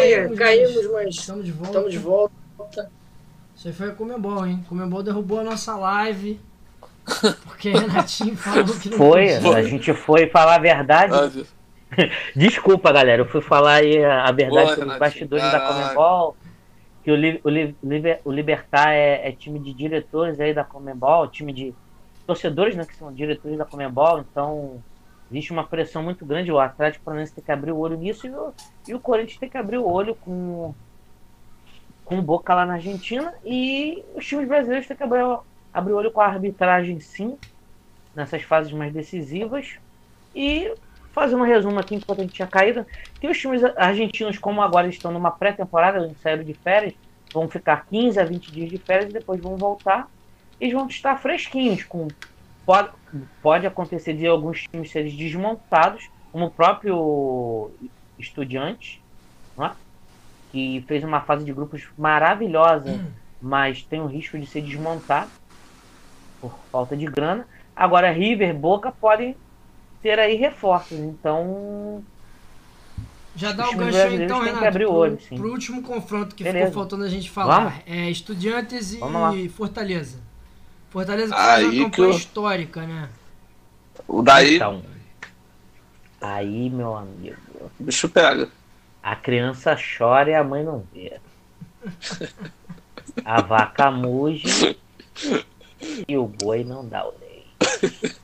caímos, caímos, mas estamos de volta. estamos de volta. Isso aí foi a Comembol, hein? Comembol derrubou a nossa live. Porque Renatinho falou que não Foi, podia. a gente foi falar a verdade. Ah, Desculpa, galera, eu fui falar aí a verdade Boa, sobre os bastidores da caraca. Comembol. Que o, Li- o, Li- o Libertar é, é time de diretores aí da Comembol, time de torcedores, né, que são diretores da Comembol, então existe uma pressão muito grande. O Atlético Paranaense tem que abrir o olho nisso e o, e o Corinthians tem que abrir o olho com, com Boca lá na Argentina e os times brasileiros têm que abrir, abrir o olho com a arbitragem, sim, nessas fases mais decisivas. E fazer um resumo aqui enquanto a gente tinha caído, que os times argentinos, como agora estão numa pré-temporada, saíram de férias, vão ficar 15 a 20 dias de férias e depois vão voltar. Eles vão estar fresquinhos, com pode, pode acontecer de alguns times serem desmontados, como o próprio Estudiantes, não é? que fez uma fase de grupos maravilhosa, mas tem o risco de ser desmontado por falta de grana. Agora, River, Boca podem ter aí reforços, então Já dá o gancho aí, então, que Renato, abrir o pro, olho, sim. pro último confronto que Beleza. ficou faltando a gente falar. Vamos? É Estudiantes Vamos lá. e Fortaleza. Fortaleza que Aí faz uma que campanha eu- histórica, né? O daí, Então, aí, meu amigo, o bicho pega. a criança chora e a mãe não vê. A vaca muge e o boi não dá o leite.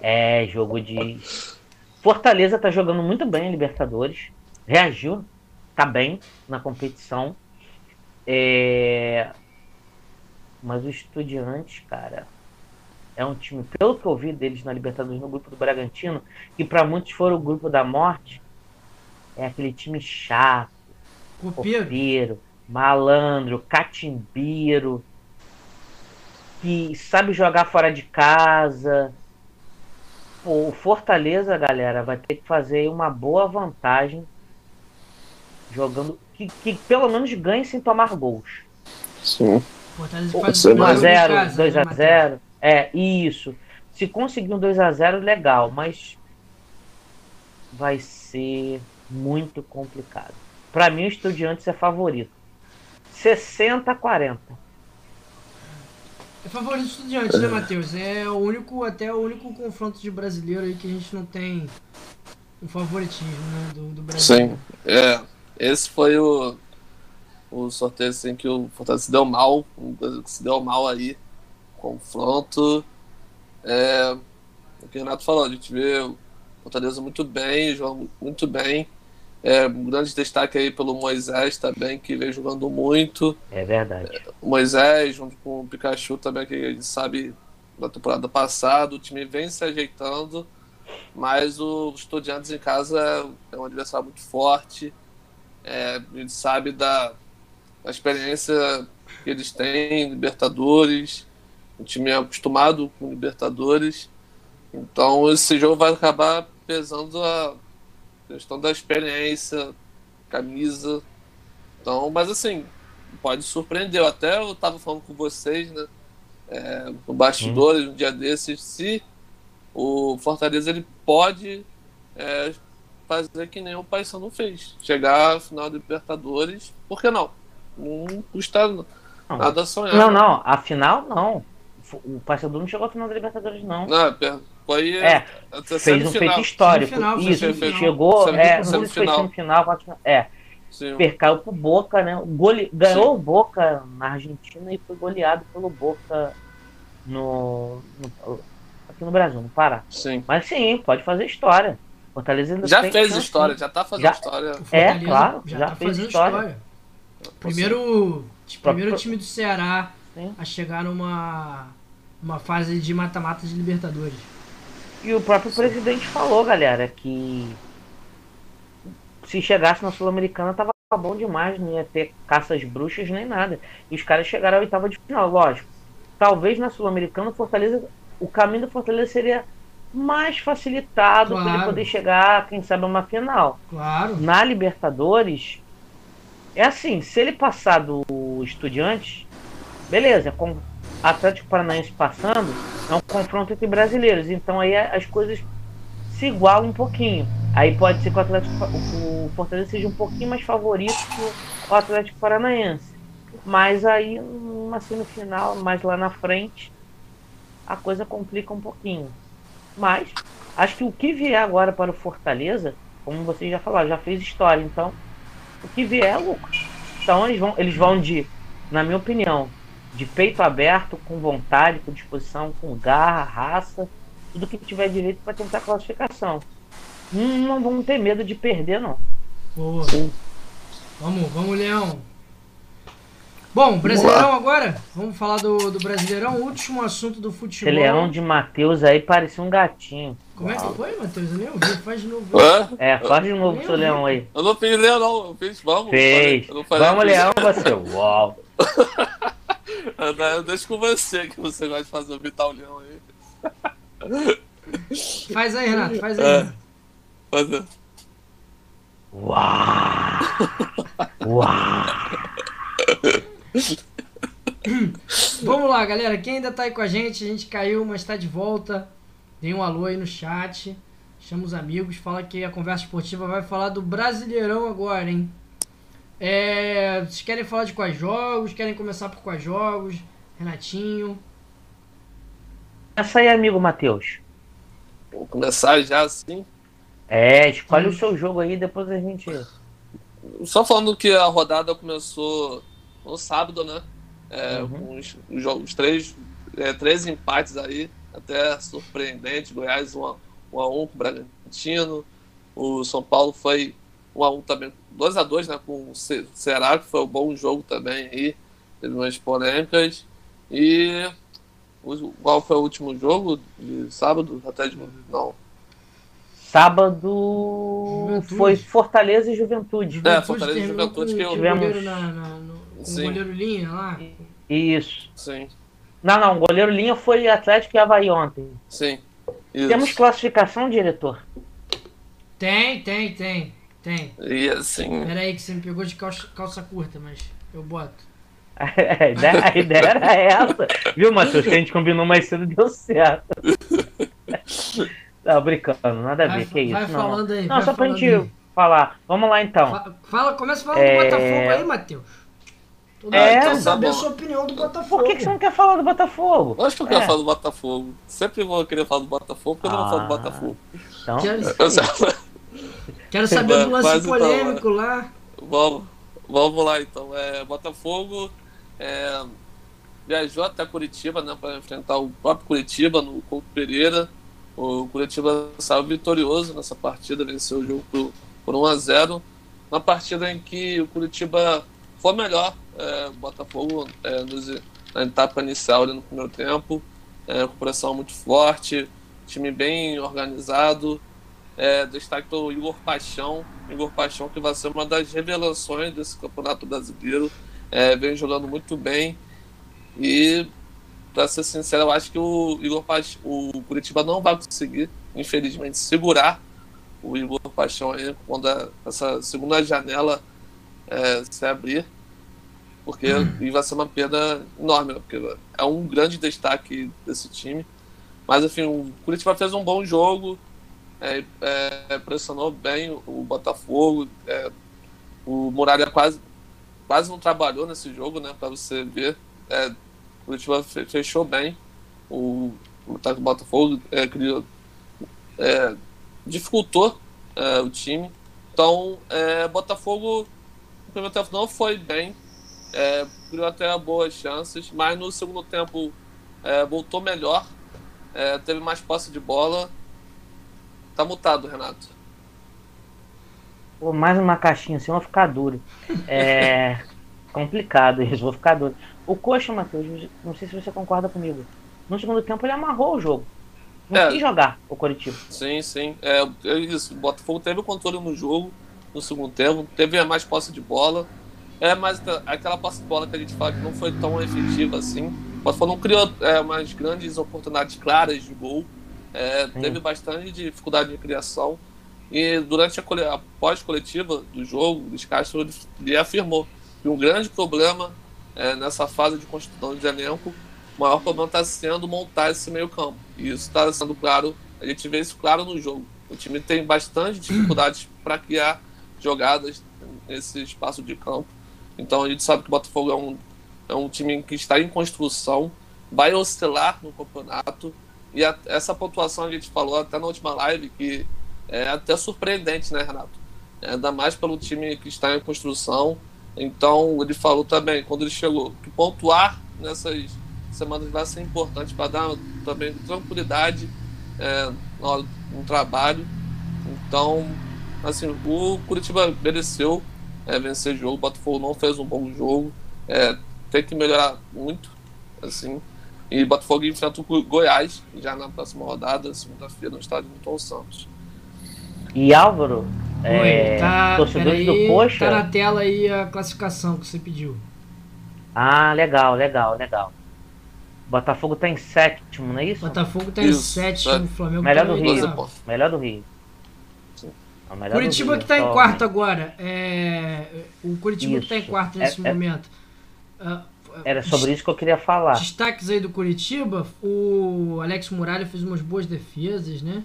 É jogo de. Fortaleza tá jogando muito bem a Libertadores. Reagiu, tá bem na competição. É... Mas o Estudiantes, cara, é um time, pelo que eu vi deles na Libertadores no grupo do Bragantino, que para muitos foram o grupo da morte, é aquele time chato, Copeiro. malandro, catimbeiro, que sabe jogar fora de casa. Pô, o Fortaleza, galera, vai ter que fazer uma boa vantagem jogando. Que, que pelo menos ganhe sem tomar gols. Sim. Fortaleza faz você o primeiro jogo em 1x0, casa, né, Matheus? 2x0. É, isso. Se conseguir um 2x0, legal, mas vai ser muito complicado. Pra mim, o Estudiantes é favorito. 60 a 40. É favorito estudiante, né, Matheus? É o único, até o único confronto de brasileiro aí que a gente não tem um favoritismo, né, do, do Brasil. Sim. É, esse foi o, o sorteio assim, que o Fortaleza se deu mal, se deu mal aí, confronto. É, o que o Renato falou, a gente vê o Fortaleza muito bem, joga muito bem. É, um grande destaque aí pelo Moisés também, que vem jogando muito. É verdade. O Moisés, junto com o Pikachu também, que a gente sabe da temporada passada, o time vem se ajeitando, mas o Estudiantes em casa é um adversário muito forte. É, a gente sabe da, da experiência que eles têm em Libertadores, um time acostumado com Libertadores. Então esse jogo vai acabar pesando a questão da experiência, camisa. Então, mas assim, pode surpreender. Eu até eu tava falando com vocês, né? É, no bastidores, um dia desses, se o Fortaleza ele pode é, fazer que nem o Paysandu fez. Chegar à final da Libertadores, por que não? Não custa Não. nada sonhar. Não, não, a final não. O Paysandu não chegou à final da Libertadores, não. Não, per- foi É, até Fez um semifinal. feito histórico. Semifinal, Isso, semifinal. chegou. Semi- É, não sei se semifinal. semifinal, final. É, Sim. percaiu pro Boca, né? O gole... Ganhou o Boca na Argentina e foi goleado pelo Boca no, no- aqui no Brasil, no Pará. Sim. Mas sim, pode fazer história. Fortaleza ainda Já fez história, sim. já tá fazendo Já- história. É, Fortaleza claro, já, já tá fez história. história. Primeiro, primeiro Próprio- time do Ceará a chegar numa uma fase de mata-mata de Libertadores. E o próprio presidente falou, galera, que se chegasse na Sul-Americana tava bom demais, não ia ter caças bruxas nem nada. E os caras chegaram à oitava de final, lógico. Talvez na Sul-Americana o Fortaleza, o caminho do Fortaleza seria mais facilitado para ele Claro. poder chegar, quem sabe, a uma final. Claro. Na Libertadores, é assim, se ele passar do Estudiantes, beleza, com Atlético Paranaense passando, é um confronto entre brasileiros, então aí as coisas se igualam um pouquinho. Aí pode ser que o Atlético o Fortaleza seja um pouquinho mais favorito que o Atlético Paranaense. Mas aí, numa semifinal, mais lá na frente, a coisa complica um pouquinho. Mas acho que o que vier agora para o Fortaleza, como vocês já falaram, já fez história. Então, o que vier é lucro. Então eles vão, eles vão de, na minha opinião, de peito aberto, com vontade, com disposição, com garra, raça, tudo que tiver direito para tentar classificação. Não, não vamos ter medo de perder, não. Boa. Sim. Vamos, vamos, Leão. Bom, Brasileirão agora? Vamos falar do, do Brasileirão, último assunto do futebol. Esse leão de Matheus aí parecia um gatinho. Como é que foi, Matheus? Eu nem ouvi, faz de novo. É, faz de novo seu leão aí. Eu não fiz leão, não. Eu fiz vamos. Fez. vamos, leão, você. Uau. Deixa com você, que você gosta de fazer o Vital Leão aí. Faz aí, Renato, faz aí. É. Faz aí. Uau! Uau! Vamos lá, galera. Quem ainda tá aí com a gente, a gente caiu, mas tá de volta. Dê um alô aí no chat. Chama os amigos. Fala que a conversa esportiva vai falar do Brasileirão agora, hein? É, vocês querem falar de quais jogos? Querem começar por quais jogos? Renatinho. Essa aí, amigo Matheus. Vou começar já assim. É, escolhe hum. o seu jogo aí, depois a gente. Só falando que a rodada começou no sábado, né? É, uhum. com os, os, os três, é, três empates aí, até surpreendente. Goiás 1 x 1 com o Bragantino. O São Paulo foi 1 x 1 também, 2 x 2 né, com o Ceará, que foi um bom jogo também aí. Teve umas polêmicas. E qual foi o último jogo de sábado? Até de, não. Sábado Juventude. foi Fortaleza e Juventude. É, Fortaleza e Juventude que eu tivemos. Na, na, no com o goleiro Linha lá? Isso. Sim. Não, não, o goleiro Linha foi Atlético e Havaí ontem. Sim. Isso. Temos classificação, diretor? Tem, tem, tem. Tem. E assim. Peraí, que você me pegou de calça, calça curta, mas eu boto. a, ideia, a ideia era essa. Viu, Matheus? Que a gente combinou mais cedo deu certo. Tá brincando, nada a ver, vai, que isso. Vai não. falando aí. Não, só pra gente aí. falar. Vamos lá então. Fala, começa falando é... do Botafogo aí, Matheus. Todo é, quer saber a sua opinião do Botafogo. Por que, que, você não quer falar do Botafogo? Acho que eu quero é. falar do Botafogo. Sempre vou querer falar do Botafogo, porque ah, eu não vou falar do ah, Botafogo. Então... Quero, quero saber do lance Mas, então, polêmico então, lá. Vamos, vamos lá então. É, Botafogo é, viajou até Curitiba né, para enfrentar o próprio Curitiba no Couto Pereira. O Curitiba saiu vitorioso nessa partida, venceu o jogo por, por 1 a 0 Uma partida em que o Curitiba foi melhor é, Botafogo é, nos, na etapa inicial no primeiro tempo, é, com pressão muito forte, time bem organizado. É, destaque o Igor Paixão, Igor Paixão que vai ser uma das revelações desse campeonato brasileiro, é, vem jogando muito bem. E para ser sincero, eu acho que o Igor Paixão, o Curitiba não vai conseguir, infelizmente, segurar o Igor Paixão aí quando essa segunda janela é, se abrir porque e vai ser uma perda enorme, né? porque é um grande destaque desse time. Mas enfim, o Curitiba fez um bom jogo, é, é, pressionou bem o Botafogo. É, o Muralha quase, quase não trabalhou nesse jogo, né? Para você ver. É, o Curitiba fechou bem. O, o Botafogo é, criou, é, dificultou é, o time. Então, é, Botafogo no primeiro tempo não foi bem, é, criou até boas chances, mas no segundo tempo é, voltou melhor, é, teve mais posse de bola. Tá mutado, Renato. Pô, mais uma caixinha assim, vou ficar duro. É complicado isso, vou ficar duro. O Coxa, Matheus, não sei se você concorda comigo. No segundo tempo ele amarrou o jogo. Não é, quis jogar o Coritiba. Sim, sim. É, é isso. O Botafogo teve o controle no jogo no segundo tempo, teve mais posse de bola. É, mas aquela posse de bola que a gente fala que não foi tão efetiva assim. O Botafogo não criou é, umas grandes oportunidades claras de gol. É, teve bastante dificuldade de criação. E durante a, a pós-coletiva do jogo, o Luiz Castro ele afirmou que um grande problema é, nessa fase de construção de elenco, o maior problema está sendo montar esse meio campo. E isso está sendo claro, a gente vê isso claro no jogo. O time tem bastante dificuldades para criar jogadas nesse espaço de campo. Então a gente sabe que o Botafogo é um, é um time que está em construção, vai oscilar no campeonato. E a, essa pontuação a gente falou até na última live que é até surpreendente, né, Renato? É, ainda mais pelo time que está em construção. Então ele falou também, quando ele chegou, que pontuar nessas semanas vai ser importante para dar também tranquilidade é, no, no trabalho. Então, assim, o Curitiba mereceu é, vencer jogo. O Botafogo não fez um bom jogo. É, tem que melhorar muito, assim. E o Botafogo enfrenta o Goiás já na próxima rodada, segunda-feira, no estádio Tom Santos. E Álvaro, Oi, é, tá, torcedores do Coxa. tá na tela aí a classificação que você pediu. Ah, legal, legal, legal. Botafogo tá em sétimo, não é isso? Botafogo tá em Isso, sétimo, é. o Flamengo Melhor tá do em Rio. Melhor do Rio. Sim. É o melhor do Curitiba que tá em quarto agora. É, o Curitiba que tá em quarto É- nesse é- momento. Ah, Era sobre isso que eu queria falar. Destaques aí do Curitiba, o Alex Muralha fez umas boas defesas, né?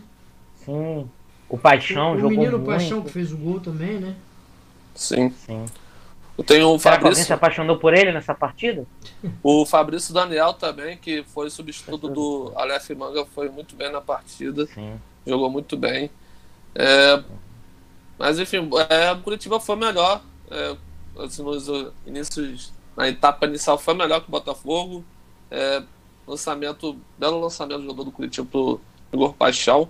Sim. O Paixão o jogou menino muito. Paixão que fez o gol também, né? Sim. Sim. Eu tenho o Será alguém se Fabrício, apaixonou por ele nessa partida? o Fabrício Daniel também, que foi substituto do Aleph Manga, foi muito bem na partida. Sim. jogou muito bem. É, mas enfim, é, o Curitiba foi melhor. É, assim, nos inícios, na etapa inicial foi melhor que o Botafogo. É, lançamento, belo lançamento do jogador do Curitiba pro Igor Paixão.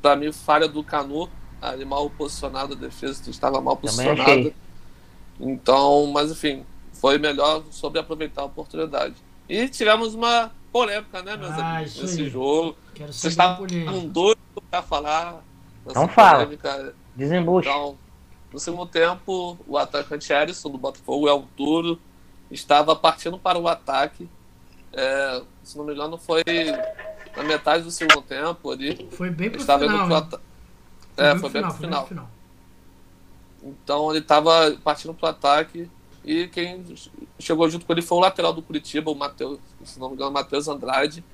Para mim, falha do Canu, ali mal posicionado, a defesa estava mal posicionada. Então, mas enfim, foi melhor sobre aproveitar a oportunidade. E tivemos uma polêmica, né, meus Ah, amigos, nesse jogo. Quero Vocês estavam doidos para falar Então fala. polêmica. Desembucha. Então, no segundo tempo, o atacante Alisson do Botafogo, El Turo, estava partindo para o ataque. É, se não me engano, foi na metade do segundo tempo ali. Foi bem pro Estava indo final, pro né? ata- É, foi bem pro foi bem final. pro final. Então ele estava partindo para o ataque e quem chegou junto com ele foi o lateral do Curitiba, o Matheus, se não me engano, o Matheus Andrade.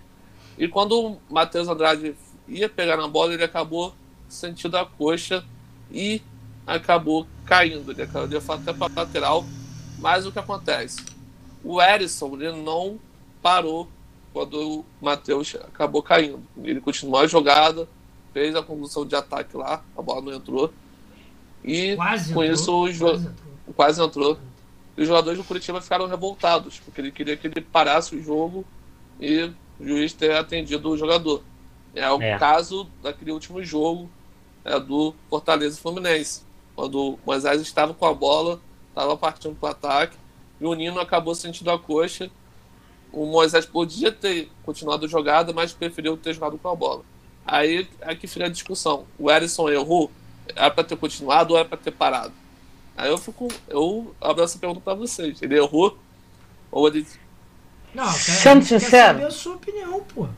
E quando o Matheus Andrade ia pegar na bola, ele acabou sentindo a coxa e acabou caindo. Ele acabou ele foi até para a lateral. Mas o que acontece? O Erisson ele não parou quando o Matheus acabou caindo. Ele continuou a jogada, fez a condução de ataque lá, a bola não entrou. E Quase com entrou, isso o jo- quase entrou. quase entrou. E os jogadores do Curitiba ficaram revoltados, porque ele queria que ele parasse o jogo e o juiz ter atendido o jogador. É o É. caso daquele último jogo é, do Fortaleza e Fluminense, quando o Moisés estava com a bola, estava partindo para o ataque, e o Nino acabou sentindo a coxa. O Moisés podia ter continuado a jogada, mas preferiu ter jogado com a bola. Aí é que fica a discussão. O Erisson errou, era para ter continuado ou era para ter parado? Aí eu fico. Eu abro essa pergunta pra vocês. Ele errou? Ou ele. Não, cara, Sendo sincero. saber a sua opinião, pô.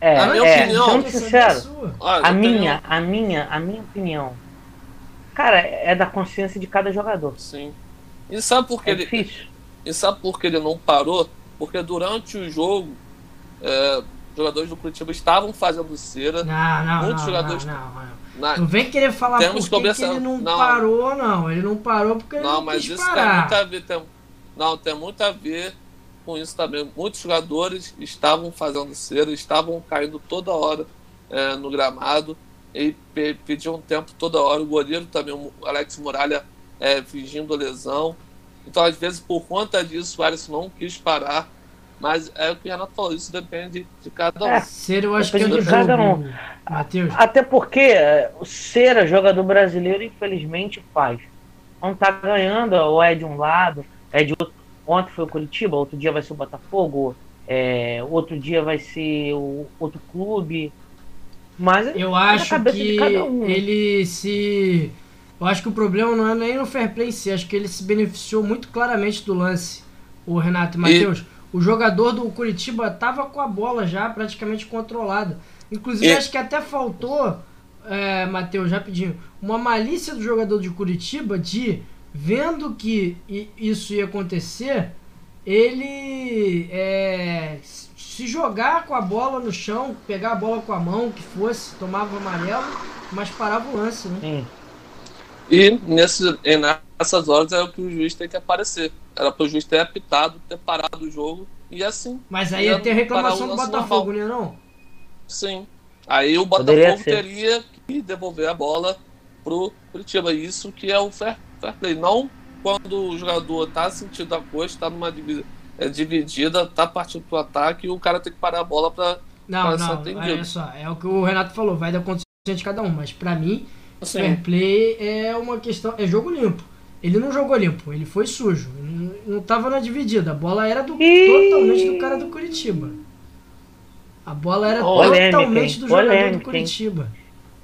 É, A minha é, opinião- sendo sincero. Olha, a tenho- minha, a minha, a minha opinião, cara, é da consciência de cada jogador. Sim. E sabe por que É ele. difícil. E sabe por que ele não parou? Porque durante o jogo, é, os jogadores do Curitiba estavam fazendo cera. Não, não, Muitos não, jogadores- não, não, não. Na... Não vem querer falar Temos por que, que ele não, não. parou, não. Ele não parou porque ele Não, não mas quis isso tem muito a ver. Tem... Não, tem muito a ver com isso também. Muitos jogadores estavam fazendo cera, estavam caindo toda hora é, no gramado e pe- pediam tempo toda hora. O goleiro também, o Alex Muralha, é, fingindo lesão. Então, às vezes, por conta disso, o Alisson não quis parar. Mas é o que o Renato falou, isso depende de cada um. É. Ser, eu acho que é Depende de cada jogo, um. Matheus. Até porque é, o Cera, jogador brasileiro, infelizmente faz. Não tá ganhando, ou é de um lado, é de outro. Ontem foi o Curitiba, outro dia vai ser o Botafogo, é, outro dia vai ser o outro clube. Mas Eu é na acho que de cada um. ele se. Eu acho que o problema não é nem no fair play em si, acho que ele se beneficiou muito claramente do lance, o Renato e Matheus. O jogador do Curitiba tava com a bola já praticamente controlada. Inclusive, E- acho que até faltou, é, Matheus, rapidinho, uma malícia do jogador de Curitiba de, vendo que isso ia acontecer, ele é, se jogar com a bola no chão, pegar a bola com a mão, que fosse, tomava amarelo mas parava o lance, né? E nesse, nessas horas é o que o juiz tem que aparecer. Era para o juiz ter apitado, ter parado o jogo e assim. Mas aí Ia ter reclamação do Botafogo, né não? Sim. Aí o Botafogo teria que devolver a bola pro Curitiba. Isso que é o fair, fair play. Não quando o jogador tá sentindo a coxa, tá numa é, dividida, tá partindo pro ataque e o cara tem que parar a bola pra. Não, Parece não, atendido. olha só, é o que o Renato falou, vai da condição de cada um, mas pra mim, Assim, fair play é uma questão, é jogo limpo. Ele não jogou limpo, ele foi sujo, ele não, não tava na dividida, a bola era do, totalmente do cara do Curitiba. A bola era Polêmica, totalmente hein? do jogador do Polêmica, hein? Curitiba.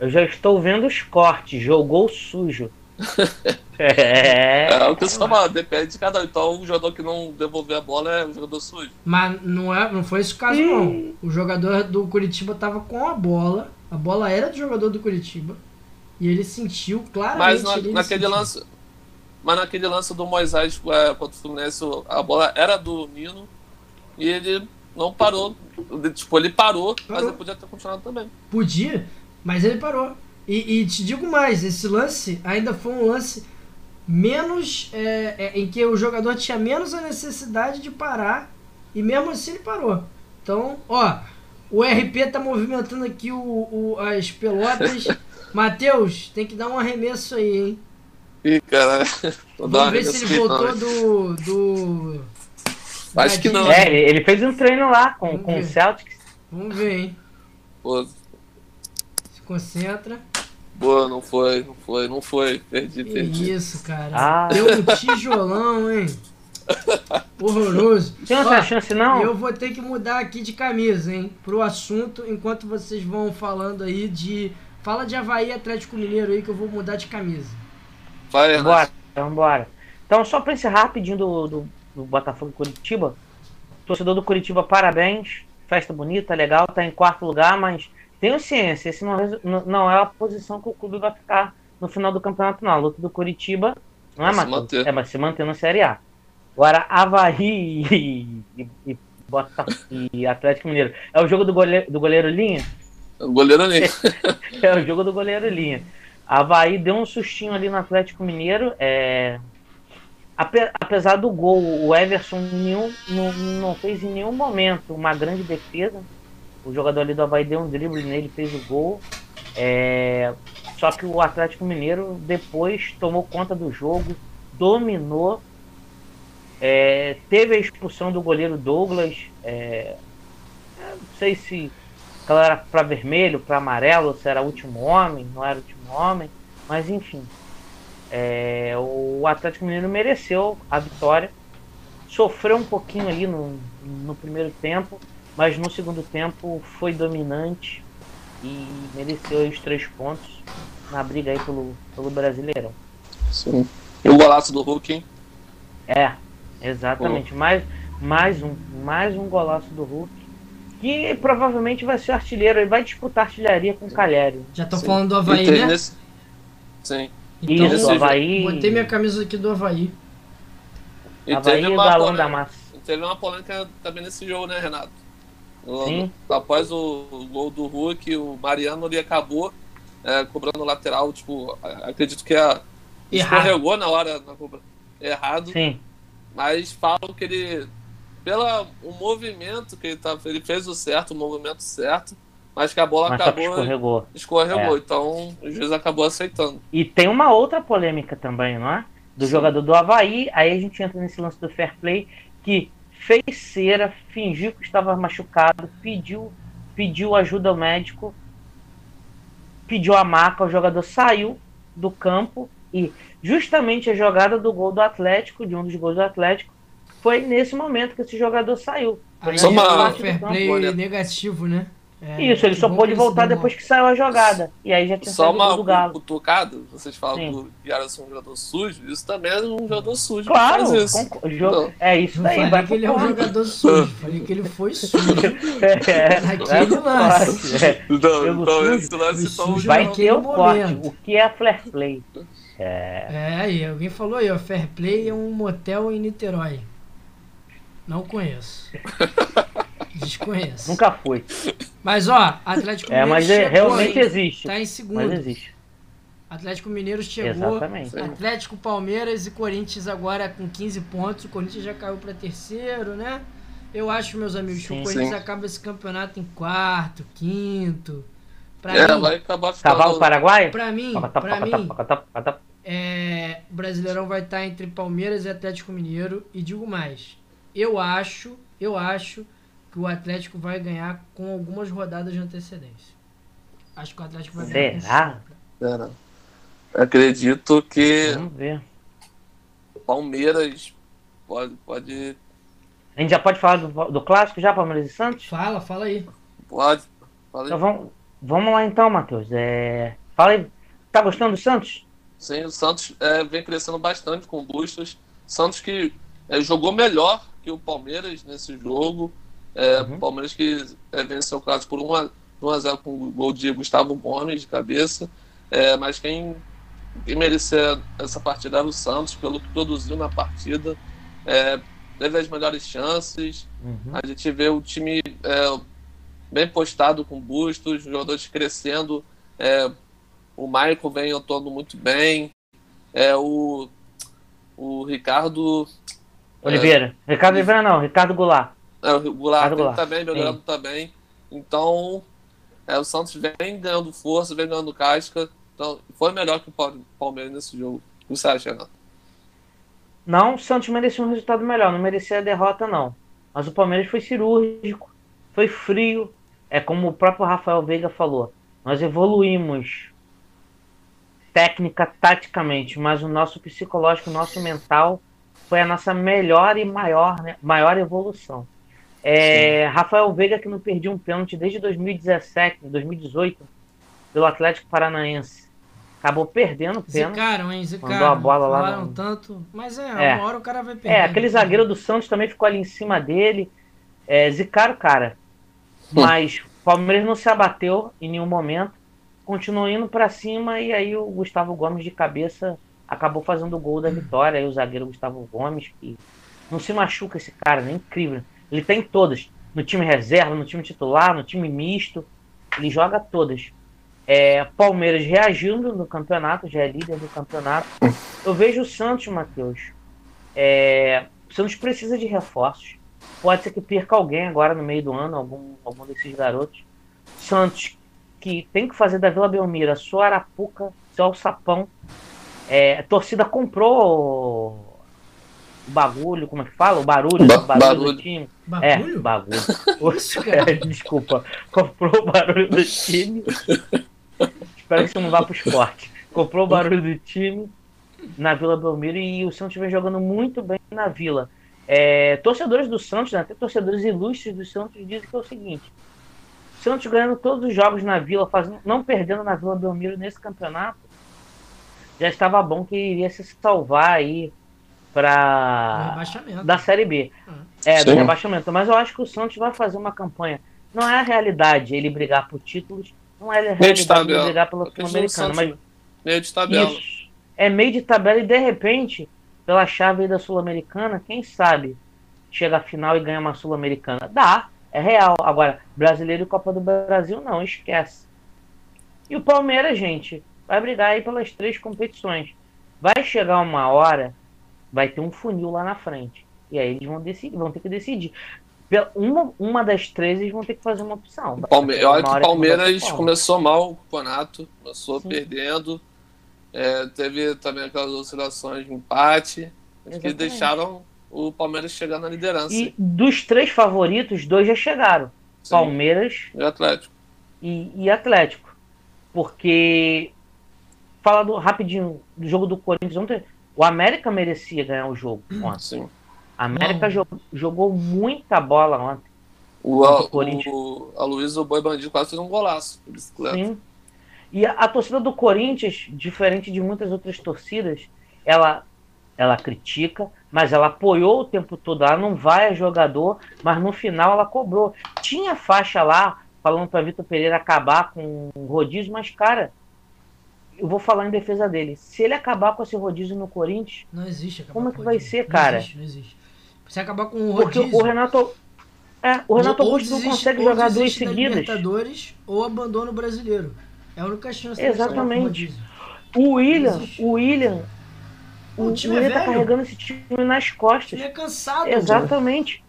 Eu já estou vendo os cortes. Jogou sujo. é. é o que você fala, depende de cada um. Então o jogador que não devolver a bola é o jogador sujo. Mas não, é, não foi esse o caso, não. O jogador do Curitiba tava com a bola, a bola era do jogador do Curitiba, e ele sentiu claramente. Mas na- ele naquele sentiu. lance. Mas naquele lance do Moisés é, contra o Fluminense, a bola era do Nino e ele não parou. Tipo, ele parou, mas Parou. ele podia ter continuado também. Podia, mas ele parou. E, e te digo mais, esse lance ainda foi um lance menos. é, é, em que o jogador tinha menos a necessidade de parar. E mesmo assim ele parou. Então, ó, o RP tá movimentando aqui o, o- as pelotas. Matheus, tem que dar um arremesso aí, hein? Ih, cara. vou dar uma Vamos ver se ele voltou do. do Acho que não. É, ele, fez um treino lá com, Vamos com o. Celtics. Vamos ver, hein? Pô, Se concentra. Boa, não foi, não foi, não foi. Perdi, Que perdi. isso, cara. Ah. Deu um tijolão, hein? Horroroso. Tem Ó, outra chance, não? Eu vou ter que mudar aqui de camisa, hein? Pro assunto, enquanto vocês vão falando aí de. Fala de Havaí e Atlético Mineiro aí que eu vou mudar de camisa. Vai. Bora, vambora. Então, só pra encerrar rapidinho do, do, do Botafogo Curitiba. Torcedor do Curitiba, parabéns. Festa bonita, legal, tá em quarto lugar, mas tenham ciência, esse não, é- não- não é a posição que o clube vai ficar no final do campeonato, não. A luta do Curitiba não é, manter. É, mas se manter na Série A. Agora, Havaí e, e, e, Bota- e Atlético Mineiro. É o jogo do goleiro, do goleiro Linha? O goleiro ali. É o jogo do goleiro Linha. Havaí deu um sustinho ali no Atlético Mineiro. É... ape- Apesar do gol, o Everson nenhum, não, não fez em nenhum momento uma grande defesa. O jogador ali do Havaí deu um drible nele, fez o gol. É, Só que o Atlético Mineiro depois tomou conta do jogo, dominou. É, Teve a expulsão do goleiro Douglas. é, eu Não sei se era para vermelho, para amarelo, se era último homem, não era último homem, mas enfim. É, o Atlético Mineiro mereceu a vitória. Sofreu um pouquinho ali no, no primeiro tempo, mas no segundo tempo foi dominante e mereceu os três pontos na briga aí pelo, pelo Brasileirão. Sim. E o golaço do Hulk, hein? É, exatamente. Mais, mais, um, mais um golaço do Hulk. Que provavelmente vai ser artilheiro. Ele vai disputar artilharia com o Calhério. Já tô Sim. falando do Havaí, né? nesse- Sim. Então, Isso, Havaí. botei minha camisa aqui do Havaí. E Havaí teve e o uma, Galão da polêmica, Massa. teve uma polêmica também nesse jogo, né, Renato? Sim. Após o, o gol do Hulk, o Mariano ali acabou é, cobrando lateral, tipo, a- acredito que a, Errado. escorregou na hora na cobra- errado, Sim, mas falam que ele, pelo o movimento que ele, tá, ele fez o certo, o movimento certo, mas que a bola mas acabou escorregou. escorregou, É. então o juiz acabou aceitando. E tem uma outra polêmica também, não é? Do Sim. jogador do Havaí. Aí a gente entra nesse lance do fair play que fez cera, fingiu que estava machucado, pediu, pediu ajuda ao médico, pediu a maca, o jogador saiu do campo e justamente a jogada do gol do Atlético, de um dos gols do Atlético, foi nesse momento que esse jogador saiu. Aí Só é uma- um fair play negativo, né? É, Isso, ele só pôde voltar depois que saiu a jogada. E aí já tinha Só saído uma do Galo. cutucada, vocês falam Sim. que o Yaras é um jogador sujo, isso também é um jogador sujo. Claro, faz isso. jogo- Não. é isso Não daí. falei que ele é um jogador sujo, falei que ele foi sujo. É, Naquele vai pro lance. corte, é. Então, então esse lance então, sujo. Vai naquele ter o corte. O que é fair play? É, É, e alguém falou aí, ó, Fair Play é um motel em Niterói. Não conheço. Desconheço. nunca fui. Mas ó, Atlético É, Mineiro mas é- chegou, realmente hein? existe. Tá em Mas segundo. existe. Atlético Mineiro chegou. Exatamente. Atlético, Palmeiras e Corinthians agora com 15 pontos. O Corinthians já caiu para terceiro, né? Eu acho, meus amigos, que Sim. o Corinthians Sim. acaba esse campeonato em quarto, quinto. Pra É, mim, vai acabar. Cavalo Paraguai? pra mim, pra mim, é, o Brasileirão vai estar entre Palmeiras e Atlético Mineiro. E digo mais, eu acho, eu acho que o Atlético vai ganhar com algumas rodadas de antecedência. Acho que o Atlético vai ganhar. com Será? Pera. Acredito que Vamos ver. Palmeiras pode, pode, A gente já pode falar do, do clássico já, Palmeiras e Santos? Fala, fala aí. pode. Fala aí. Então vamos, vamos lá então, Matheus. É, fala aí. Tá gostando do Santos? Sim, o Santos é, vem crescendo bastante com o Bustos. Santos que é, jogou melhor que o Palmeiras nesse jogo. É, Uhum. Palmeiras que é, venceu o clássico por 1 a, 1 a 0 com o gol de Gustavo Gomes de cabeça. É, mas quem, quem merecia essa partida era o Santos, pelo que produziu na partida. É, teve as melhores chances. Uhum. A gente vê o time é, bem postado com bustos, jogadores crescendo. É, o Michael vem atuando muito bem. É, o, o Ricardo. Oliveira. Ricardo Oliveira não, Ricardo Goulart. É, o Goulart Ricardo Goulart, também, melhorando também. Então, é, o Santos vem ganhando força, vem ganhando casca. Então, foi melhor que o Pal- Palmeiras nesse jogo. O que você acha, Renato? Não, o Santos merecia um resultado melhor, não merecia a derrota, não. Mas o Palmeiras foi cirúrgico, foi frio. É como o próprio Rafael Veiga falou. Nós evoluímos técnica, taticamente, mas o nosso psicológico, o nosso mental foi a nossa melhor e maior, né, maior evolução. É, Rafael Veiga que não perdia um pênalti desde 2017, 2018, pelo Atlético Paranaense. Acabou perdendo o pênalti. Zicaram, hein? Zicaram. Mandou a bola lá Falaram no- tanto. Mas é, É. uma hora o cara vai perder. É, aquele zagueiro do Santos também ficou ali em cima dele. É, zicaram o cara. Mas o Palmeiras não se abateu em nenhum momento. Continuou indo pra cima e aí o Gustavo Gomes de cabeça acabou fazendo o gol da vitória. Aí o zagueiro Gustavo Gomes, que não se machuca esse cara, né? Incrível. Ele tem todas. No time reserva, no time titular, no time misto. Ele joga todas. É, Palmeiras reagindo no campeonato, já é líder do campeonato. Eu vejo o Santos, Matheus. É, o Santos precisa de reforços. Pode ser que perca alguém agora no meio do ano, algum, algum desses garotos. Santos, que tem que fazer da Vila Belmiro a sua Arapuca, seu alçapão. É, a torcida comprou o bagulho, como é que fala? O barulho, Ba- o barulho, barulho. do time. Bagulho? É, bagulho. É, desculpa. Comprou o barulho do time. Espero que você não vá pro esporte. Comprou o barulho do time na Vila Belmiro e o Santos vem jogando muito bem na Vila. É, torcedores do Santos, né, até torcedores ilustres do Santos, dizem que é o seguinte: o Santos ganhando todos os jogos na Vila, fazendo, não perdendo na Vila Belmiro nesse campeonato, já estava bom que iria se salvar aí para Rebaixamento. da Série B. Ah. É, do Sim. rebaixamento. Mas eu acho que o Santos vai fazer uma campanha. Não é a realidade ele brigar por títulos, não é a Meio de realidade ele tabela. brigar pela Sul-Americana. Mas Meio de tabela. isso é meio de tabela e de repente, pela chave aí da Sul-Americana, quem sabe chega à final e ganha uma Sul-Americana? Dá, é real. Agora, brasileiro e Copa do Brasil, não, esquece. E o Palmeiras, gente, vai brigar aí pelas três competições. Vai chegar uma hora, vai ter um funil lá na frente. E aí eles vão decidir, vão ter que decidir. Uma, uma das três eles vão ter que fazer uma opção. Palme... Acho que o Palmeiras começou mal o campeonato, começou Sim. perdendo. É, teve também aquelas oscilações de empate que Exatamente. deixaram o Palmeiras chegar na liderança. E dos três favoritos, dois já chegaram. Sim, Palmeiras e Atlético. e, e Atlético. Porque, falando rapidinho do jogo do Corinthians ontem, o América merecia ganhar o jogo ontem. Sim. A América Não. jo- jogou muita bola ontem. O, Contra o o, o, a Luiz, o Boi Bandido, quase fez um golaço de bicicleta. Sim. E a, a torcida do Corinthians, diferente de muitas outras torcidas, ela, ela critica, mas ela apoiou o tempo todo. Ela não vai a jogador, mas no final ela cobrou. Tinha faixa lá falando para Vitor Pereira acabar com o rodízio, mas cara, eu vou falar em defesa dele. Se ele acabar com esse rodízio no Corinthians, Não existe Como é que vai ser, cara? Não existe, não existe. Se acabar com o porque rodízio... o Renato É, o Renato ou Augusto não consegue jogar duas seguidas. Libertadores ou abandona o brasileiro. É a única chance Exatamente. O William, o William, O o, time é William tá velho. carregando esse time nas costas. Ele é cansado. Exatamente.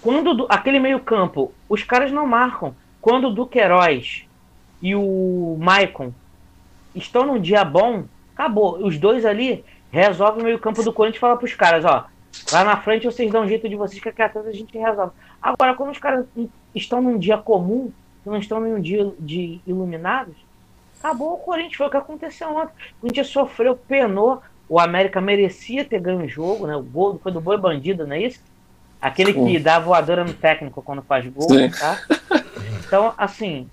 Quando o Du- aquele meio-campo, os caras não marcam. Quando o Duqueiroz e o Maicon estão num dia bom, acabou. Os dois ali resolvem o meio-campo do Corinthians e fala pros caras, ó, lá na frente vocês dão um jeito de vocês que aqui atrás a gente resolve. Agora, quando os caras estão num dia comum, não estão num dia de iluminados, acabou o Corinthians. Foi o que aconteceu ontem. O Corinthians sofreu, penou. O América merecia ter ganho o jogo, né? O gol foi do Boi Bandido, não é isso? Aquele que dá voadora no técnico quando faz gol, Sim. tá? Então, assim,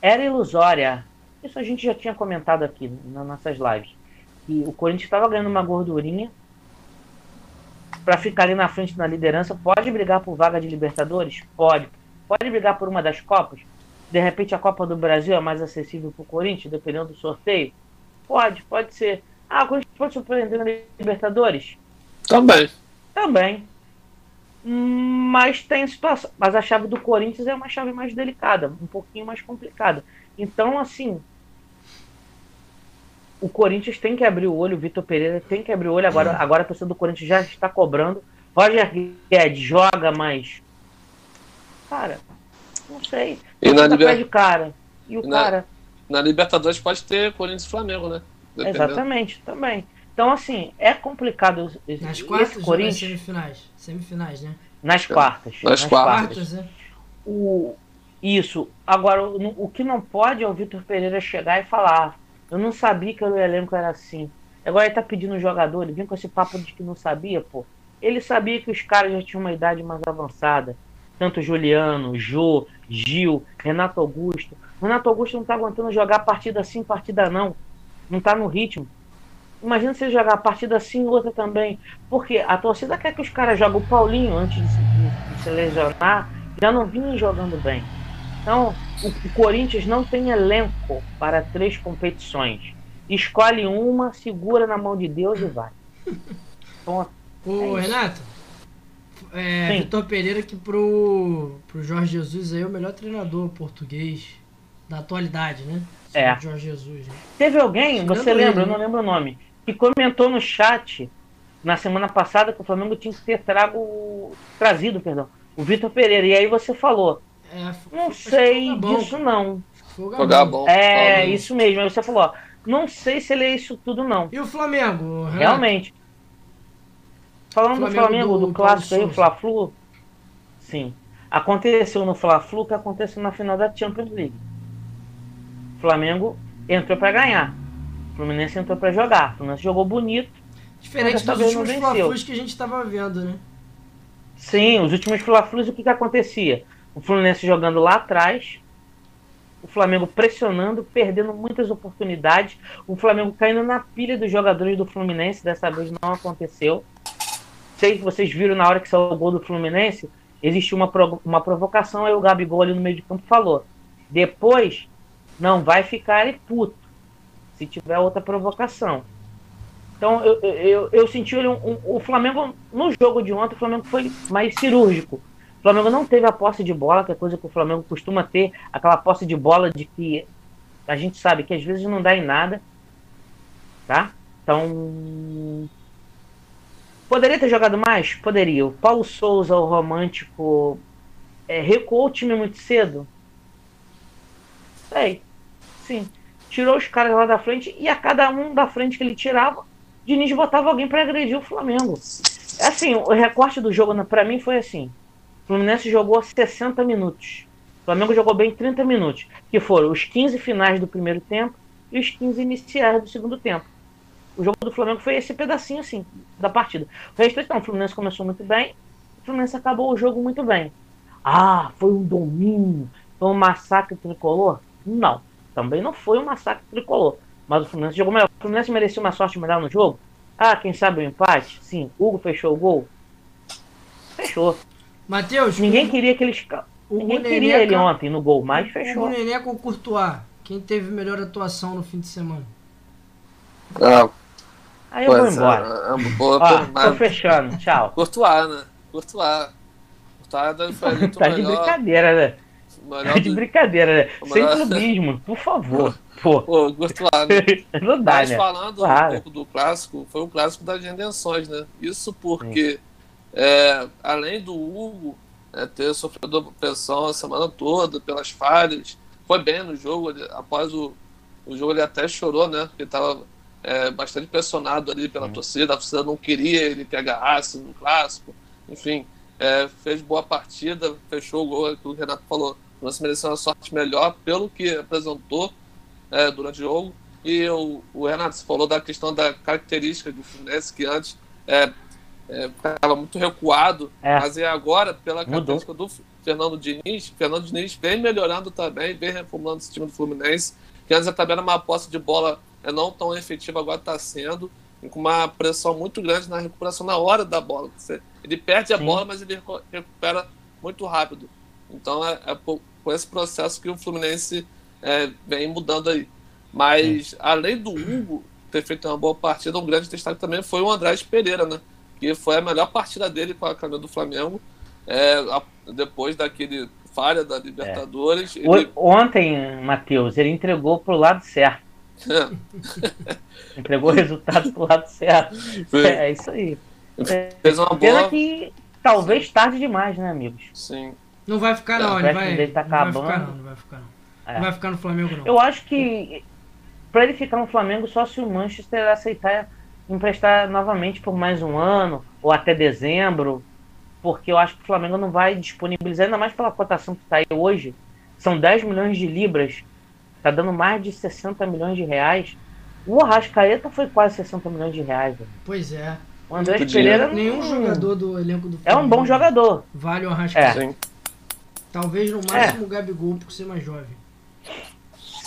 era ilusória. Isso a gente já tinha comentado aqui nas nossas lives. Que o Corinthians estava ganhando uma gordurinha para ficar ali na frente na liderança. Pode brigar por vaga de Libertadores? Pode. Pode brigar por uma das Copas? De repente a Copa do Brasil é mais acessível para o Corinthians, dependendo do sorteio? Pode, pode ser. Ah, o Corinthians pode surpreender na Libertadores? Também. Também. Mas tem situação. Mas a chave do Corinthians é uma chave mais delicada, um pouquinho mais complicada. Então, assim. O Corinthians tem que abrir o olho, o Vitor Pereira tem que abrir o olho. Agora, agora a torcida do Corinthians já está cobrando. Roger Guedes joga, mas. Cara, não sei. E na Liber- cara. E o E na- cara. Na Libertadores pode ter Corinthians e Flamengo, né? Dependendo. Exatamente, também. Então, assim, é complicado esse Nas esse quartas ou nas Corinthians semifinais? Semifinais, né? nas quartas. Nas quartas. Quartas, né? O, isso. Agora, o, o que não pode é o Vitor Pereira chegar e falar: Eu não sabia que o elenco era assim. Agora ele tá pedindo jogador, ele vem com esse papo de que não sabia, pô. Ele sabia que os caras já tinham uma idade mais avançada. Tanto Juliano, Jô, Gil, Renato Augusto. Renato Augusto não tá aguentando jogar partida sim, partida não. Não tá no ritmo. Imagina ele jogar partida assim outra também. Porque a torcida quer que os caras joguem o Paulinho antes de se, de se lesionar. Já não vinha jogando bem. Então, o, o Corinthians não tem elenco para três competições. Escolhe uma, segura na mão de Deus e vai. Então, Ô, É. Renato, é, Sim. Vitor Pereira que pro, pro Jorge Jesus aí é o melhor treinador português da atualidade, né? É. O Jorge Jesus, né? Teve alguém, Tirando você ele, lembra, eu né? não lembro o nome, que comentou no chat na semana passada que o Flamengo tinha que ter trago, trazido, perdão, o Vitor Pereira. E aí você falou, É, não sei disso não. Foi o Foi o Gabão. Gabão. É, Paulinho. isso mesmo. Aí você falou, ó, não sei se ele é isso tudo não. E o Flamengo, Renato? Realmente. Falando do Flamengo Flamengo, do do, clássico aí, o Fla-Flu, sim. Aconteceu no Fla-Flu o que aconteceu na final da Champions League. O Flamengo entrou pra ganhar. O Fluminense entrou pra jogar. O Fluminense jogou bonito. Diferente dos últimos. Fla-Flus que a gente tava vendo, né? Sim, os últimos Fla-Flus, o que, que acontecia? O Fluminense jogando lá atrás, o Flamengo pressionando, perdendo muitas oportunidades, o Flamengo caindo na pilha dos jogadores do Fluminense, dessa vez não aconteceu. Sei que vocês viram na hora que saiu o gol do Fluminense, existiu uma, uma provocação, aí o Gabigol ali no meio de campo falou: depois não vai ficar puto, se tiver outra provocação. Então eu, eu, eu, senti um- um- o Flamengo no jogo de ontem, o Flamengo foi mais cirúrgico. Flamengo não teve a posse de bola, que é coisa que o Flamengo costuma ter, aquela posse de bola de que a gente sabe que às vezes não dá em nada, tá? Então poderia ter jogado mais, poderia. O Paulo Souza, o romântico, é, recuou o time muito cedo. Sei, sim. Tirou os caras lá da frente e a cada um da frente que ele tirava, Diniz botava alguém para agredir o Flamengo. É Assim, o recorte do jogo para mim foi assim: Fluminense jogou 60 minutos. O Flamengo jogou bem 30 minutos, que foram os 15 finais do primeiro tempo e os 15 iniciais do segundo tempo. O jogo do Flamengo foi esse pedacinho assim da partida. O resto não, o Fluminense começou muito bem, o Fluminense acabou o jogo muito bem. Ah, foi um domínio, foi um massacre tricolor? Não, também não foi um massacre tricolor. Mas o Fluminense jogou melhor. O Fluminense merecia uma sorte melhor no jogo? Ah, quem sabe o empate? Sim. Hugo fechou o gol? Fechou. Matheus, Ninguém queria que eles. o Ninguém queria ele ca- ontem no gol, mas O fechou. Nenê com o Courtois. Quem teve melhor atuação no fim de semana? Ah, Aí eu vou é, embora. é uma boa Ó, tô fechando. Tchau. Courtois, né? Courtois. Tyler foi muito Tá de melhor. brincadeira, né? melhor Tá de do- brincadeira, né? o Sem melhor- clubismo, por favor. Pô, Pô, Courtois, né? não dá, Mas né? falando Claro. um pouco do clássico, foi um clássico das redenções, né? Isso porque, é, além do Hugo é, ter sofrido pressão a semana toda pelas falhas, foi bem no jogo. ele- após o, o jogo, ele até chorou, né? Porque estava bastante pressionado ali pela Sim. torcida, a torcida não queria ele que agarrasse no clássico. Enfim, é, fez boa partida, fechou o gol, é que o Renato falou. O Lance mereceu uma sorte melhor pelo que apresentou é, durante o jogo. E o, o Renato você falou da questão da característica do Fluminense, que antes é, é, ficava muito recuado, É. mas é agora, pela Mudou. característica do Fernando Diniz, Fernando Diniz vem melhorando também, vem reformulando esse time do Fluminense, que antes também era uma posse de bola é, não tão efetiva, agora está sendo, com uma pressão muito grande na recuperação na hora da bola. Ele perde a Sim. bola, mas ele recu- recupera muito rápido. Então é, é por, por esse processo que o Fluminense é, vem mudando aí. Mas, além do Hugo ter feito uma boa partida, um grande destaque também foi o Andrés Pereira, né? Que foi a melhor partida dele com a camisa do Flamengo. é, a- depois daquele falha da Libertadores. O- Ele, Ontem, Matheus, ele entregou pro lado certo. Entregou o resultado pro lado certo. É isso aí. fez uma Pena boa. que talvez tarde demais, né, amigos? Sim. Não vai ficar, É, não. o Ele vai, dele tá não vai ficar, não. Não vai ficar, não. É. Não vai ficar no Flamengo, não. Eu acho que pra ele ficar no Flamengo só se o Manchester aceitar emprestar novamente por mais um ano ou até dezembro, porque eu acho que o Flamengo não vai disponibilizar, ainda mais pela cotação que está aí hoje. São 10 milhões de libras, tá dando mais de 60 milhões de reais. O Arrascaeta foi quase 60 milhões de reais. velho. Pois é. O André Pereira Nenhum jogador do elenco do é um bom Flamengo jogador. Vale o Arrascaeta. É. Talvez no máximo o Gabigol por ser mais jovem.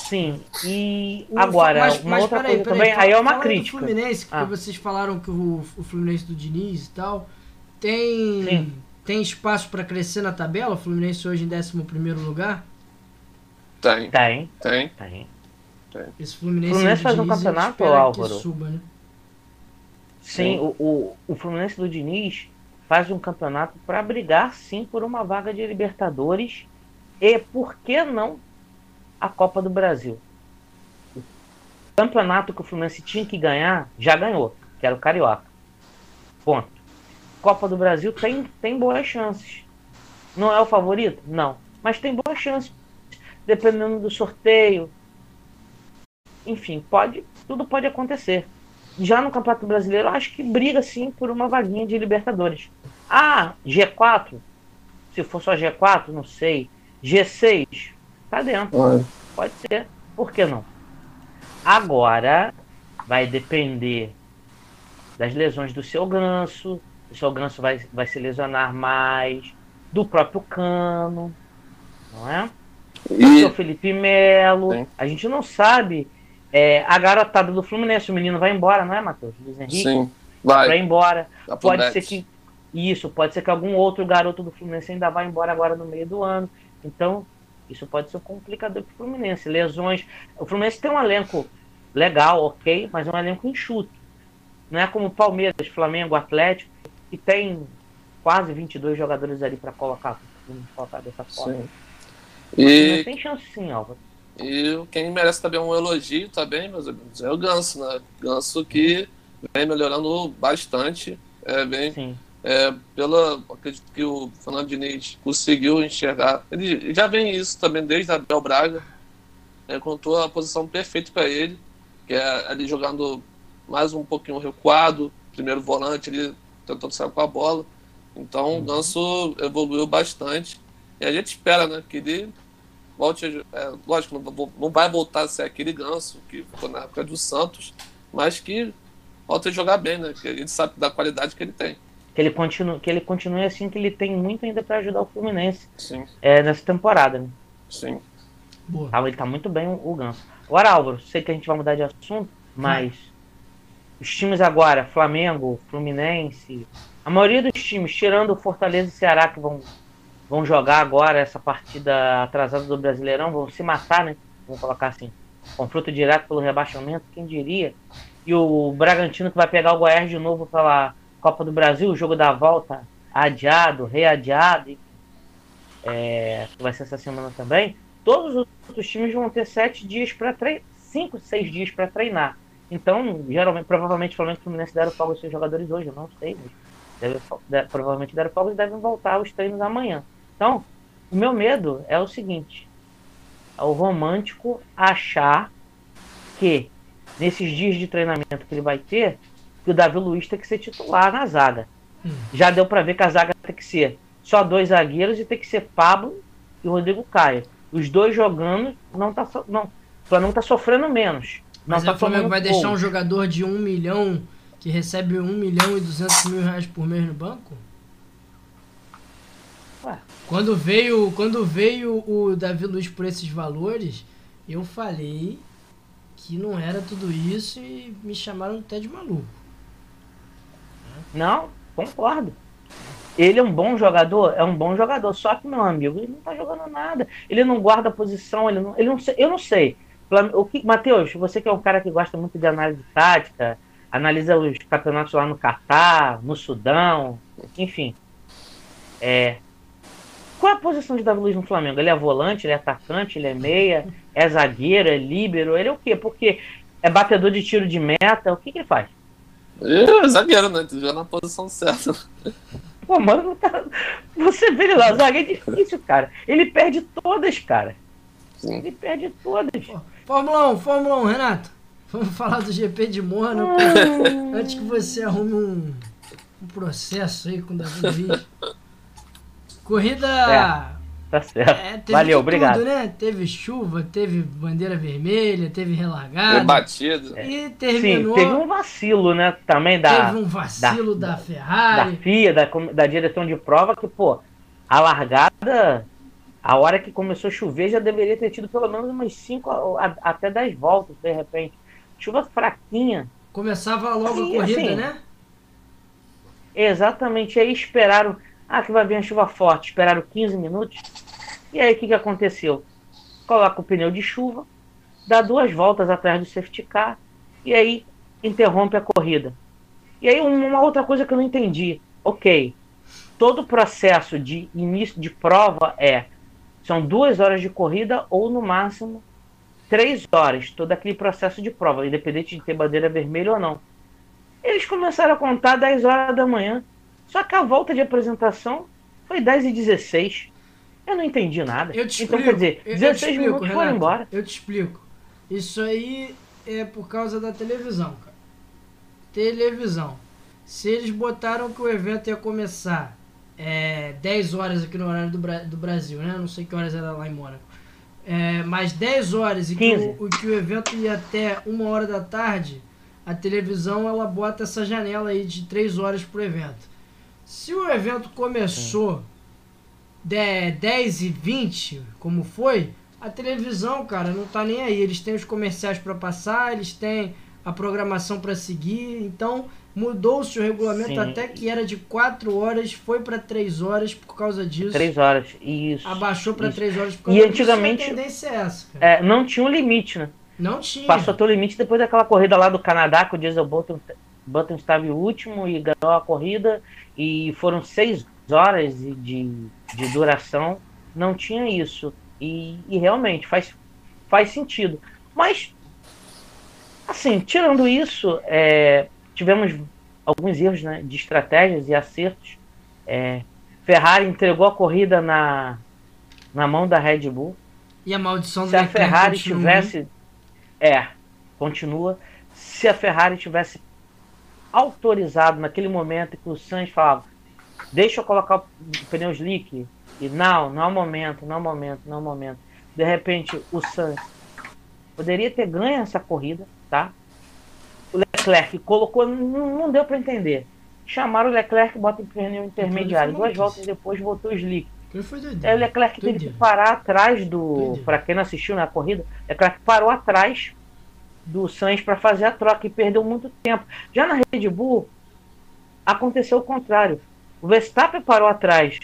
Sim. E O- agora, mas- uma mas outra peraí, coisa peraí, também, fala- aí é uma do crítica. Fluminense, que Ah. vocês falaram que o, o Fluminense do Diniz e tal tem Sim. tem espaço para crescer na tabela. O Fluminense hoje em 11 primeiro lugar. Tem, Tem, tem. tem. Esse Fluminense, O Fluminense faz um Diniz, gente campeonato, espera que Álvaro? suba, né? Sim, Sim. o, o, o Fluminense do Diniz faz um campeonato para brigar sim por uma vaga de Libertadores e por que não a Copa do Brasil. O campeonato que o Fluminense tinha que ganhar, já ganhou, que era o Carioca. Ponto. Copa do Brasil tem, tem boas chances. Não é o favorito? Não. Mas tem boas chances. Dependendo do sorteio. Enfim, pode, tudo pode acontecer. Já no Campeonato Brasileiro, acho que briga sim por uma vaguinha de Libertadores. Ah, G4? Se for só G4, não sei. G6? Tá dentro. Pode ser. Por que não? Agora vai depender das lesões do seu ganso. O seu ganso vai, vai se lesionar mais. Do próprio Cano. Não é? Do E seu Felipe Melo. Sim. A gente não sabe. É, a garotada do Fluminense, o menino vai embora, não é, Matheus? Luiz Henrique? sim, Vai vai. embora. Pro Pode Bet. ser que. Isso, pode ser que algum outro garoto do Fluminense ainda vá embora agora no meio do ano. Então, isso pode ser um complicador para o Fluminense. Lesões. O Fluminense tem um elenco legal, ok, mas é um elenco enxuto. Não é como o Palmeiras, Flamengo, Atlético, que tem quase 22 jogadores ali para colocar. Colocar dessa forma. Sim. E, tem chance sim, Álvaro. e quem merece também um elogio também, meus amigos, é o Ganso, né? Ganso que vem melhorando bastante. É, vem Sim. É, pela acredito que o Fernando Diniz conseguiu enxergar. Ele já vem isso também desde a Bel Braga. É, encontrou a posição perfeita para ele, que é ali jogando mais um pouquinho recuado, primeiro volante, ele tentando sair com a bola. Então o Ganso evoluiu bastante. E a gente espera né, que ele volte. É, lógico, não, não vai voltar a ser aquele Ganso que ficou na época do Santos, mas que volte a jogar bem, né? Que a gente sabe da qualidade que ele tem. Que ele, continue, que ele continue assim, que ele tem muito ainda para ajudar o Fluminense Sim, é, nessa temporada. Né? sim. Boa. Tá, ele tá muito bem o, o Ganso. Agora, Álvaro, sei que a gente vai mudar de assunto, mas os times agora, Flamengo, Fluminense, a maioria dos times, tirando o Fortaleza e Ceará, que vão, vão jogar agora essa partida atrasada do Brasileirão, vão se matar, né? Vamos colocar assim. Confronto direto pelo rebaixamento, quem diria? E o Bragantino que vai pegar o Goiás de novo pela Copa do Brasil, o jogo da volta adiado, readiado, é, que vai ser essa semana também, todos os outros times vão ter sete dias para treinar, cinco, seis dias para treinar. Então, geralmente, provavelmente, o Flamengo e o Fluminense deram folga aos seus jogadores hoje, eu não sei, mas deve, provavelmente deram folga e devem voltar aos treinos amanhã. Então, o meu medo é o seguinte: é o romântico achar que nesses dias de treinamento que ele vai ter, que o Davi Luiz tem que ser titular na zaga. Hum. Já deu para ver que a zaga tem que ser só dois zagueiros e tem que ser Pablo e Rodrigo Caio. Os dois jogando, não tá, não, o Flamengo tá sofrendo menos. Mas tá o Flamengo vai deixar um jogador de um milhão que recebe um milhão e duzentos mil reais por mês no banco? Ué. Quando veio, quando veio o Davi Luiz por esses valores, eu falei que não era tudo isso e me chamaram até de maluco. Não, concordo. Ele é um bom jogador, é um bom jogador, só que, meu amigo, ele não tá jogando nada. Ele não guarda posição, ele não, ele não eu não sei. O que, Matheus, você que é um cara que gosta muito de análise tática, analisa os campeonatos lá no Catar, no Sudão, enfim. É, qual é a posição de Davi Luiz no Flamengo? Ele é volante, ele é atacante, ele é meia, é zagueiro, é líbero, ele é o quê? Porque é batedor de tiro de meta, o que, que ele faz? É zagueiro, né? Já na posição certa. Pô, mano, tá... você vê ele lá, zagueiro é difícil, cara. Ele perde todas, cara. Sim. Ele perde todas. Fórmula 1, Fórmula 1, Renato. Vamos falar do GP de Mônaco antes que você arrume um, um processo aí com o Davi Luiz. Corrida. É, tá certo. É, Valeu, obrigado. Tudo, né? Teve chuva, teve bandeira vermelha, teve relargada. Teve batido. E terminou. Sim, teve um vacilo, né? Também da. Teve um vacilo da, da Ferrari. Da FIA, da, da direção de prova, que, pô, a largada. A hora que começou a chover já deveria ter tido pelo menos umas 5 até 10 voltas, de repente. Chuva fraquinha. Começava logo a corrida, assim, né? Exatamente. Aí esperaram ah, que vai vir a chuva forte. Esperaram 15 minutos. E aí o que, que aconteceu? Coloca o pneu de chuva, dá duas voltas atrás do safety car e aí interrompe a corrida. E aí uma outra coisa que eu não entendi. Ok, todo o processo de início de prova é são duas horas de corrida ou no máximo três horas, todo aquele processo de prova, independente de ter bandeira vermelha ou não. Eles começaram a contar 10 horas da manhã. Só que a volta de apresentação foi 10 e 16. Eu não entendi nada. Eu te explico. Então, quer dizer, 16 explico, minutos Renato, foram embora. Eu te explico. Isso aí é por causa da televisão, cara. Televisão. Se eles botaram que o evento ia começar é, 10 horas aqui no horário do, Bra do Brasil, né? Não sei que horas era lá em Mônaco. É, mais 10 horas e que o, que o evento ia até uma hora da tarde, a televisão ela bota essa janela aí de 3 horas pro evento. Se o evento começou de 10 e 20, como foi, a televisão, cara, não tá nem aí. Eles têm os comerciais para passar, eles têm a programação para seguir. Então, mudou-se o regulamento Sim. até que era de 4 horas, foi para 3 horas por causa disso. 3 horas, isso. Abaixou para 3 horas por causa e antigamente, disso. a tendência é essa. Cara. É, não tinha um limite, né? Não tinha. Passou o limite depois daquela corrida lá do Canadá, que o Diesel Button, Button estava em último e ganhou a corrida e foram seis horas de, de duração, não tinha isso. E, e realmente faz, faz sentido. Mas, assim, tirando isso, é, tivemos alguns erros né, de estratégias e acertos. É, Ferrari entregou a corrida na, na mão da Red Bull. E a maldição Se a Ferrari continua. tivesse. É, continua. Se a Ferrari tivesse autorizado naquele momento que o Sainz falava, deixa eu colocar o pneu slick, e não, não é o momento, não é o momento, não é o momento. De repente, o Sainz poderia ter ganho essa corrida, tá? O Leclerc colocou, não, não deu para entender. Chamaram o Leclerc, bota o pneu intermediário. Duas voltas depois voltou o slick. Aí o Leclerc teve que parar atrás do. Para quem não assistiu na corrida, Leclerc parou atrás do Sainz para fazer a troca e perdeu muito tempo. Já na Red Bull, aconteceu o contrário. O Verstappen parou atrás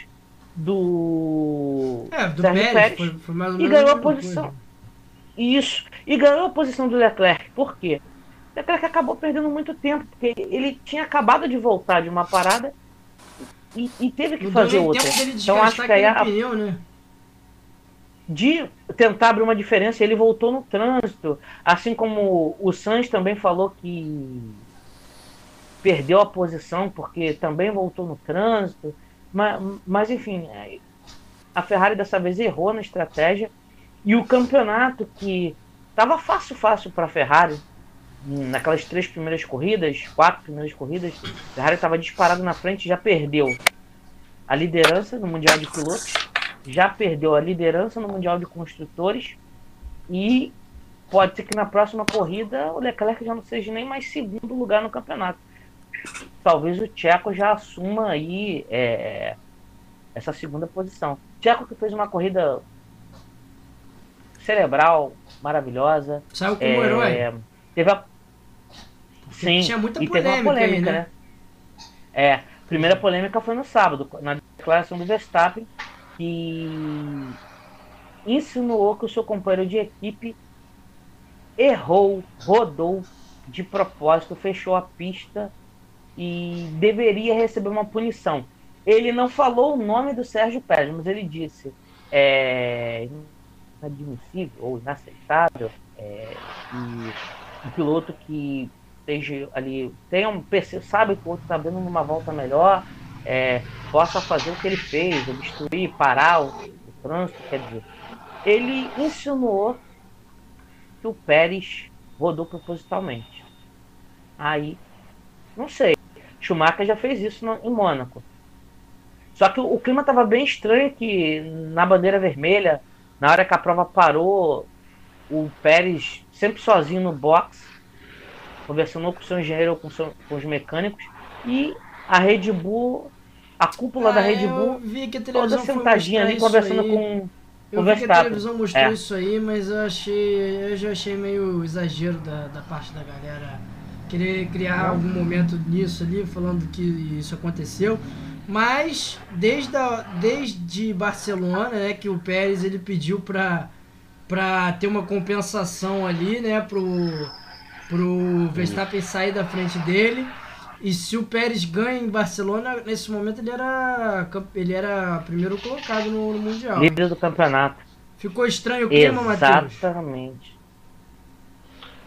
do, é, do Pérez, Pérez foi, foi e ganhou a posição. Coisa. Isso. E ganhou a posição do Leclerc. Por quê? Leclerc acabou perdendo muito tempo, porque ele tinha acabado de voltar de uma parada e, e teve que fazer outra. Então acho que aí a, pneu, né? De tentar abrir uma diferença, ele voltou no trânsito, assim como o Sainz também falou que perdeu a posição porque também voltou no trânsito, mas, mas enfim, a Ferrari dessa vez errou na estratégia. E o campeonato que estava fácil fácil para a Ferrari naquelas três primeiras corridas, quatro primeiras corridas, a Ferrari estava disparado na frente, já perdeu a liderança no mundial de pilotos já perdeu a liderança no Mundial de Construtores e pode ser que na próxima corrida o Leclerc já não seja nem mais segundo lugar no campeonato. Talvez o Tcheco já assuma aí é, essa segunda posição. Tcheco que fez uma corrida cerebral maravilhosa. Saiu como é, herói. Teve a... Sim, Tinha muita e polêmica, teve uma polêmica, aí, né? né? É, primeira polêmica foi no sábado, na declaração do Verstappen, que insinuou que o seu companheiro de equipe errou, rodou de propósito, fechou a pista e deveria receber uma punição. Ele não falou o nome do Sérgio Pérez, mas ele disse é inadmissível ou inaceitável é, que um piloto que esteja ali tenha um sabe que o outro está dando uma volta melhor é, possa fazer o que ele fez, obstruir, parar o, o trânsito, quer dizer. Ele insinuou que o Pérez rodou propositalmente. Aí, não sei. Schumacher já fez isso no, em Mônaco. Só que o, o clima estava bem estranho que na bandeira vermelha, na hora que a prova parou, o Pérez sempre sozinho no box, conversando com o seu engenheiro ou com, com os mecânicos, e a Red Bull a cúpula ah, da Red Bull vi que a televisão toda sentadinha ali conversando aí. com eu vi que a televisão mostrou é. isso aí, mas eu achei. Eu já achei meio exagero da, da parte da galera querer criar algum momento nisso ali, falando que isso aconteceu. Mas desde, a, desde Barcelona, né, que o Pérez ele pediu para para ter uma compensação ali, né, pro pro Verstappen sair da frente dele. E se o Pérez ganha em Barcelona, nesse momento ele era, ele era primeiro colocado no, no Mundial. Líder do campeonato. Ficou estranho o clima, Matheus? Exatamente.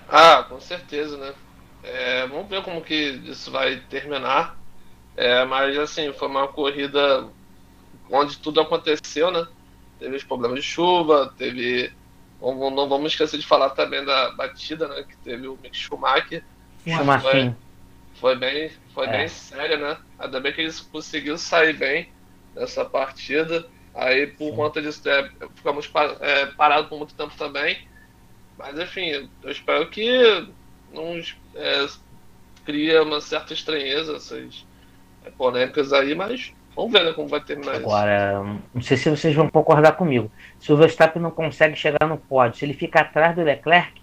Ah, com certeza, né? É, vamos ver como que isso vai terminar. É, mas assim, foi uma corrida onde tudo aconteceu, né? Teve os problemas de chuva, teve. Não vamos esquecer de falar também da batida, né? Que teve o Mick Schumacher. Schumacher foi bem, foi é. bem séria, né? Ainda bem que eles conseguiram sair bem nessa partida. Aí, por Sim. conta disso, é, ficamos é, parados por muito tempo também. Mas, enfim, eu espero que não é, cria uma certa estranheza essas polêmicas aí, mas vamos ver né, como vai terminar Agora, isso. não sei se vocês vão concordar comigo. Se o Verstappen não consegue chegar no pódio, se ele fica atrás do Leclerc,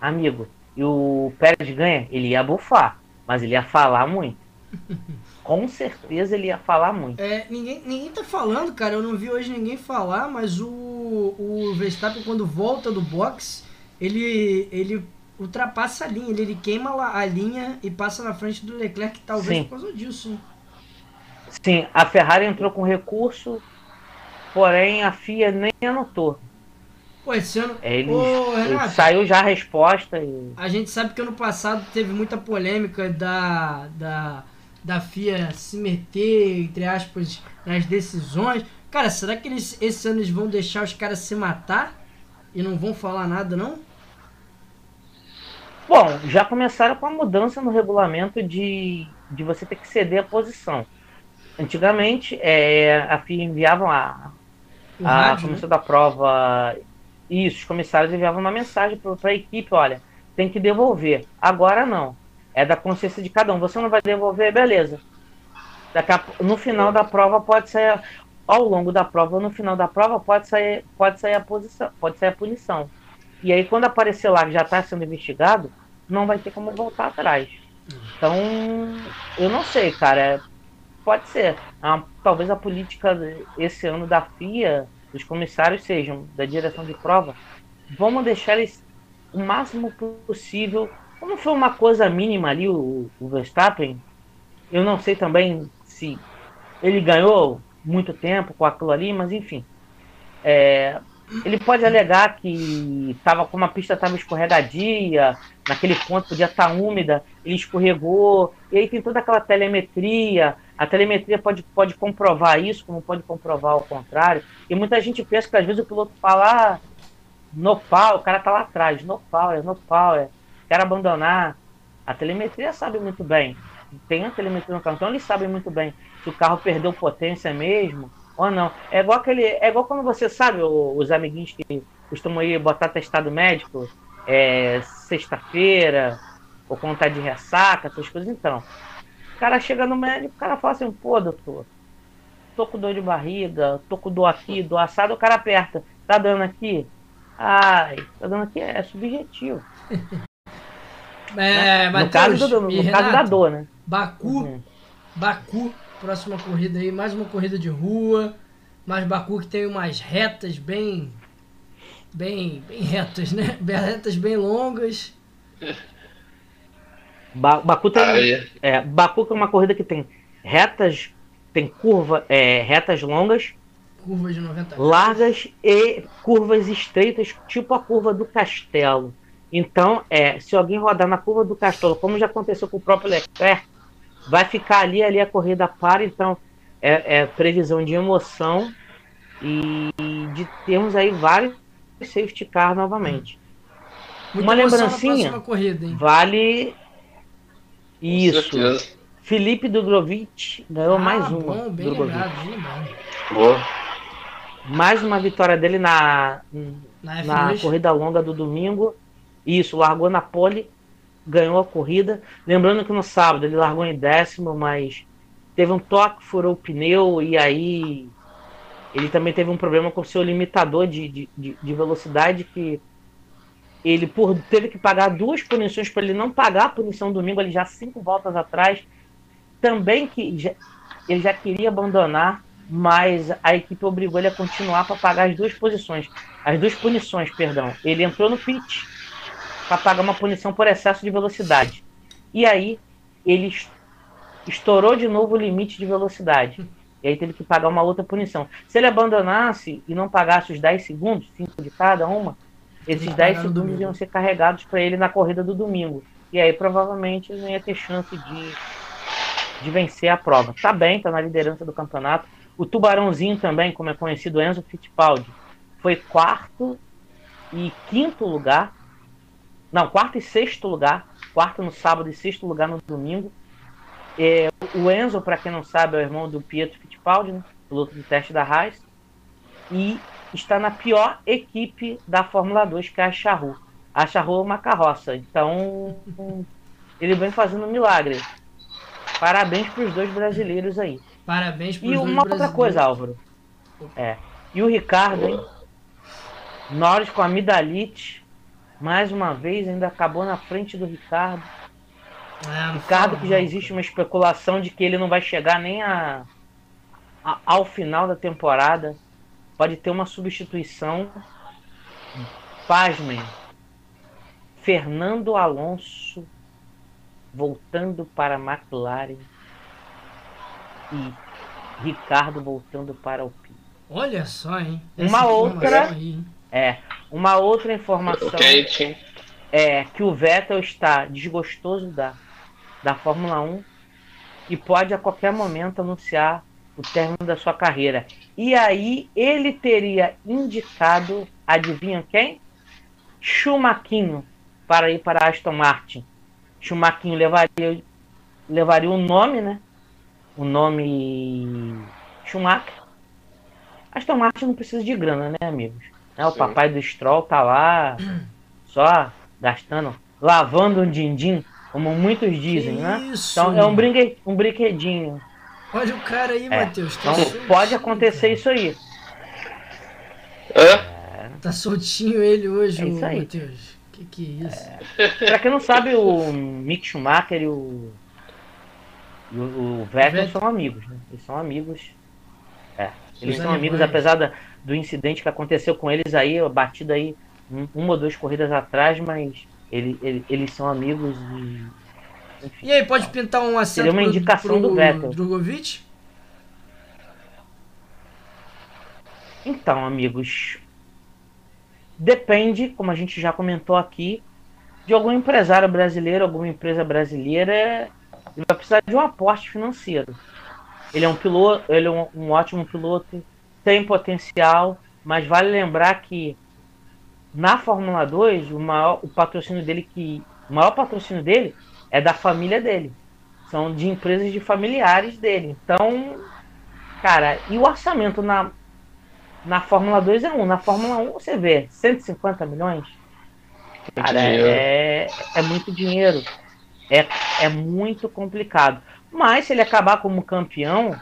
amigo, e o Pérez ganha, ele ia bufar. Mas ele ia falar muito. Com certeza ele ia falar muito. É, ninguém, ninguém tá falando, cara. Eu não vi hoje ninguém falar, mas o, o Verstappen, quando volta do box, ele, ele ultrapassa a linha. Ele, ele queima a linha e passa na frente do Leclerc, talvez Sim. por causa disso. Sim, a Ferrari entrou com recurso, porém a FIA nem anotou. Pô, esse ano. Ele, Ô, Renato, saiu já a resposta. E... A gente sabe que ano passado teve muita polêmica da, da, da FIA se meter, entre aspas, nas decisões. Cara, será que eles, esse ano eles vão deixar os caras se matar e não vão falar nada, não? Bom, já começaram com a mudança no regulamento de, de você ter que ceder a posição. Antigamente, é, a FIA enviava a, a comissão né? da prova isso, os comissários enviavam uma mensagem para a equipe, olha, tem que devolver. Agora não. É da consciência de cada um. Você não vai devolver, beleza. A, no final da prova pode sair. Ao longo da prova, no final da prova, pode sair, pode sair a posição, pode sair a punição. E aí, quando aparecer lá que já está sendo investigado, não vai ter como voltar atrás. Então, eu não sei, cara. Pode ser. Ah, talvez a política esse ano da FIA os comissários sejam da direção de prova, vamos deixar eles o máximo possível. Como foi uma coisa mínima ali, o, o Verstappen, eu não sei também se ele ganhou muito tempo com aquilo ali, mas enfim. É, ele pode alegar que tava, como a pista estava escorregadia, naquele ponto podia estar tá úmida, ele escorregou, e aí tem toda aquela telemetria. A telemetria pode, pode comprovar isso, como pode comprovar o contrário. E muita gente pensa que às vezes o piloto fala ah, no pau, o cara tá lá atrás, no pau, é no pau, é, quero abandonar. A telemetria sabe muito bem. Tem a telemetria no carro, então eles sabem muito bem se o carro perdeu potência mesmo ou não. É igual aquele. É igual quando você sabe, os amiguinhos que costumam ir botar testado médico é, sexta-feira, ou quando tá de ressaca, essas coisas, então. O cara chega no médico, o cara fala assim, pô, doutor, tô com dor de barriga, tô com dor aqui, dor assado, o cara aperta. Tá dando aqui? Ai, tá dando aqui, é subjetivo. É, né? no caso, do, no Renato, caso da dor, né? Baku, uhum. Baku, próxima corrida aí, mais uma corrida de rua, mas Baku que tem umas retas bem, bem, bem retas, né? Retas bem longas. Ba Baku tem, ah, é. Baku é uma corrida que tem retas, tem curva, é, retas longas, curvas de 90 largas e curvas estreitas, tipo a curva do Castelo. Então, é, se alguém rodar na curva do Castelo, como já aconteceu com o próprio Leclerc, vai ficar ali, ali a corrida para, então é, é previsão de emoção e de termos aí vários safety car novamente. Muita Uma lembrancinha, corrida, vale isso. Felipe Dubrovic ganhou ah, mais uma. Bom, bem lembrado, bem lembrado. Boa. Mais uma vitória dele na, na, na corrida longa do domingo. Isso, largou na pole, ganhou a corrida. Lembrando que no sábado ele largou em décimo, mas teve um toque, furou o pneu e aí ele também teve um problema com o seu limitador de, de, de, de velocidade que ele por, teve que pagar duas punições para ele não pagar a punição domingo, ele já cinco voltas atrás. Também que já, ele já queria abandonar, mas a equipe obrigou ele a continuar para pagar as duas posições, as duas punições, perdão. Ele entrou no pit para pagar uma punição por excesso de velocidade. E aí ele estourou de novo o limite de velocidade. E aí teve que pagar uma outra punição. Se ele abandonasse e não pagasse os 10 segundos, 5 de cada uma, esses 10 segundos iam ser carregados para ele na corrida do domingo. E aí provavelmente ele não ia ter chance de, de vencer a prova. Tá bem, tá na liderança do campeonato. O Tubarãozinho também, como é conhecido, Enzo Fittipaldi, foi quarto e quinto lugar não, quarto e sexto lugar. Quarto no sábado e sexto lugar no domingo. É, o Enzo, para quem não sabe, é o irmão do Pietro Fittipaldi, né? piloto de teste da Haas. E está na pior equipe da Fórmula 2, que é a Charru. A Charru é uma carroça. Então, ele vem fazendo um milagre. Parabéns para os dois brasileiros aí. Parabéns para os dois E uma outra coisa, Álvaro. É. E o Ricardo, hein? Norris com a Midalite mais uma vez ainda acabou na frente do Ricardo. É, Ricardo, que já existe uma especulação de que ele não vai chegar nem a, a, ao final da temporada. Pode ter uma substituição. Pasmem. Fernando Alonso voltando para a McLaren e Ricardo voltando para o. Olha só, hein? Uma outra. Aí, é, uma outra informação okay, é que o Vettel está desgostoso da, da Fórmula 1 e pode a qualquer momento anunciar o término da sua carreira. E aí ele teria indicado, adivinha quem? Chumaquinho para ir para Aston Martin. Chumaquinho levaria levaria o nome, né? O nome Schumacher. Aston Martin não precisa de grana, né, amigos? Né? O papai do Stroll tá lá só gastando, lavando um din-din, como muitos dizem, que né? Isso? Então é um, brinque, um brinquedinho. Olha o cara aí, é. Matheus. Tá então pode acontecer isso aí. É? Tá soltinho ele hoje, é Matheus. Que que é isso? É. Pra quem não sabe, o Mick Schumacher e o, e o, o Vettel são amigos, né? Eles são amigos. É. Eles são amigos, apesar da, do incidente que aconteceu com eles aí, batido aí um, uma ou duas corridas atrás, mas ele, ele, eles são amigos e. Enfim, e aí, pode pintar um assento Seria uma indicação pro, do Vettel. Drogovic? Então, amigos, depende, como a gente já comentou aqui, de algum empresário brasileiro, alguma empresa brasileira, ele vai precisar de um aporte financeiro. Ele é um piloto, ele é um, um ótimo piloto, tem potencial, mas vale lembrar que na Fórmula 2, o maior o patrocínio dele que o maior patrocínio dele é da família dele. São de empresas de familiares dele. Então, cara, e o orçamento na na Fórmula 2 é um, na Fórmula 1 você vê 150 milhões. Cara, é, é muito dinheiro. É, é muito complicado. Mas se ele acabar como campeão,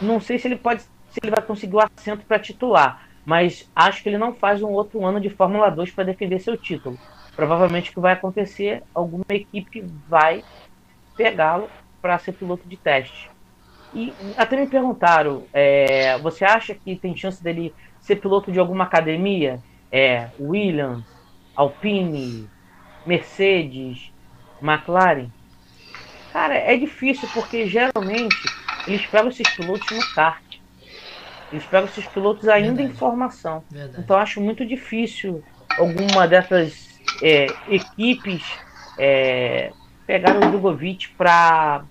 não sei se ele pode se ele vai conseguir o assento para titular, mas acho que ele não faz um outro ano de Fórmula 2 para defender seu título. Provavelmente o que vai acontecer, alguma equipe vai pegá-lo para ser piloto de teste. E até me perguntaram, é, você acha que tem chance dele ser piloto de alguma academia? É, Williams, Alpine, Mercedes, McLaren? Cara, é difícil porque geralmente eles pegam esses pilotos no kart. Eles pegam esses pilotos ainda Verdade. em formação. Verdade. Então acho muito difícil alguma dessas é, equipes é, pegar o Drogovic para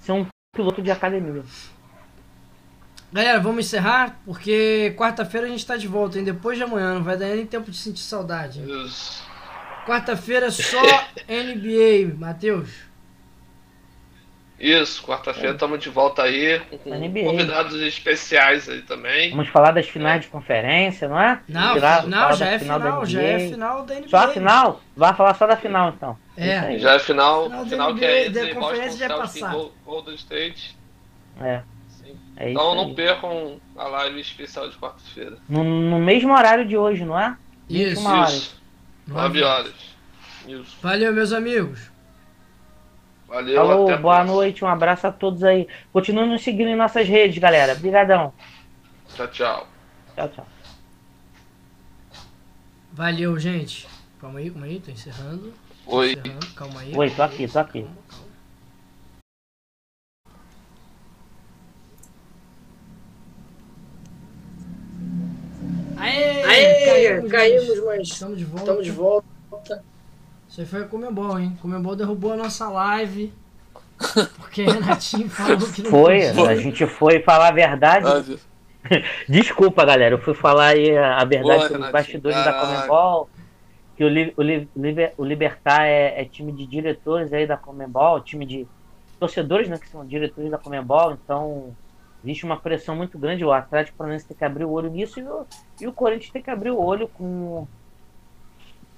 ser um piloto de academia. Galera, vamos encerrar, porque quarta-feira a gente está de volta, hein? Depois de amanhã, não vai dar nem tempo de sentir saudade. Quarta-feira só NBA, Matheus. Isso, quarta-feira estamos é. de volta aí com convidados especiais aí também. Vamos falar das finais é. de conferência, não é? Não, Tirar, não já é final, final já é final da NBA. Só a final? Vai falar só da final então. É. Já é final, final, final NBA, que é entre conferência já é passar. Golden State. É. é então não percam a live especial de quarta-feira. No, no, mesmo horário de hoje, não é? Isso. Isso. 9 horas. Isso. Valeu, meus amigos. Valeu, Falou, boa próxima. noite, um abraço a todos aí. Continue nos seguindo em nossas redes, galera. Obrigadão. Tchau, tchau. Tchau, tchau. Valeu, gente. Calma aí, calma aí, tô encerrando. Tô Oi. Encerrando. Calma aí. Oi, tô aqui, tô aqui. Calma, calma. Aê, Aê caímos, caímos, mas estamos de volta. Estamos de volta. Isso aí foi a Comembol, hein? Comembol derrubou a nossa live. Porque Renatinho falou que não Foi, a gente foi falar a verdade. Desculpa, galera, eu fui falar aí a verdade Boa, sobre os bastidores da Comembol. Que o, o, o Libertar é, é, time de diretores aí da Comembol, time de torcedores, né, que são diretores da Comembol, então existe uma pressão muito grande. O Atlético Paranaense tem que abrir o olho nisso e o, e o Corinthians tem que abrir o olho com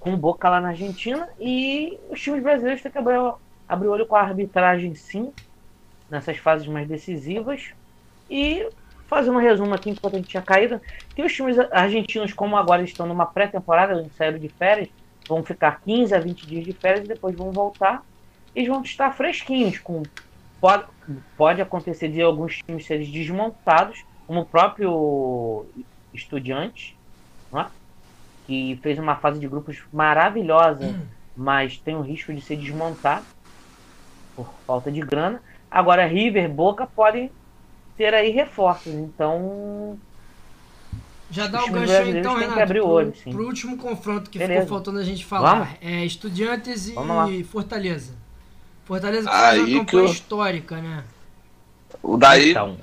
com Boca lá na Argentina e os times brasileiros têm que abrir, abrir olho com a arbitragem sim, nessas fases mais decisivas. E fazendo um resumo aqui enquanto a gente tinha caído, que os times argentinos, como agora estão numa pré-temporada, saíram de férias, vão ficar 15 a 20 dias de férias e depois vão voltar. E vão estar fresquinhos, com pode, pode acontecer de alguns times serem desmontados, como o próprio Estudiantes? Que fez uma fase de grupos maravilhosa, hum. mas tem o risco de ser desmontado por falta de grana. Agora River, Boca podem ter aí reforços, então já dá o gancho aí, então, Renato, abrir o olho, sim. pro último confronto que Beleza. ficou faltando a gente falar. Vamos? É Estudiantes e Fortaleza. Fortaleza que faz uma campanha eu... histórica, né? O daí... Então,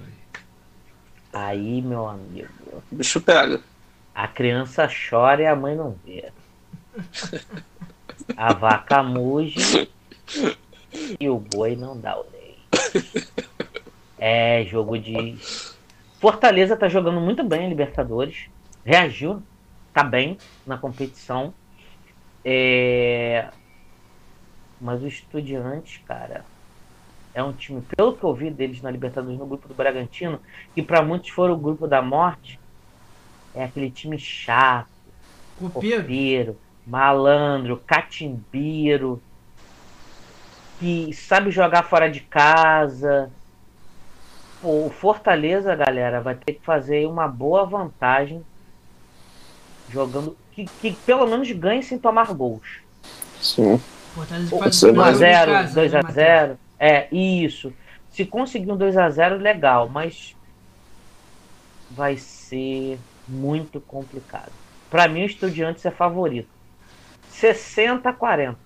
aí, meu amigo... O bicho pega. A criança chora e a mãe não vê. A vaca muge e o boi não dá o leite. É jogo de. Fortaleza tá jogando muito bem a Libertadores. Reagiu, tá bem na competição. É... Mas o Estudiantes, cara, é um time, pelo que eu vi deles na Libertadores no grupo do Bragantino, que para muitos foram o grupo da morte, é aquele time chato, copeiro, copeiro malandro, catimbeiro, que sabe jogar fora de casa. O Fortaleza, galera, vai ter que fazer uma boa vantagem jogando que, que pelo menos ganhe sem tomar gols. Sim. Fortaleza faz 1x0, 2x0. É, isso. Se conseguir um 2x0, legal, mas vai ser muito complicado. Para mim, o Estudiantes é favorito. 60 a 40.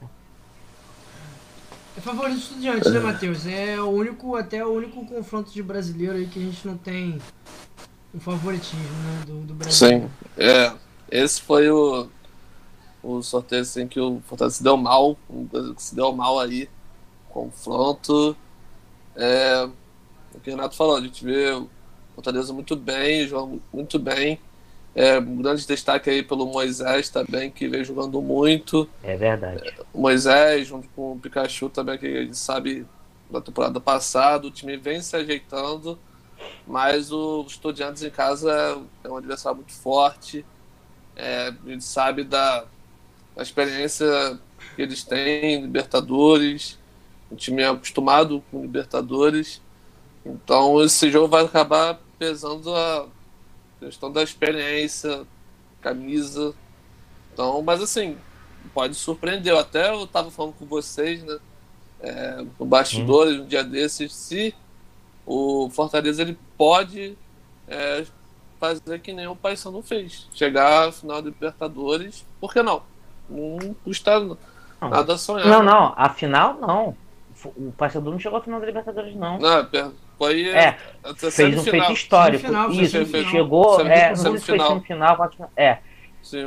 É favorito do Estudiantes, né, Matheus? É o único, até o único confronto de brasileiro aí que a gente não tem um favoritismo, né, do, do Brasil. Sim, é. Esse foi o, o sorteio assim, que o Fortaleza se deu mal, se deu mal aí. Confronto. É, o que o Renato falou, a gente vê o Fortaleza muito bem, jogando muito bem. É, um grande destaque aí pelo Moisés também, que vem jogando muito. É verdade. O Moisés, junto com o Pikachu também, que a gente sabe da temporada passada, o time vem se ajeitando, mas o Estudiantes em casa é um adversário muito forte. É, a gente sabe da, da experiência que eles têm em Libertadores, o time é acostumado com Libertadores, então esse jogo vai acabar pesando a questão da experiência, camisa. Então, mas assim, pode surpreender. Eu até eu tava falando com vocês, né? É, no bastidores, hum. um dia desses, se o Fortaleza ele pode é, fazer que nem o Paysandu fez. Chegar à final da Libertadores, por que não? Não custa não. nada sonhar. Não, não, a final não. O Paysandu não chegou à final da Libertadores, não. Não, foi. É, fez um feito histórico. Semifinal, Isso, semifinal. chegou. Semifinal. É, não sei foi semifinal, é.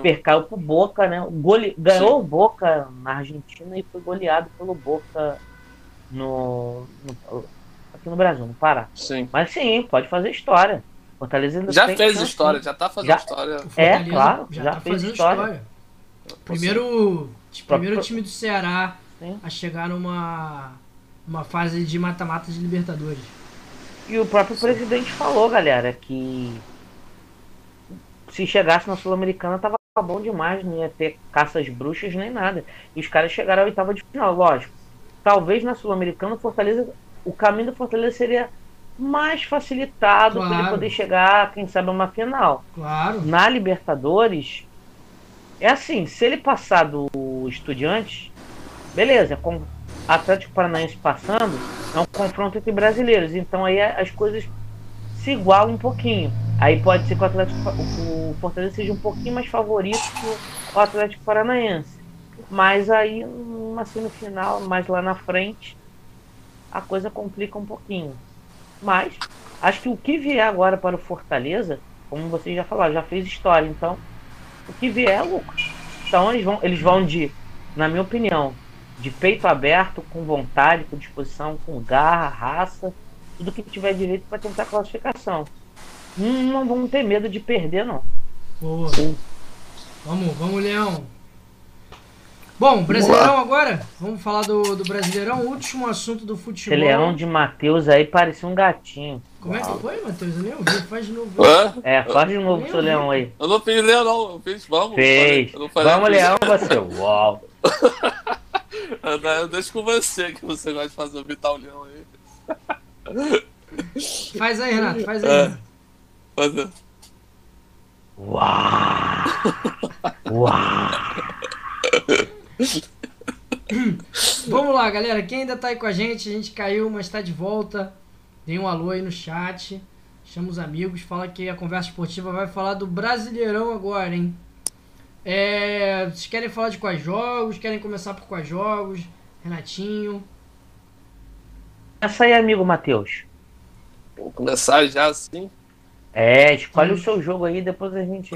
Percaiu pro Boca, né? Gole... Ganhou o Boca na Argentina e foi goleado pelo Boca no, no, aqui no Brasil, no Pará. Sim. Mas sim, pode fazer história. Fortaleza ainda já fez história, já tá fazendo já, história. É, claro, já, já tá fez história. história. Primeiro, primeiro time do Ceará sim. a chegar numa uma fase de mata-mata de Libertadores. E o próprio presidente falou, galera, que se chegasse na Sul-Americana tava bom demais, não ia ter caças bruxas nem nada. E os caras chegaram à oitava de final, lógico. Talvez na Sul-Americana Fortaleza, o caminho do Fortaleza seria mais facilitado claro. para ele poder chegar, quem sabe, a uma final. Claro. Na Libertadores, é assim, se ele passar do Estudiantes, beleza, Atlético Paranaense passando, é um confronto entre brasileiros. Então aí as coisas se igualam um pouquinho. Aí pode ser que o, Atlético, o Fortaleza seja um pouquinho mais favorito que o Atlético Paranaense. Mas aí, numa semifinal, mais lá na frente, a coisa complica um pouquinho. Mas acho que o que vier agora para o Fortaleza, como vocês já falaram, já fez história. Então, o que vier é lucro. Então eles vão, eles vão de, na minha opinião, de peito aberto, com vontade, com disposição, com garra, raça, tudo que tiver direito para tentar classificação. Hum, não vamos ter medo de perder, não. Boa. Sim. Vamos, vamos, Leão. Bom, Brasileirão agora? Vamos falar do, do Brasileirão, último assunto do futebol. Esse leão de Matheus aí parecia um gatinho. Como é que foi, Matheus? Eu nem ouvi, faz de novo. É, faz de novo, seu leão aí. Eu não fiz leão, não. Eu fiz, vamos. Fez. vamos, leão, você. Uau. Deixa com você que você gosta de fazer o Vital Leão aí. Faz aí, Renato, faz aí. É. Faz aí. Uau! Uau! Vamos lá, galera. Quem ainda tá aí com a gente, a gente caiu, mas tá de volta. Dê um alô aí no chat. Chama os amigos, fala que a conversa esportiva vai falar do Brasileirão agora, hein? É, vocês querem falar de quais jogos? Querem começar por quais jogos? Renatinho. Começa aí, amigo Matheus. Vou começar já assim. É, escolhe hum. o seu jogo aí, depois a gente.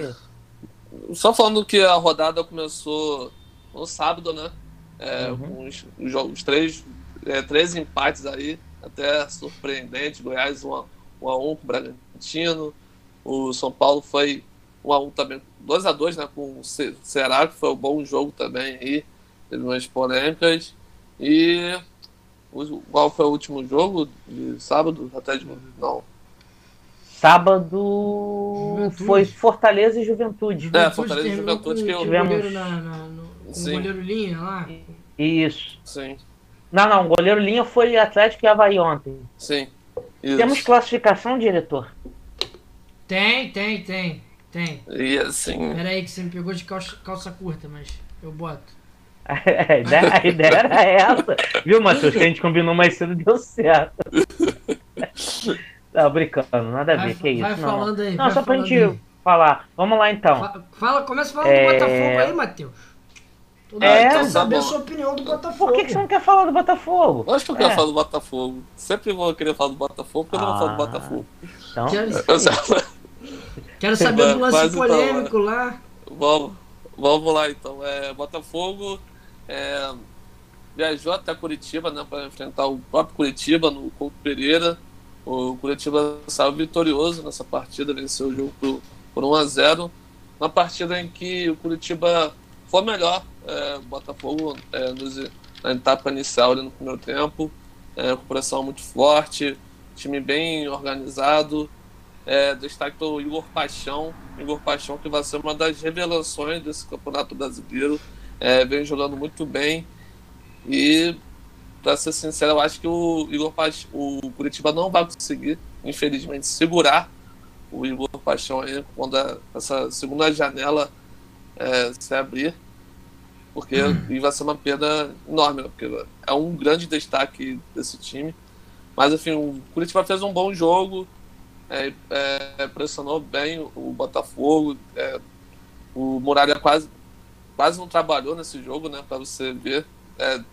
Só falando que a rodada começou no sábado, né? É, uhum. os, os, três, é, três empates aí, até surpreendente. Goiás 1 um a, um a 1 um com o Bragantino. O São Paulo foi 1 a 1 também, 2 a 2 né, com o Ceará, que foi um bom jogo também aí, teve umas polêmicas. E qual foi o último jogo de sábado? Até de não. Sábado Juventude. foi Fortaleza e Juventude. É, Fortaleza e Juventude que eu tivemos. Goleiro na, na, no, com o goleiro linha lá. Isso. Sim. Não, não, o goleiro linha foi Atlético e Havaí ontem. Sim. Isso. Temos classificação, diretor? Tem, tem, tem. Tem. E assim. Pera aí que você me pegou de calça, calça curta, mas eu boto. a, ideia, a ideia era essa. Viu, Matheus? Que a gente combinou mais cedo deu certo. Não, brincando, nada a ver, Vai, que isso. vai não. falando aí. Não, só pra gente aí. falar. Vamos lá então. Fa- Fala, começa falando É. do Botafogo aí, Matheus. Todo É, mundo quer tá saber a sua opinião do Botafogo. Por que, que você não quer falar do Botafogo? Eu acho que eu quero É. falar do Botafogo. Sempre vou querer falar do Botafogo, porque eu não vou falar do Ah. Botafogo. Então, Quero, Eu sei- quero saber do lance então, polêmico lá. Vamos, vamos lá então. É, Botafogo é, viajou até Curitiba né, para enfrentar o próprio Curitiba no Couto Pereira. O Curitiba saiu vitorioso nessa partida, venceu o jogo por, por 1 a 0 Uma partida em que o Curitiba foi melhor. É, Botafogo é, nos- na etapa inicial ali no primeiro tempo, é, pressão muito forte, time bem organizado. É, destaque o Igor Paixão, Igor Paixão que vai ser uma das revelações desse campeonato brasileiro, é, vem jogando muito bem. E para ser sincero, eu acho que o Igor Paixão, o Curitiba não vai conseguir, infelizmente, segurar o Igor Paixão aí quando a- essa segunda janela é, se abrir, porque e vai ser uma perda enorme, né, porque é um grande destaque desse time. Mas enfim, o Curitiba fez um bom jogo, é, é, pressionou bem o, Botafogo. é, o Muralha quase, quase não trabalhou nesse jogo, né? Para você ver. É, o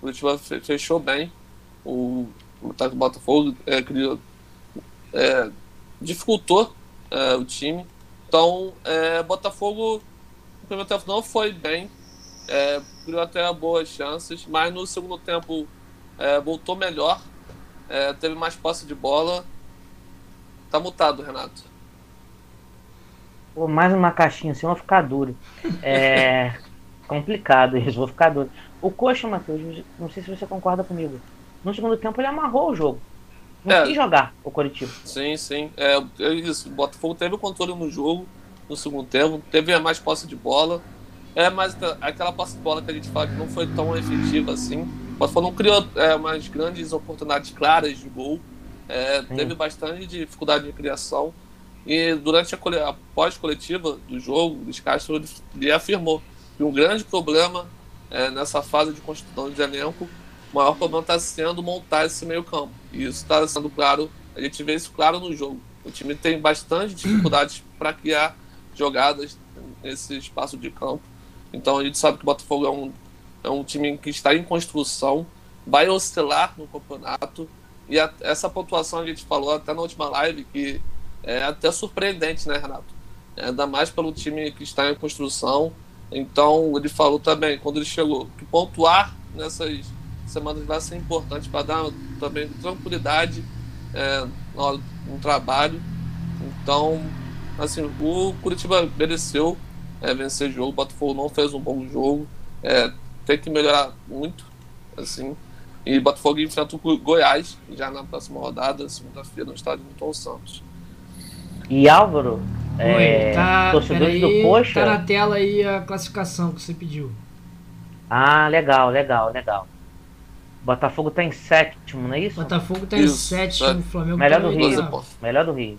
Curitiba fe- fechou bem. O, o ataque do Botafogo é, criou, é, dificultou é, o time. Então, Botafogo no primeiro tempo não foi bem. Criou até boas chances, mas no segundo tempo voltou melhor. teve mais posse de bola. Tá mutado, Renato. pô, mais uma caixinha assim, eu vou ficar duro. É complicado isso, vou ficar duro. O Coxa, Matheus, não sei se você concorda comigo. No segundo tempo ele amarrou o jogo. Não É. quis jogar o Coritiba. Sim, sim. É, é isso. O Botafogo teve o controle no jogo no segundo tempo, teve mais posse de bola. É, mas tá- aquela posse de bola que a gente fala que não foi tão efetiva assim. O Botafogo não criou é, umas grandes oportunidades claras de gol. É, teve bastante dificuldade de criação. E durante a, a pós-coletiva do jogo, o Luiz Castro ele afirmou que um grande problema é, nessa fase de construção de elenco, o maior problema está sendo montar esse meio-campo. E isso está sendo claro, a gente vê isso claro no jogo. O time tem bastante dificuldades para criar jogadas nesse espaço de campo. Então a gente sabe que o Botafogo é um, é um time que está em construção, vai oscilar no campeonato. E a- essa pontuação a gente falou até na última live que é até surpreendente, né, Renato? Ainda mais pelo time que está em construção. Então ele falou também, quando ele chegou, que pontuar nessas semanas vai ser importante para dar também tranquilidade é, hora do trabalho. Então, assim, o Curitiba mereceu é, vencer o jogo, o Botafogo não fez um bom jogo, é, tem que melhorar muito, assim. E Botafogo enfrenta o Go- Goiás já na próxima rodada, segunda-feira, no estádio Milton Santos. E Álvaro, Oi, é, tá, torcedores do Coxa. tá na tela aí a classificação que você pediu. Ah, legal, legal, legal. Botafogo tá em sétimo, não é isso? Botafogo tá em Isso, sétimo, é. o Flamengo Melhor tá do em Rio. Melhor do Rio.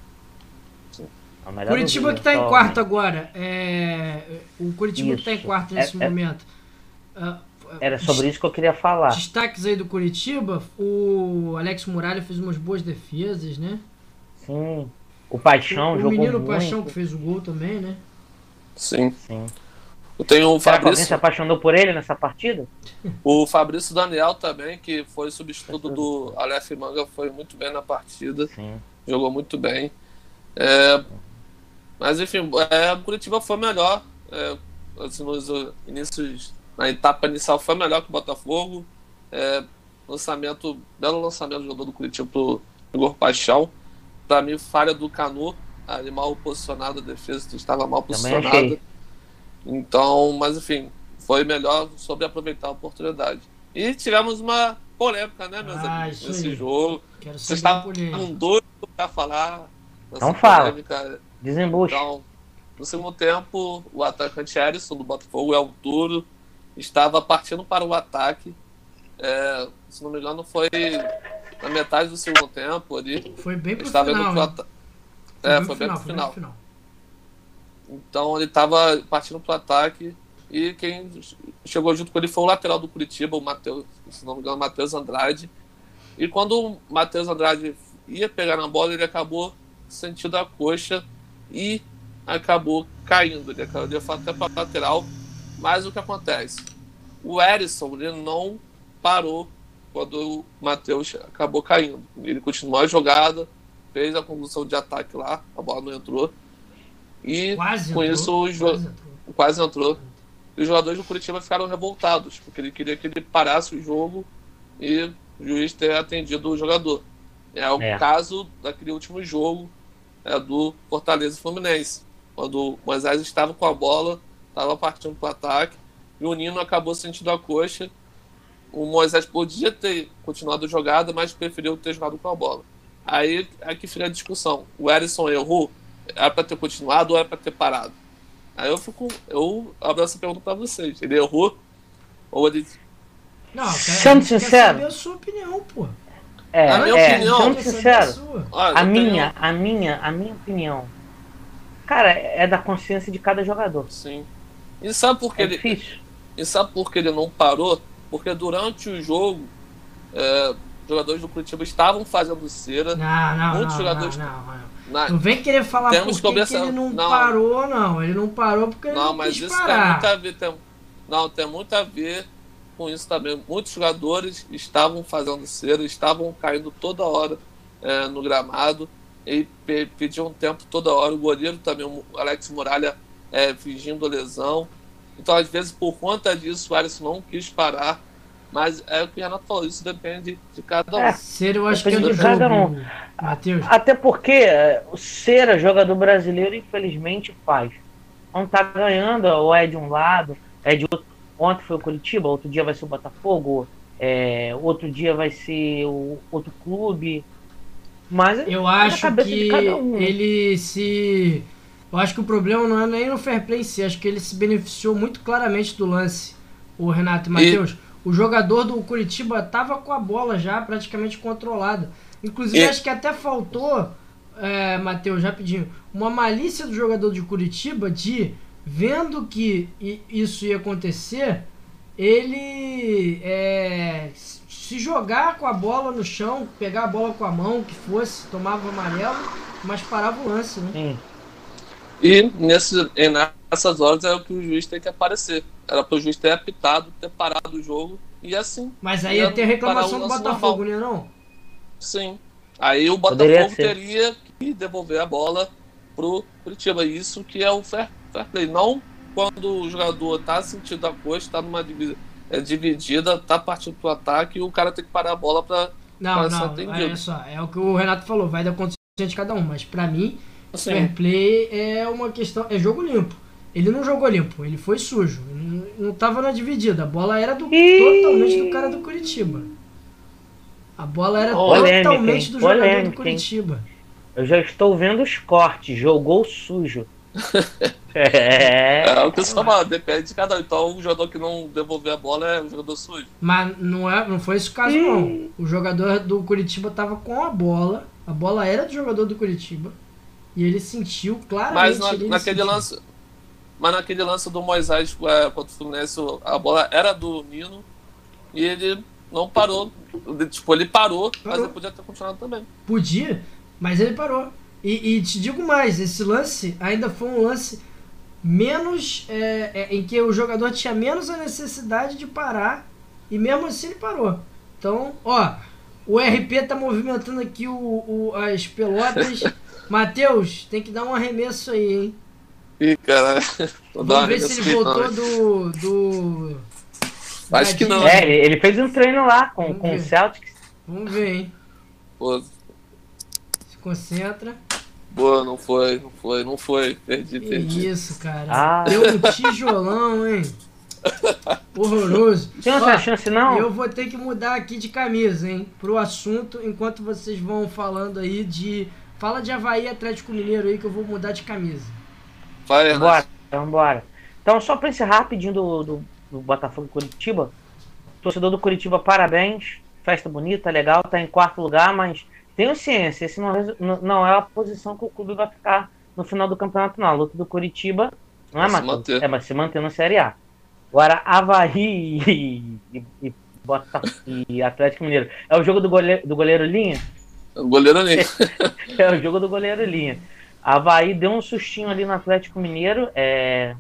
Sim. É o melhor Curitiba do Rio, que tá em quarto agora. É, o Curitiba que tá em Isso. quarto nesse É- é- momento. Ah, Era sobre isso que eu queria falar. Destaques aí do Curitiba, o Alex Muralha fez umas boas defesas, né? Sim. O Paixão o jogou menino muito. Paixão que fez o gol também, né? Sim. Sim. Eu tenho o Será que alguém se Fabrício, apaixonou por ele nessa partida? o Fabrício Daniel também, que foi substituto do Aleph Manga, foi muito bem na partida. Sim. jogou muito bem. É, mas enfim, é, o Curitiba foi melhor. É, assim, nos inícios, na etapa inicial foi melhor que o Botafogo. É, lançamento, belo lançamento do jogador do Curitiba pro Igor Paixão. Para mim, falha do Canu, ali mal posicionado, a defesa estava mal posicionada. Então, mas enfim, foi melhor sobre aproveitar a oportunidade. E tivemos uma polêmica, né, meus Ah, amigos, nesse aí. jogo. Quero Vocês estavam doidos para falar Então fala. polêmica. Desembucha. Então, no segundo tempo, o atacante Erisson do Botafogo, é o Turo, estava partindo para o ataque. É, se não me engano, foi na metade do segundo tempo ali. Foi bem pro Estava final, indo pro ataque. É, foi bem pro foi final. final. Então ele estava partindo para o ataque e quem chegou junto com ele foi o lateral do Curitiba, o Matheus, se não me engano, Matheus Andrade. E quando o Matheus Andrade ia pegar na bola, ele acabou sentindo a coxa e acabou caindo. Ele acabou de até para lateral. Mas o que acontece? O Erisson ele não parou quando o Matheus acabou caindo. Ele continuou a jogada, fez a condução de ataque lá, a bola não entrou. E quase com entrou, isso o jo... quase, entrou. quase entrou. E os jogadores do Curitiba ficaram revoltados, porque ele queria que ele parasse o jogo e o juiz ter atendido o jogador. É o é. caso daquele último jogo é, do Fortaleza Fluminense, quando o Moisés estava com a bola, estava partindo para o ataque, e o Nino acabou sentindo a coxa. O Moisés podia ter continuado a jogada, mas preferiu ter jogado com a bola. Aí aqui fica a discussão. O Erisson errou, era para ter continuado ou era para ter parado? Aí eu fico, eu abro essa pergunta para vocês. Ele errou ou ele não, sendo sincero. Quer a sua opinião, pô. É, a minha é, opinião. Sendo sincero, Olha, a minha, tenho... a minha, a minha opinião. Cara, é da consciência de cada jogador. Sim. E sabe por que é ele. Difícil. E sabe por que ele não parou? Porque durante o jogo, é, jogadores do Curitiba estavam fazendo cera. Não, não, muitos não, jogadores. Não, não, não. não vem querer falar Temos por que, que ele não, não, parou, não. Ele não parou porque ele não, não mas isso parar. tem muito a ver. Tem, não, tem muito a ver com isso também. Muitos jogadores estavam fazendo cera, estavam caindo toda hora é, no gramado e pe pediam tempo toda hora. O goleiro também, o Alex Muralha, é, fingindo lesão. Então, às vezes, por conta disso, o Alisson não quis parar. Mas é o que o Renato falou, isso depende de cada um. É, Cera eu acho que é de cada um. Mateus. Até porque é, o Cera, jogador brasileiro, infelizmente faz. Não tá ganhando, ou é de um lado, é de outro Ontem foi o Curitiba, outro dia vai ser o Botafogo, é, outro dia vai ser o outro clube. Mas eu acho que um. ele se. Eu acho que o problema não é nem no fair play em si, acho que ele se beneficiou muito claramente do lance, o Renato e Matheus. E... O jogador do Curitiba estava com a bola já praticamente controlada. Inclusive, e... acho que até faltou, é, Matheus, rapidinho, uma malícia do jogador de Curitiba de vendo que isso ia acontecer, ele é, se jogar com a bola no chão, pegar a bola com a mão, que fosse, tomava amarelo, mas parava o lance, né? E, nesse, nessas horas é o que o juiz tem que aparecer. Era para o juiz ter apitado, ter parado o jogo e assim. Mas aí ia ter reclamação do Botafogo, normal. né não? Sim. Aí o Botafogo teria que devolver a bola pro Curitiba. Isso que é o fair fair play. Não quando o jogador tá sentindo a coxa, tá numa é, dividida, tá partindo pro ataque e o cara tem que parar a bola pra, não, pra não, ser atendido. Olha só, é o que o Renato falou, vai dar consciência de cada um, mas pra mim, assim. fair play é uma questão, é jogo limpo. Ele não jogou limpo, ele foi sujo. Ele não tava na dividida. A bola era do, totalmente do cara do Curitiba. A bola era polêmica, totalmente do jogador polêmica, do Curitiba. Hein? Eu já estou vendo os cortes. Jogou sujo. É. é o que você fala, depende de cada um. Então, o jogador que não devolver a bola é o jogador sujo. Mas não, é, não foi esse o caso, não. O jogador do Curitiba tava com a bola, a bola era do jogador do Curitiba, e ele sentiu claramente. Mas na, naquele sentiu. lance. Mas naquele lance do Moisés é, contra o Fluminense, a bola era do Nino e ele não parou. Tipo, ele parou, parou. mas ele podia ter continuado também. Podia, mas ele parou. E, e, te digo mais, esse lance ainda foi um lance menos. É, é, em que o jogador tinha menos a necessidade de parar. E mesmo assim ele parou. Então, ó, o RP tá movimentando aqui o, o as pelotas. Matheus, tem que dar um arremesso aí, hein? Ih, cara. Vamos ver se ele voltou do. do... Acho que não. É, ele fez um treino lá com, com o Celtics. Vamos ver, hein? Pô. Se concentra. Boa, não foi, não foi, não foi. Perdi, que perdi. Isso, cara. Ah. Deu um tijolão, hein? Horroroso. Tem outra Ó, chance, não? Eu vou ter que mudar aqui de camisa, hein? Pro assunto, enquanto vocês vão falando aí de. Fala de Havaí Atlético Mineiro aí que eu vou mudar de camisa. Vai, Vambora, vambora. Então, só pra encerrar rapidinho do, do, do Botafogo Curitiba. Torcedor do Curitiba, parabéns. Festa bonita, legal, tá em quarto lugar, mas tenho ciência, esse não, não é a posição que o clube vai ficar no final do campeonato, não. A luta do Curitiba não é, Matheus? É, mas se manter na Série A. Agora, Havaí e, e, e, e Atlético Mineiro. É o jogo do goleiro, do goleiro Linha? Goleiro linha. é o jogo do goleiro linha. Havaí deu um sustinho ali no Atlético Mineiro. É...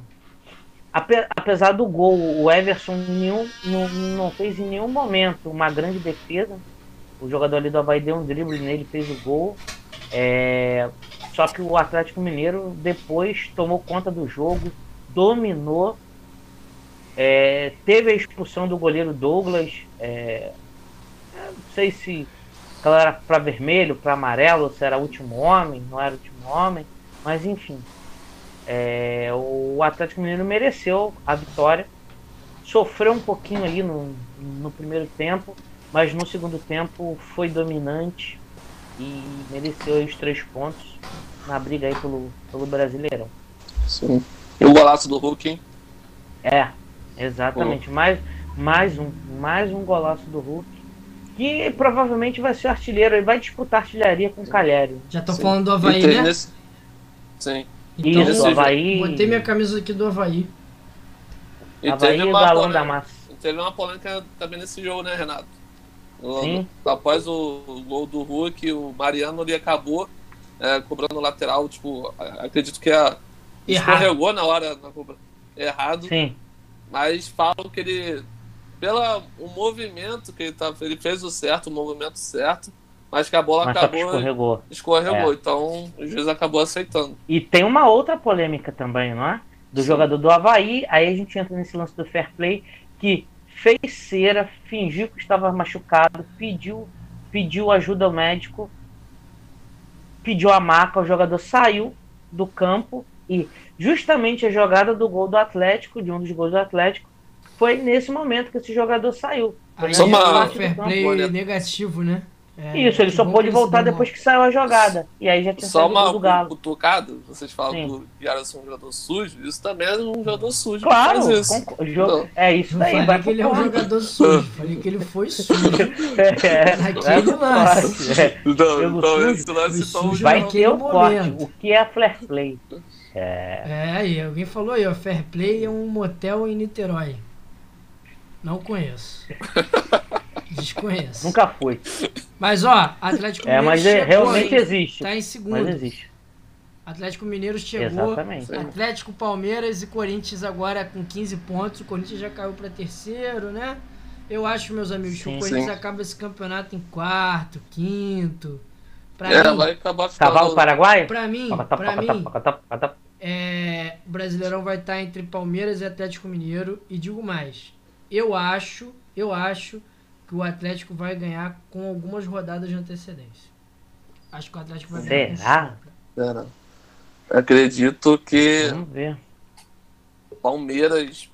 Apesar do gol, o Everson nenhum, não, não fez em nenhum momento uma grande defesa. O jogador ali do Havaí deu um drible nele, fez o gol. É... Só que o Atlético Mineiro depois tomou conta do jogo, dominou. É... Teve a expulsão do goleiro Douglas. É... Não sei se ela era para vermelho, para amarelo, se era o último homem, não era o último homem, mas enfim. É, o Atlético Mineiro mereceu a vitória, sofreu um pouquinho ali no, no primeiro tempo, mas no segundo tempo foi dominante e mereceu os três pontos na briga aí pelo, pelo Brasileirão. Sim. E o golaço do Hulk, hein? É, exatamente. Mais, mais, um, mais um golaço do Hulk que provavelmente vai ser artilheiro. Ele vai disputar artilharia com o Calhério. Já tô Sim. falando do Havaí, né? Nesse... Sim. Então, Isso, Havaí... Botei minha camisa aqui do Havaí. E Havaí teve uma, polêmica, da massa. teve uma polêmica também nesse jogo, né, Renato? Sim. Após o gol do Hulk, o Mariano ali acabou é, cobrando lateral, tipo, acredito que a escorregou na hora na cobra. Errado. Sim. Mas falam que ele pelo o movimento que ele, tá, ele fez o certo, o movimento certo, mas que a bola mas acabou. Escorregou. Escorregou, é. então o juiz acabou aceitando. E tem uma outra polêmica também, não é? Do Sim. jogador do Havaí, aí a gente entra nesse lance do fair play, que fez cera, fingiu que estava machucado, pediu, pediu ajuda ao médico, pediu a maca, o jogador saiu do campo e justamente a jogada do gol do Atlético, de um dos gols do Atlético, foi nesse momento que esse jogador saiu. Aí só uma fair play negativo, né? É, Isso, ele só pôde voltar depois que saiu a jogada. E aí já tinha Só uma do Galo. cutucada, vocês falam Sim. que o Yara é um jogador sujo, isso também é um jogador sujo. Claro, isso. é isso daí. Não falei que ele é um jogador sujo, falei que ele foi sujo. É, Aquele é, lance. É. Então, então esse lance só vai ter o corte. O que é fair play? É, é aí, alguém falou aí, ó, fair play é um motel em Niterói. Não conheço. Desconheço. Nunca fui. Mas ó, Atlético Mineiro. É, mas é, realmente ainda. existe. Tá em segundo. Mas existe. Atlético Mineiro chegou. Exatamente. Atlético, Palmeiras e Corinthians agora com 15 pontos. O Corinthians já caiu para terceiro, né? Eu acho, meus amigos, sim, que o Corinthians sim. acaba esse campeonato em quarto, quinto. Pra é, mim, vai acabar Cavalo Paraguai? Pra mim, pra mim é, o Brasileirão vai estar entre Palmeiras e Atlético Mineiro. E digo mais, eu acho, eu acho que o Atlético vai ganhar com algumas rodadas de antecedência. Acho que o Atlético vai ganhar. Será? Será? Acredito que Vamos ver. Palmeiras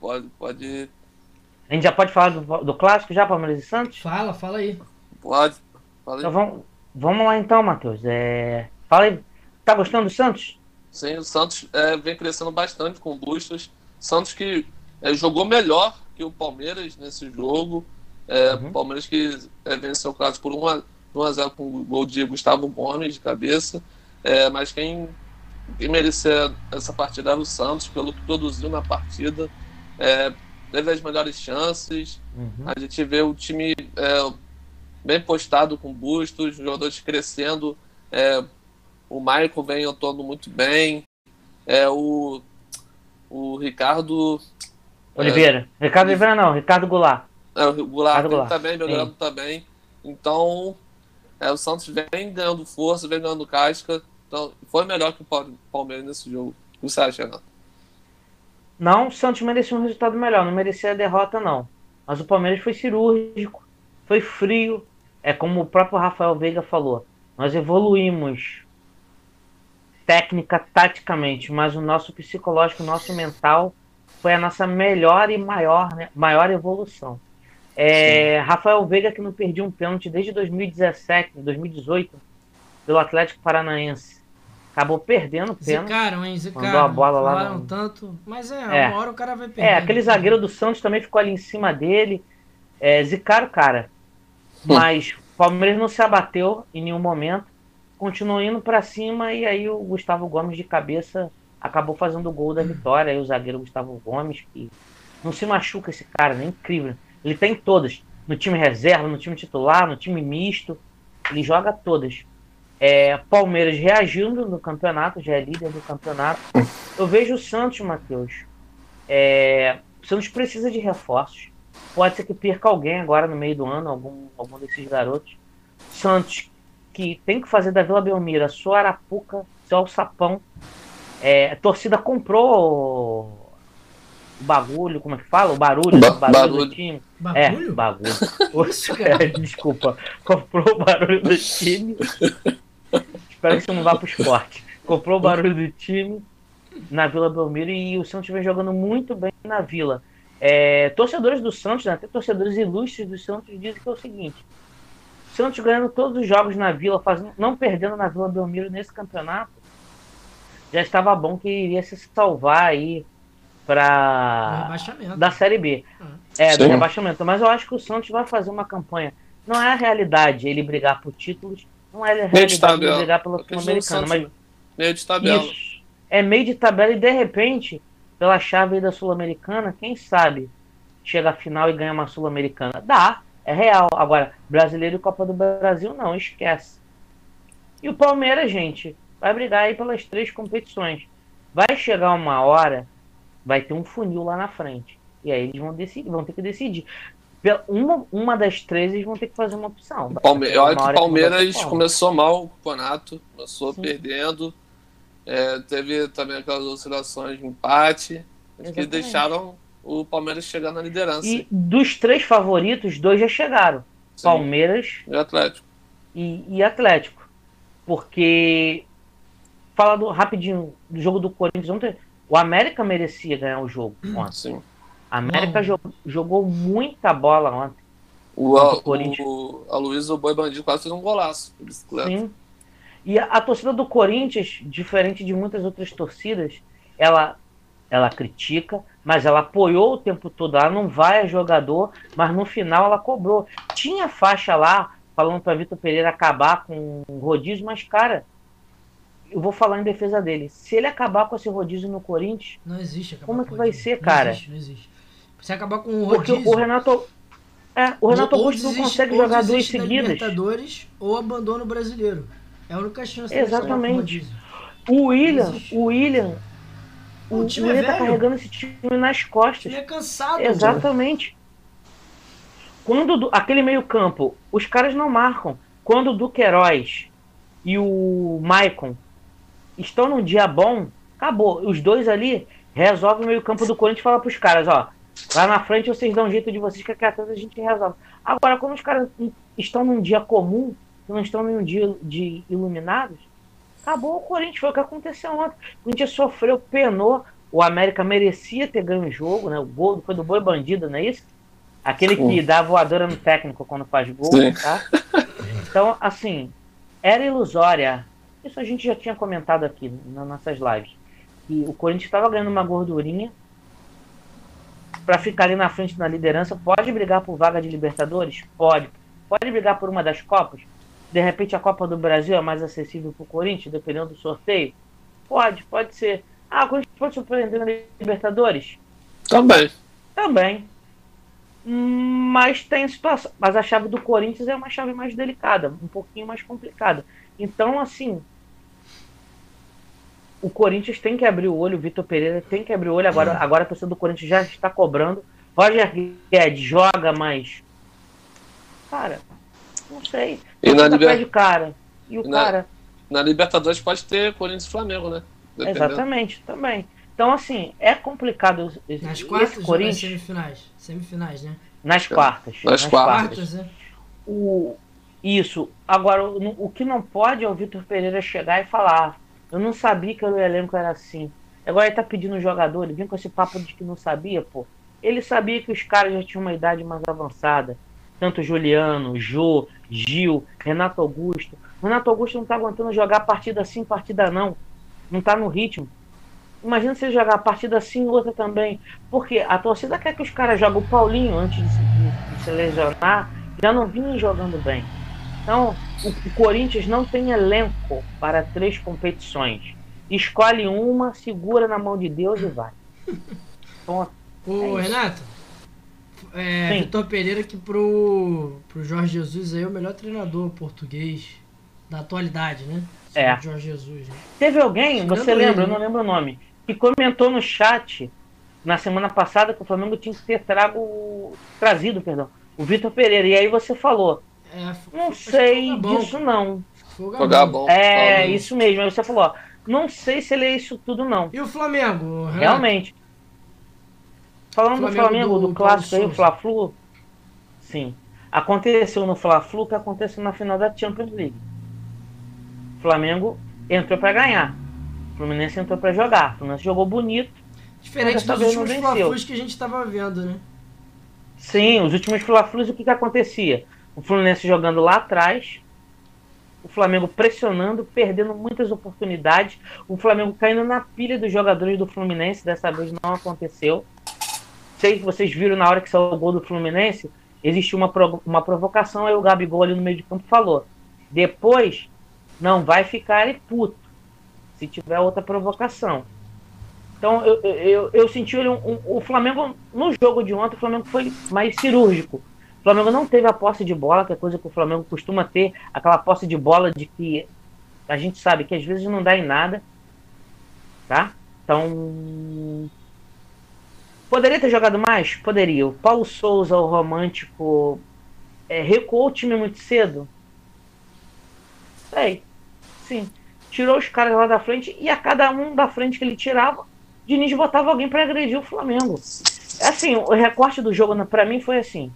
pode, pode. A gente já pode falar do, do clássico já, Palmeiras e Santos? Fala, fala aí. Pode. Fala aí. Então vamos, vamos lá então, Matheus. É... Fala aí. Tá gostando do Santos? Sim, o Santos é, vem crescendo bastante com bustas. Santos que é, jogou melhor que o Palmeiras nesse jogo. É, uhum. Palmeiras que é, venceu o clássico por 1 a 0 com o gol de Gustavo Gomes de cabeça. É, mas quem, quem merecia essa partida era o Santos, pelo que produziu na partida. É, teve as melhores chances. Uhum. A gente vê o time é, bem postado com bustos, jogadores crescendo. É, o Michael vem atuando muito bem. É, o, o Ricardo Oliveira. É, Ricardo Oliveira não, Ricardo Goulart. É, o Goulart, Goulart. também, melhorando também. Então, é, o Santos vem ganhando força, vem ganhando casca. Então, foi melhor que o Palmeiras nesse jogo. O que você acha, Renato? Não, o Santos merecia um resultado melhor, não merecia a derrota, não. Mas o Palmeiras foi cirúrgico, foi frio. É como o próprio Rafael Veiga falou. Nós evoluímos técnica, taticamente, mas o nosso psicológico, o nosso mental foi a nossa melhor e maior, né, maior evolução. É, Rafael Veiga que não perdia um pênalti desde 2017, 2018, pelo Atlético Paranaense. Acabou perdendo o pênalti. Zicaram, hein? Zicaram. Mandou a bola lá. No... tanto. Mas é, é, uma hora o cara vai perder. É, aquele zagueiro do Santos também ficou ali em cima dele. É, zicaram, cara. Hum. Mas o Palmeiras não se abateu em nenhum momento. Continuou indo para cima e aí o Gustavo Gomes de cabeça acabou fazendo o gol da vitória. Aí o zagueiro Gustavo Gomes, que não se machuca esse cara, é incrível. Ele tem todas. No time reserva, no time titular, no time misto. Ele joga todas. É, Palmeiras reagindo no campeonato, já é líder do campeonato. Eu vejo o Santos, Matheus. É, o Santos precisa de reforços. Pode ser que perca alguém agora no meio do ano, algum, algum desses garotos. Santos, que tem que fazer da Vila Belmira sua Arapuca, seu alçapão. É, a torcida comprou o bagulho, como é que fala? O barulho, Ba barulho, barulho. do time. Bagulho? É, bagulho. Isso, cara. É, desculpa. Comprou o barulho do time. Espero que você não vá pro esporte. Comprou o barulho do time na Vila Belmiro e o Santos vem jogando muito bem na Vila. É, torcedores do Santos, né, até torcedores ilustres do Santos, dizem que é o seguinte: Santos ganhando todos os jogos na Vila, fazendo, não perdendo na Vila Belmiro nesse campeonato, já estava bom que iria se salvar aí para rebaixamento. da Série B. Ah. É, do Sim. rebaixamento. Mas eu acho que o Santos vai fazer uma campanha. Não é a realidade ele brigar por títulos, não é a Meio de realidade ele tabela. brigar pela Acredito no Sul-Americana. Mas Meio de tabela. isso é meio de tabela e de repente, pela chave aí da Sul-Americana, quem sabe chega à final e ganha uma Sul-Americana. Dá, é real. Agora, brasileiro e Copa do Brasil, não, esquece. E o Palmeiras, gente, vai brigar aí pelas três competições. Vai chegar uma hora, vai ter um funil lá na frente. E aí eles vão decidir, vão ter que decidir. Uma, uma das três eles vão ter que fazer uma opção. Palme... Olha que o que Palmeiras como. começou mal o campeonato, começou Sim. perdendo. É, teve também aquelas oscilações de empate que Exatamente. deixaram o Palmeiras chegar na liderança. E dos três favoritos, dois já chegaram. Sim. Palmeiras E Atlético. e, e Atlético. Porque, falando rapidinho do jogo do Corinthians ontem, o América merecia ganhar o jogo ontem. Sim. A América Não. jo- jogou muita bola ontem. O, a, Corinthians. o, a Luísa, o Boi Bandido, quase fez um golaço de bicicleta. Sim. E a, a torcida do Corinthians, diferente de muitas outras torcidas, ela, ela critica, mas ela apoiou o tempo todo. Ela não vai a jogador, mas no final ela cobrou. Tinha faixa lá falando para Vitor Pereira acabar com o rodízio, mas cara, eu vou falar em defesa dele. Se ele acabar com esse rodízio no Corinthians, Não existe acabar Como é que vai ser, Não cara? existe, não existe. Se acabar com o porque rodízio... o Renato é, o Renato ou Augusto não desiste- consegue ou jogar duas seguidas. Libertadores ou abandona o brasileiro. É a única chance Exatamente. o. O William, o William, o, O o time é William tá carregando esse time nas O costas. time é cansado. Exatamente. Quando do- aquele meio-campo, os caras não marcam. Quando o Duqueiroz e o Maicon estão num dia bom, acabou. Os dois ali resolvem o meio-campo do Corinthians e fala pros caras, ó. Lá na frente vocês dão um jeito de vocês, que aqui atrás a gente resolve. Agora, quando os caras estão num dia comum, não estão num dia de iluminados, acabou o Corinthians. Foi o que aconteceu ontem. O Corinthians sofreu, penou. O América merecia ter ganho o jogo, né? O gol foi do Boi Bandido, não é isso? Aquele que Sim. dá voadora no técnico quando faz gol, Sim. tá? Então, assim, era ilusória. Isso a gente já tinha comentado aqui nas nossas lives. Que o Corinthians estava ganhando uma gordurinha para ficar ali na frente na liderança. Pode brigar por vaga de Libertadores? Pode. Pode brigar por uma das Copas? De repente a Copa do Brasil é mais acessível para o Corinthians, dependendo do sorteio? Pode, pode ser. Ah, o Corinthians pode surpreender na Libertadores? Também. Também. Mas tem situação. Mas a chave do Corinthians é uma chave mais delicada, um pouquinho mais complicada. Então, assim. O Corinthians tem que abrir o olho, o Vitor Pereira tem que abrir o olho. Agora, agora a torcida do Corinthians já está cobrando. Roger Guedes joga, mas. Cara, não sei. E na Torcida Liber- cara. E o E na- cara. Na Libertadores pode ter Corinthians e Flamengo, né? Dependendo. Exatamente, também. Então, assim, é complicado esse, Nas esse quartas ou nas Corinthians semifinais? Semifinais, né? nas quartas. Nas quartas. Quartas, né? O, isso. Agora, o, o que não pode é o Vitor Pereira chegar e falar: Eu não sabia que o elenco era assim. Agora ele tá pedindo jogador, ele vem com esse papo de que não sabia, pô. Ele sabia que os caras já tinham uma idade mais avançada. Tanto Juliano, Jô, Gil, Renato Augusto. Renato Augusto não tá aguentando jogar partida sim, partida não. Não tá no ritmo. Imagina ele jogar partida sim, outra também. Porque a torcida quer que os caras joguem o Paulinho antes de se, de se lesionar. Já não vinha jogando bem. Então, o, o Corinthians não tem elenco para três competições. Escolhe uma, segura na mão de Deus e vai. Ponto. Ô, É isso. Renato, é. Vitor Pereira que pro, pro Jorge Jesus aí é o melhor treinador português da atualidade, né? É. Jorge Jesus, né? Teve alguém, você ele, lembra, eu né? não lembro o nome, que comentou no chat na semana passada que o Flamengo tinha que ter trago, trazido, perdão, o Vitor Pereira. E aí você falou, É, não sei Gabão, disso não. Foi o Foi o Gabão. Gabão. É, talvez. isso mesmo. Aí você falou, ó, não sei se ele é isso tudo não. E o Flamengo, Renato? Realmente. Falando Flamengo do Flamengo, do do, clássico aí, o. Fla-Flu, sim. Aconteceu no Fla-Flu o que aconteceu na final da Champions League. O Flamengo entrou pra ganhar. O Fluminense entrou pra jogar. O Fluminense jogou bonito. Diferente dos últimos. Fla-Flus que a gente tava vendo, né? Sim, os últimos Fla-Flus, o que, que acontecia? O Fluminense jogando lá atrás, o Flamengo pressionando, perdendo muitas oportunidades, o Flamengo caindo na pilha dos jogadores do Fluminense, dessa vez não aconteceu. Sei que vocês viram na hora que saiu o gol do Fluminense, existiu uma, uma provocação, aí o Gabigol ali no meio de campo falou: depois não vai ficar aí puto, se tiver outra provocação. Então eu, eu, eu, senti ele um- um- o Flamengo no jogo de ontem, o Flamengo foi mais cirúrgico. O Flamengo não teve a posse de bola, que é coisa que o Flamengo costuma ter, aquela posse de bola de que a gente sabe que às vezes não dá em nada, tá? Então poderia ter jogado mais, poderia. O Paulo Souza, o romântico, é, recuou o time muito cedo. Sei, sim. Tirou os caras lá da frente e a cada um da frente que ele tirava, Diniz botava alguém para agredir o Flamengo. Assim, o recorte do jogo para mim foi assim: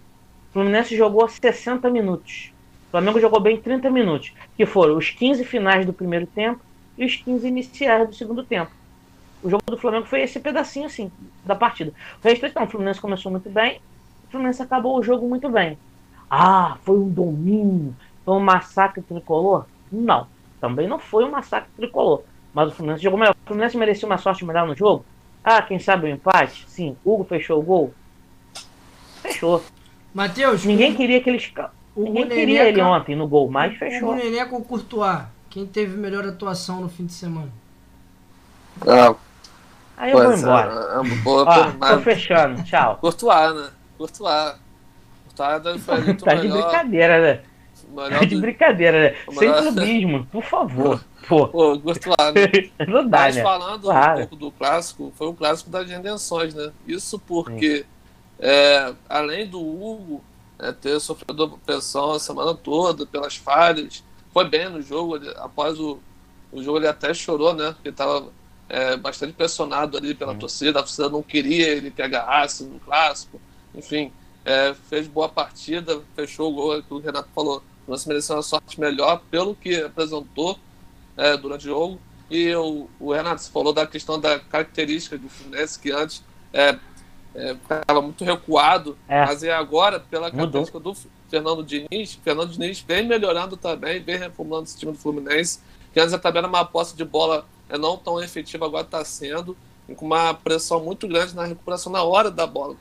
Fluminense jogou 60 minutos. O Flamengo jogou bem 30 minutos, que foram os 15 finais do primeiro tempo e os 15 iniciais do segundo tempo. O jogo do Flamengo foi esse pedacinho assim da partida. O resto não, o Fluminense começou muito bem, o Fluminense acabou o jogo muito bem. Ah, foi um domínio, foi um massacre tricolor? Não, também não foi um massacre tricolor. Mas o Fluminense jogou melhor. O Fluminense merecia uma sorte melhor no jogo? Ah, quem sabe o empate? Sim. Hugo fechou o gol? Fechou. Matheus, Ninguém queria que eles. o Ninguém queria ele Neneca- ontem no gol, mas O fechou. Neneca ou Courtois? Quem teve melhor atuação no fim de semana? Ah, Aí eu vou pois é, embora. é uma boa, Ó, tô mas fechando. Tchau. Courtois, né? Courtois. Courtois foi o Tá de melhor, brincadeira, né? Tá de do... brincadeira, né? o Sem melhor- clubismo, por favor. Pô, Pô, Courtois, né? não dá, Mas né? falando Claro. um pouco do clássico, foi um clássico das redenções, né? Isso porque, é, além do Hugo é, ter sofrido pressão a semana toda pelas falhas, foi bem no jogo, ele- após o, o jogo ele até chorou, né? Porque estava bastante pressionado ali pela Sim. torcida, a torcida não queria ele que agarrasse no clássico, enfim, é, fez boa partida, fechou o gol, é que o Renato falou, nós mereceu uma sorte melhor pelo que apresentou é, durante o jogo. E o, o Renato falou da questão da característica do Fluminense, que antes é, estava muito recuado, É. mas é agora, pela Mudou. característica do Fernando Diniz, Fernando Diniz vem melhorando também, vem reformulando esse time do Fluminense, que antes também era uma posse de bola é, não tão efetiva, agora está sendo, com uma pressão muito grande na recuperação na hora da bola.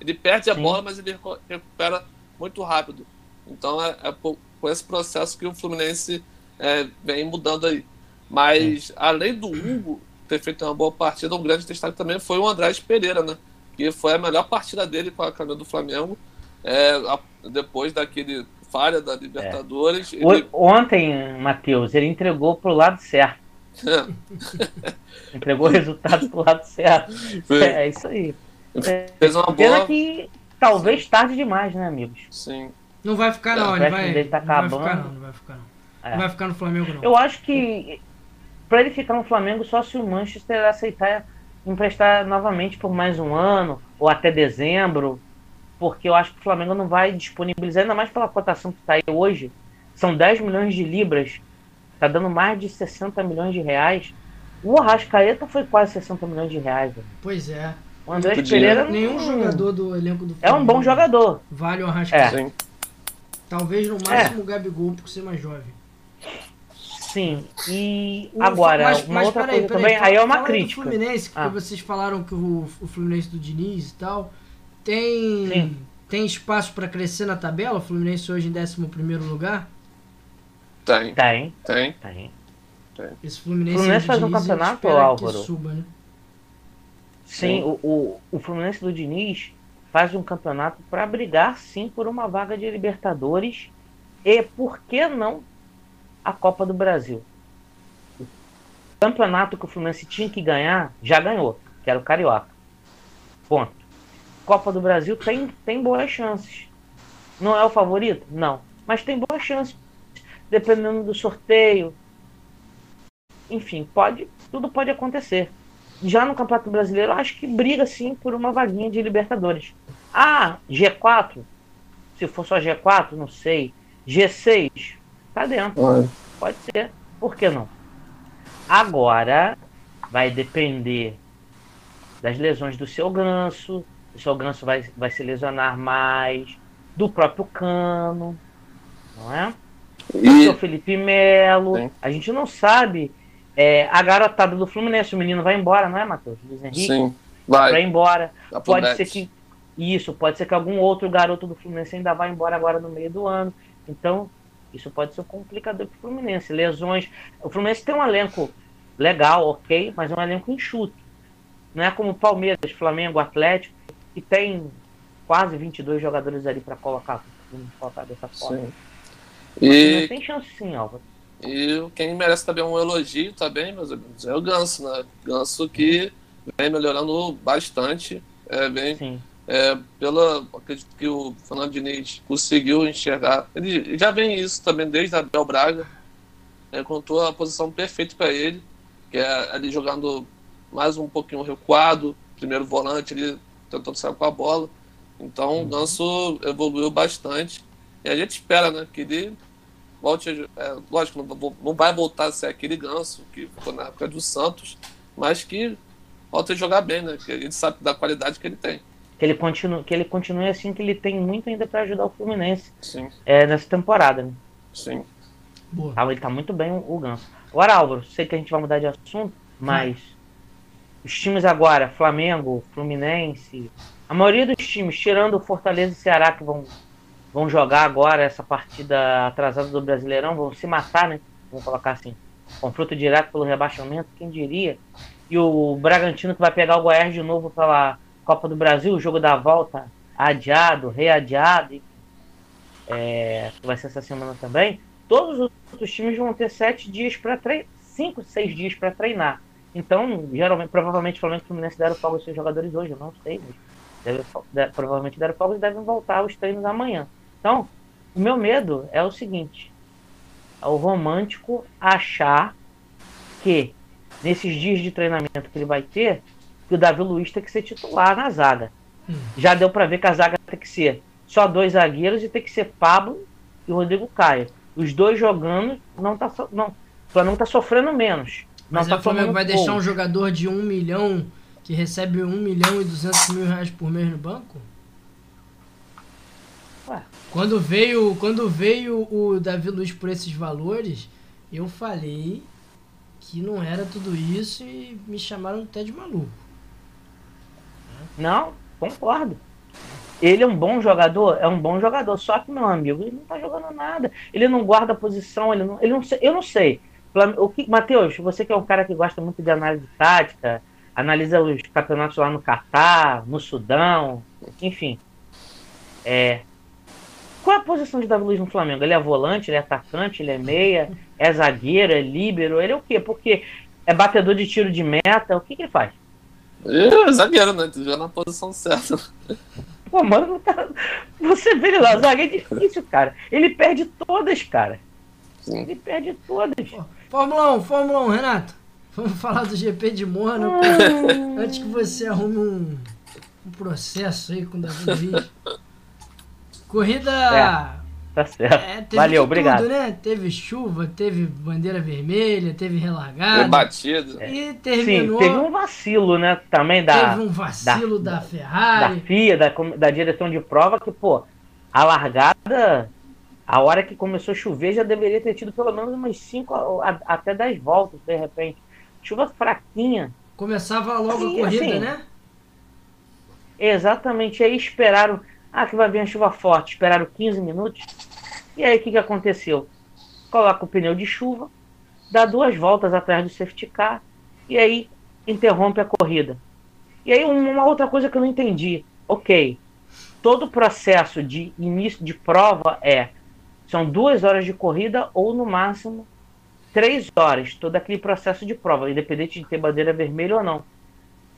Ele perde a Sim. bola, mas ele recu- recupera muito rápido. Então é, é por, por esse processo que o Fluminense é, vem mudando aí. Mas além do Hugo ter feito uma boa partida, um grande destaque também foi o Andrés Pereira, né? Que foi a melhor partida dele com a camisa do Flamengo. É, a- depois daquele falha da Libertadores. O- Ele, Ontem, Matheus, ele entregou pro lado certo. Entregou o resultado pro lado certo. É isso aí. fez uma Pena boa. que talvez tarde demais, né, amigos? Sim. Não vai ficar, É, não. Ele vai, dele tá não vai acabando. ficar, não. Não vai ficar, não. É. Não vai ficar no Flamengo, não. Eu acho que pra ele ficar no Flamengo só se o Manchester aceitar emprestar novamente por mais um ano ou até dezembro, porque eu acho que o Flamengo não vai disponibilizar ainda mais pela cotação que está aí hoje. São 10 milhões de libras, tá dando mais de 60 milhões de reais. O Arrascaeta foi quase 60 milhões de reais. velho. Pois é. O André. Pereira Nenhum não- jogador do elenco do é um bom Flamengo jogador. Vale o Arrascaeta. É. Talvez no máximo o Gabigol por ser mais jovem. Sim. E O- agora, mas- uma mas outra peraí, coisa peraí, também, aí é uma crítica. Fluminense, que Ah. vocês falaram que o, o Fluminense do Diniz e tal tem Sim. tem espaço para crescer na tabela. O Fluminense hoje em 11 lugar. Tem, Tem, tem. tem. Esse Fluminense, O Fluminense faz um Diniz, campeonato, espera Álvaro? Suba, né? Sim, o, o, o Fluminense do Diniz faz um campeonato para brigar sim por uma vaga de Libertadores e por que não a Copa do Brasil. O campeonato que o Fluminense tinha que ganhar, já ganhou, que era o Carioca. Ponto. Copa do Brasil tem, tem boas chances. Não é o favorito? Não. Mas tem boas chances. Dependendo do sorteio. Enfim, pode, tudo pode acontecer. Já no Campeonato Brasileiro, acho que briga sim por uma vaguinha de Libertadores. Ah, G4? Se for só G4, não sei. G6? Tá dentro. Pode ser. Por que não? Agora vai depender das lesões do seu ganso. O seu ganso vai, vai se lesionar mais. Do próprio Cano. Não é? E... Do seu Felipe Melo. Sim. A gente não sabe é, a garotada do Fluminense, o menino vai embora, não é, Matheus? Luiz Henrique? Sim, vai. Vai embora. pode ser que. Isso, pode ser que algum outro garoto do Fluminense ainda vá embora agora no meio do ano. Então, isso pode ser um complicador para o Fluminense. Lesões. O Fluminense tem um elenco legal, ok, mas é um elenco enxuto. Não é como o Palmeiras, Flamengo, Atlético, que tem quase 22 jogadores ali para colocar, colocar dessa forma. Sim. E... Tem chance sim, Álvaro. E quem merece também um elogio também, meus amigos, é o Ganso, né? Ganso que vem melhorando bastante. É, vem, é, pela, acredito que o Fernando Diniz conseguiu enxergar. Ele já vem isso também desde a Bel Braga. É, encontrou a posição perfeita para ele, que é ali jogando mais um pouquinho recuado, primeiro volante, ele tentando sair com a bola. Então o uhum. Ganso evoluiu bastante. E a gente espera né, que ele volte, é, lógico, não, não, vai voltar a ser aquele ganso que ficou na época do Santos, mas que volte a jogar bem, né? Que a gente sabe da qualidade que ele tem. Que ele continue, que ele continue assim, que ele tem muito ainda para ajudar o Fluminense Sim. É, nessa temporada. Né? Sim. Boa. Ah, ele tá muito bem o, Ganso. Agora, Álvaro, sei que a gente vai mudar de assunto, mas hum. os times agora, Flamengo, Fluminense, a maioria dos times, tirando o Fortaleza e Ceará, que vão vão jogar agora essa partida atrasada do Brasileirão, vão se matar, né? Vamos colocar assim. Confronto direto pelo rebaixamento, quem diria? E o Bragantino que vai pegar o Goiás de novo pela Copa do Brasil, o jogo da volta adiado, readiado, é, vai ser essa semana também. Todos os times vão ter sete dias para treinar, cinco, seis dias para treinar. Então, geralmente, provavelmente o Flamengo e o Fluminense deram folga aos seus jogadores hoje, eu não sei, mas deve, provavelmente deram folga e devem voltar aos treinos amanhã. Então, o meu medo é o seguinte: é o romântico achar que nesses dias de treinamento que ele vai ter, que o Davi Luiz tem que ser titular na zaga. Hum. Já deu para ver que a zaga tem que ser só dois zagueiros e tem que ser Pablo e Rodrigo Caio. Os dois jogando, não tá não, o Flamengo tá sofrendo menos. Mas tá o Flamengo vai deixar um jogador de um milhão que recebe um milhão e duzentos mil reais por mês no banco? Ué. Quando veio, quando veio o Davi Luiz por esses valores, eu falei que não era tudo isso e me chamaram até de maluco. Não, concordo. Ele é um bom jogador, é um bom jogador, só que meu amigo, ele não tá jogando nada. Ele não guarda posição, ele não, ele não eu não sei. O que, Matheus, você que é um cara que gosta muito de análise tática, analisa os campeonatos lá no Catar, no Sudão, enfim. É, qual é a posição de Davi Luiz no Flamengo? Ele é volante, ele é atacante, ele é meia, é zagueiro, é líbero, ele é o quê? Porque é batedor de tiro de meta, o que, que ele faz? É zagueiro, né? Tu já na posição certa. Pô, mano, tá... você vê ele lá, zagueiro é difícil, cara. Ele perde todas, cara. Sim. Ele perde todas. Fórmula 1, Fórmula 1, Renato. Vamos falar do GP de Mônaco antes que você arrume um, um processo aí com o Davi Luiz. Corrida. É, tá certo. É, Valeu, obrigado. Tudo, né? Teve chuva, teve bandeira vermelha, teve relargada. Teve batido. E terminou. Sim, teve um vacilo, né? Também da. Teve um vacilo da, da Ferrari. Da FIA, da, da direção de prova, que, pô, a largada. A hora que começou a chover já deveria ter tido pelo menos umas 5 até 10 voltas, de repente. Chuva fraquinha. Começava logo a corrida, assim, né? Exatamente. Aí esperaram ah, que vai vir a chuva forte. Esperaram 15 minutos. E aí o que, que aconteceu? Coloca o pneu de chuva, dá duas voltas atrás do safety car e aí interrompe a corrida. E aí uma outra coisa que eu não entendi. Ok, todo o processo de início de prova é são duas horas de corrida ou no máximo três horas, todo aquele processo de prova, independente de ter bandeira vermelha ou não.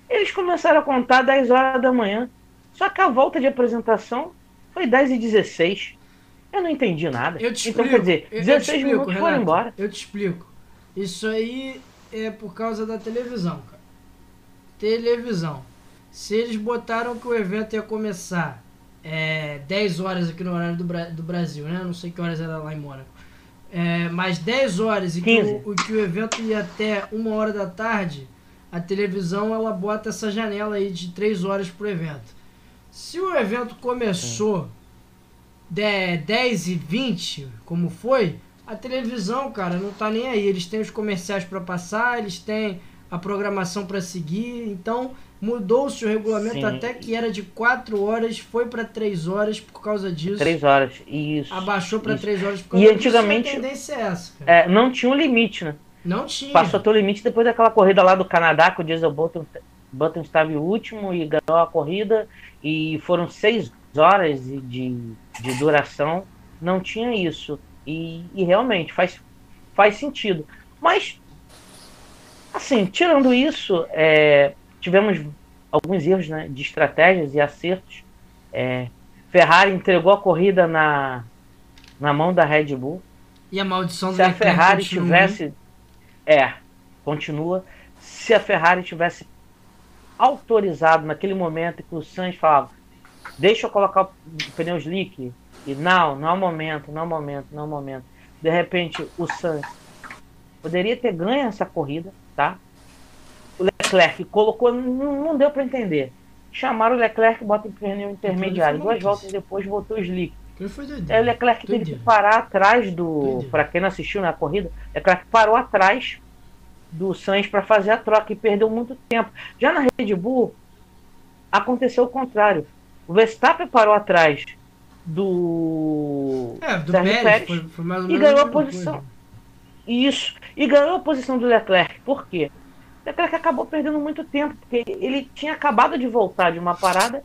Eles começaram a contar 10 horas da manhã, só que a volta de apresentação foi 10 e 16. Eu não entendi nada. Eu te então, explico. quer dizer, eu- eu 16 te explico, minutos foram embora. Eu te explico. Isso aí é por causa da televisão, cara. Televisão. Se eles botaram que o evento ia começar é, 10 horas aqui no horário do, Bra- do Brasil, né? Não sei que horas era lá em Mônaco. É, mas 10 horas e que 15. o, que o evento ia até uma hora da tarde, a televisão ela bota essa janela aí de 3 horas pro evento. Se o evento começou de 10 e 20, como foi, a televisão, cara, não tá nem aí. Eles têm os comerciais para passar, eles têm a programação para seguir. Então, mudou-se o regulamento Sim. até que era de 4 horas, foi para 3 horas por causa disso. 3 horas. Isso. Abaixou para Isso. 3 horas por E causa disso. antigamente- a tendência é essa. É, não tinha um limite, né? Não tinha. Passou até o limite depois daquela corrida lá do Canadá, que o Diesel Button, Button estava em último e ganhou a corrida. E foram seis horas de, de, duração. Não tinha isso. E, e realmente faz, faz sentido. Mas, assim, tirando isso, é, tivemos alguns erros né, de estratégias e acertos. É, Ferrari entregou a corrida na, na mão da Red Bull. E a maldição Se a Ferrari continua. tivesse. É, continua. Se a Ferrari tivesse autorizado naquele momento que o Sainz falava, deixa eu colocar o pneu slick, e não, não é o momento, não é o momento, não é o momento. De repente, o Sainz poderia ter ganho essa corrida, tá? O Leclerc colocou, não, não deu para entender. Chamaram o Leclerc, bota em pneu intermediário. foi Duas voltas depois voltou o slick. Aí o. Leclerc teve que parar atrás do. Para quem não assistiu na corrida, Leclerc parou atrás do Sainz para fazer a troca e perdeu muito tempo. Já na Red Bull, aconteceu o contrário. O Verstappen parou atrás do. É, do Pérez, Pérez foi, foi mais ou e ganhou a posição. coisa. Isso. E ganhou a posição do Leclerc. Por quê? O Leclerc acabou perdendo muito tempo, porque ele tinha acabado de voltar de uma parada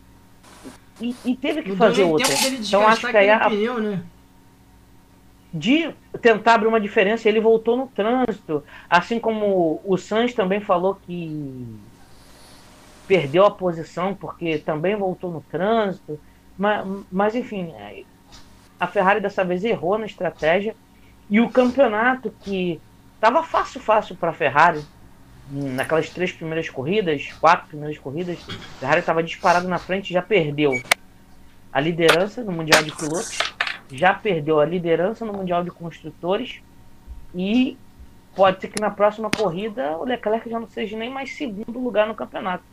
e, e teve que Não fazer outra. Então acho que aí a, pneu, né? de tentar abrir uma diferença, ele voltou no trânsito. Assim como o Sainz também falou que perdeu a posição porque também voltou no trânsito. Mas, mas enfim, é, a Ferrari dessa vez errou na estratégia. E o campeonato que estava fácil, fácil para a Ferrari, naquelas três primeiras corridas, quatro primeiras corridas, a Ferrari estava disparado na frente, já perdeu a liderança no Mundial de Pilotos já perdeu a liderança no Mundial de Construtores e pode ser que na próxima corrida o Leclerc já não seja nem mais segundo lugar no campeonato.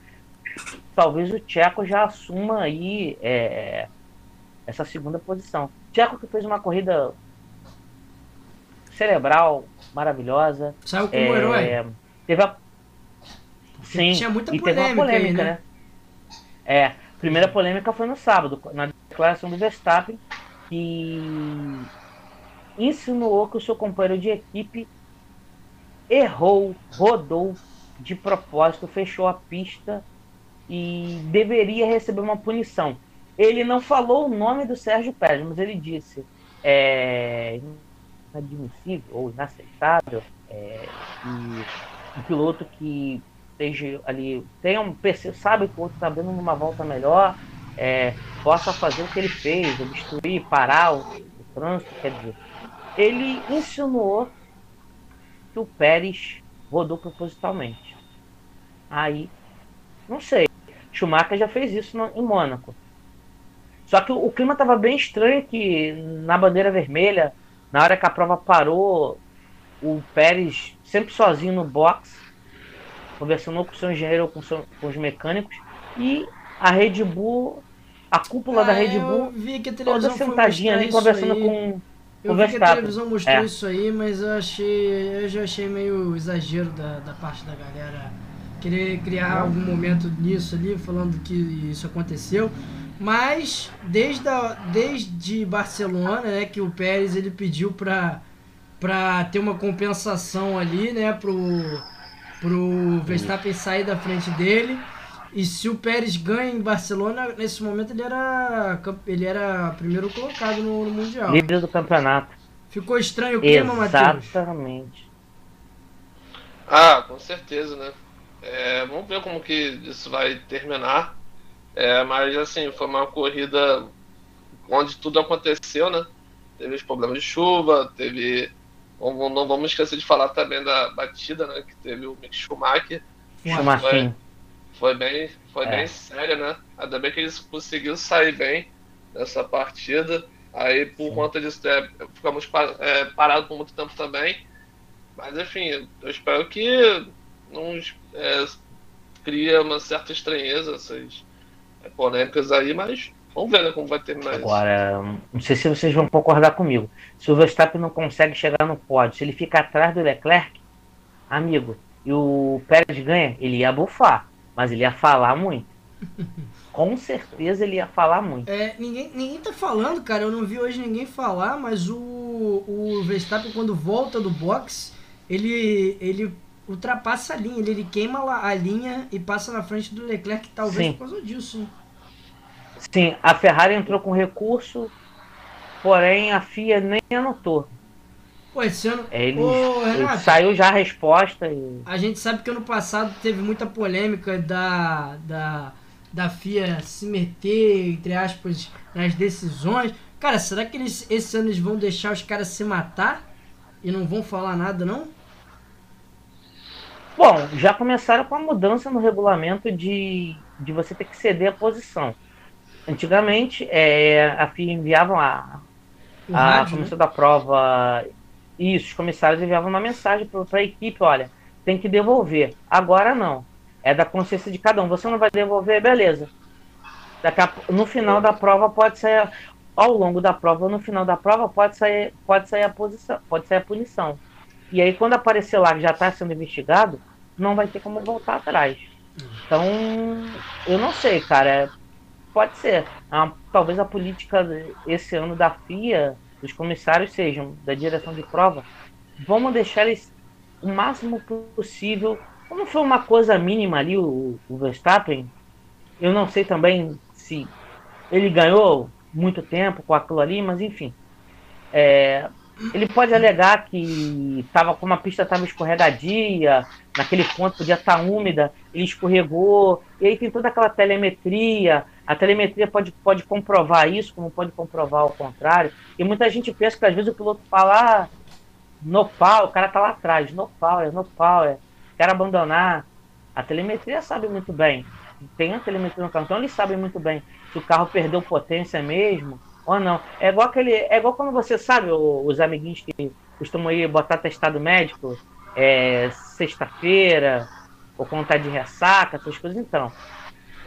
Talvez o Tcheco já assuma aí é, essa segunda posição. Tcheco que fez uma corrida cerebral, maravilhosa. Saiu como é, herói. Teve a... Sim, tinha muita e teve uma polêmica aí, polêmica, né? né? É, a primeira polêmica foi no sábado, na declaração do Verstappen, que insinuou que o seu companheiro de equipe errou, rodou de propósito, fechou a pista e deveria receber uma punição. Ele não falou o nome do Sérgio Pérez, mas ele disse é inadmissível ou inaceitável é, que um piloto que esteja ali, tenha um, sabe que o outro está dando uma volta melhor, é, possa fazer o que ele fez, obstruir, parar o, o trânsito, quer dizer. Ele insinuou que o Pérez rodou propositalmente. Aí, não sei. Schumacher já fez isso no- em Mônaco. Só que o, o clima estava bem estranho que na bandeira vermelha, na hora que a prova parou, o Pérez sempre sozinho no box, conversando com o seu engenheiro ou com, seu- com os mecânicos, e a Red Bull, a cúpula da Ah, Red Eu Bull, vi que a toda sentadinha ali, conversando aí. com, Eu vi que a televisão mostrou É. isso aí, mas eu achei. Eu já achei meio exagero da, da parte da galera querer criar algum momento nisso ali, falando que isso aconteceu. Mas desde, a, desde Barcelona, né, que o Pérez ele pediu pra, pra ter uma compensação ali, né, pro, pro Verstappen sair da frente dele. E se o Pérez ganha em Barcelona, nesse momento ele era, ele era primeiro colocado no, no Mundial. Líder do campeonato. Ficou estranho o clima, Matheus? Exatamente. Ah, com certeza, né? É, vamos ver como que isso vai terminar. É, mas assim, foi uma corrida onde tudo aconteceu, né? Teve os problemas de chuva, teve. Não vamos esquecer de falar também da batida, né? Que teve o Mick Schumacher. Schumacher. Foi bem, foi é. bem sério, né? Ainda bem que eles conseguiram sair bem nessa partida. Aí, por Sim. conta disso, é, ficamos é, parados por muito tempo também. Mas, enfim, eu espero que não é, cria uma certa estranheza essas polêmicas aí, mas vamos ver né, como vai terminar Agora, isso. não sei se vocês vão concordar comigo. Se o Verstappen não consegue chegar no pódio, se ele fica atrás do Leclerc, amigo, e o Pérez ganha, ele ia bufar. Mas ele ia falar muito. Com certeza ele ia falar muito. É, ninguém, ninguém tá falando, cara. Eu não vi hoje ninguém falar, mas o, o Verstappen, quando volta do box, ele, ele ultrapassa a linha. Ele, ele queima a linha e passa na frente do Leclerc, talvez Sim. por causa disso. Sim, a Ferrari entrou com recurso, porém a FIA nem anotou. Pô, esse ano. Ele, Ô, Renato, saiu já a resposta. E... A gente sabe que ano passado teve muita polêmica da, da, da FIA se meter, entre aspas, nas decisões. Cara, será que eles esse ano eles vão deixar os caras se matar e não vão falar nada, não? Bom, já começaram com a mudança no regulamento de, de você ter que ceder a posição. Antigamente, é, a FIA enviava a, a comissão né? da prova isso, os comissários enviavam uma mensagem para a equipe, olha, tem que devolver. Agora não. É da consciência de cada um. Você não vai devolver, beleza. A, no final da prova pode sair. Ao longo da prova, no final da prova, pode sair, pode sair a posição, pode sair a punição. E aí, quando aparecer lá que já está sendo investigado, não vai ter como voltar atrás. Então, eu não sei, cara. Pode ser. Talvez a política esse ano da FIA os comissários sejam da direção de prova, vamos deixar eles o máximo possível. Como foi uma coisa mínima ali, o, o Verstappen, eu não sei também se ele ganhou muito tempo com aquilo ali, mas enfim. É, ele pode alegar que tava, como a pista estava escorregadia, naquele ponto podia estar tá úmida, ele escorregou, e aí tem toda aquela telemetria, a telemetria pode, pode comprovar isso, como pode comprovar o contrário. E muita gente pensa que às vezes o piloto fala ah, no pau, o cara tá lá atrás, no pau, é no pau, é. Quer abandonar. A telemetria sabe muito bem. Tem a telemetria no carro, então eles sabem muito bem se o carro perdeu potência mesmo ou não. É igual aquele. É igual quando você sabe, os amiguinhos que costumam ir botar testado médico é, sexta-feira, ou quando tá de ressaca, essas coisas, então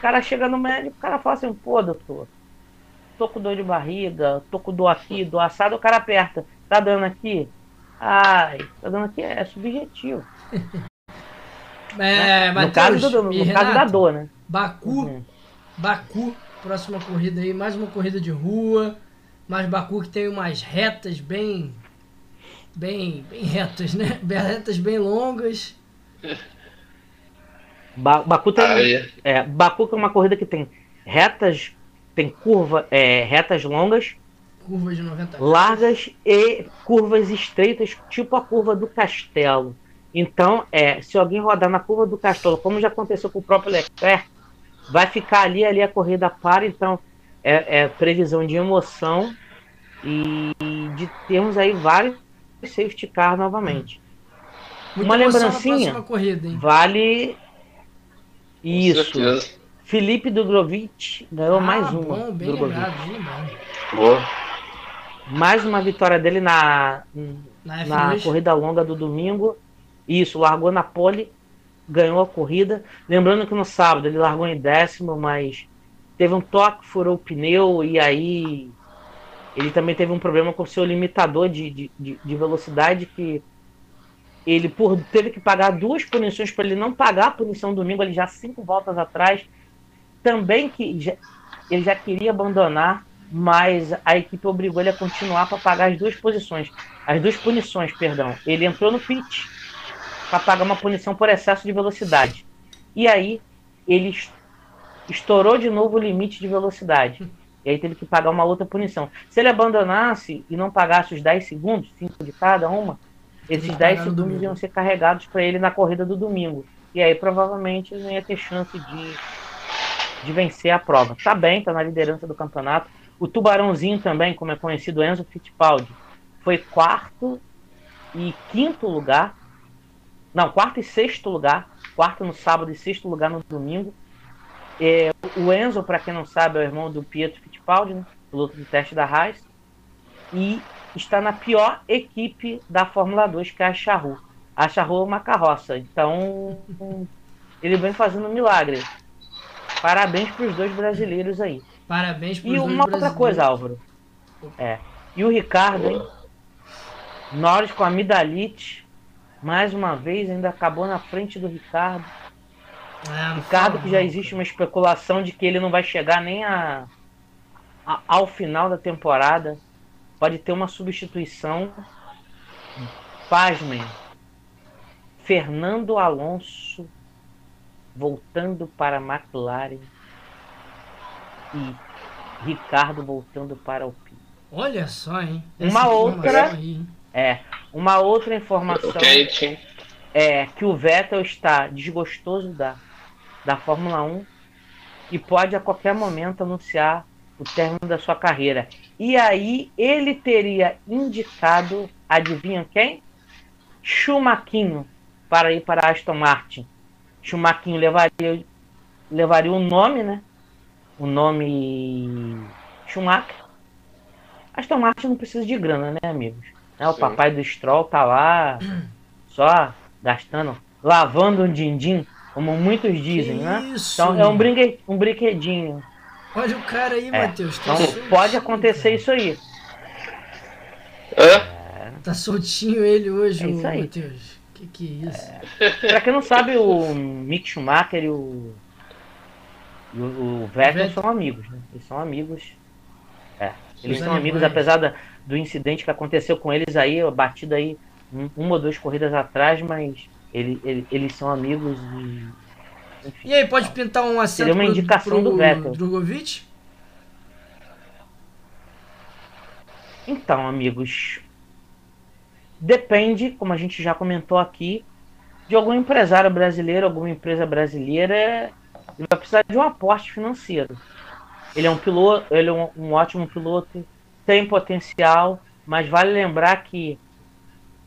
cara chega no médico, o cara fala assim, pô, doutor, tô com dor de barriga, tô com dor aqui, dor assado, o cara aperta, tá dando aqui? Ai, tá dando aqui, é subjetivo. É, né? no caso, do, no Renato, caso da dor, né? Baku, uhum. Baku, próxima corrida aí, mais uma corrida de rua, mas Baku que tem umas retas bem, bem, bem retas, né? Retas bem longas. Baku tem. Ah, é. é, Baku é uma corrida que tem retas, tem curva, é, retas longas, curvas de 90 largas e curvas estreitas, tipo a curva do Castelo. Então, é, se alguém rodar na curva do Castelo, como já aconteceu com o próprio Leclerc, vai ficar ali, ali a corrida para. Então, é, é previsão de emoção e de termos aí vários safety car novamente. Muita uma lembrancinha corrida, vale isso. Felipe Dubrovic ganhou ah, mais uma. Bom, bem lembrado, Boa. Mais uma vitória dele na, na, na corrida longa do domingo. Isso, largou na pole, ganhou a corrida. Lembrando que no sábado ele largou em décimo, mas teve um toque, furou o pneu e aí ele também teve um problema com o seu limitador de, de, de, de velocidade que ele por, teve que pagar duas punições para ele não pagar a punição domingo, ele já cinco voltas atrás. Também que já, ele já queria abandonar, mas a equipe obrigou ele a continuar para pagar as duas posições, as duas punições, perdão. Ele entrou no pit para pagar uma punição por excesso de velocidade. E aí ele estourou de novo o limite de velocidade. E aí teve que pagar uma outra punição. Se ele abandonasse e não pagasse os 10 segundos, 5 de cada uma, esses 10 segundos iam ser carregados para ele na corrida do domingo. E aí provavelmente ele não ia ter chance de, de vencer a prova. Tá bem, tá na liderança do campeonato. O Tubarãozinho também, como é conhecido, Enzo Fittipaldi, foi quarto e quinto lugar. Não, quarto e sexto lugar. Quarto no sábado e sexto lugar no domingo. É, o Enzo, para quem não sabe, é o irmão do Pietro Fittipaldi, né? piloto de teste da Haas. E está na pior equipe da Fórmula 2, que é a Charru. A Charru é uma carroça. Então, ele vem fazendo um milagre. Parabéns para os dois brasileiros aí. Parabéns para os. E uma outra coisa, Álvaro. É. E o Ricardo, hein? Norris com a Midalite. Mais uma vez, ainda acabou na frente do Ricardo. É, Ricardo, que já existe uma especulação de que ele não vai chegar nem a, a, ao final da temporada. Pode ter uma substituição. Pasmem. Fernando Alonso voltando para a McLaren e Ricardo voltando para o P. Olha só, hein? Uma outra aí, é uma outra informação é que o Vettel está desgostoso da da Fórmula 1 e pode a qualquer momento anunciar o término da sua carreira. E aí ele teria indicado, adivinha quem? Schumacher para ir para Aston Martin. Schumacher levaria levaria o nome, né? O nome Schumacher. Aston Martin não precisa de grana, né, amigos? É, o Sim. papai do Stroll tá lá só gastando, lavando um din-din como muitos dizem, né? Isso. Então é um, brinque, um brinquedinho. Olha o cara aí, é. Matheus. Tá então pode acontecer isso aí. É? Tá soltinho ele hoje, é Matheus. Que que é isso? É. Pra quem não sabe, o Mick Schumacher e o, e o, Vettel são amigos, né? Eles são amigos. É. Eles Os são animais. amigos, apesar da, do incidente que aconteceu com eles aí, batida aí um, uma ou duas corridas atrás, mas ele, ele, eles são amigos e. Enfim, e aí, pode pintar um assento Seria uma indicação pro, pro do Vettel. Drogovic? Então, amigos. Depende, como a gente já comentou aqui, de algum empresário brasileiro, alguma empresa brasileira. Ele vai precisar de um aporte financeiro. Ele é um piloto, ele é um, um ótimo piloto, tem potencial, mas vale lembrar que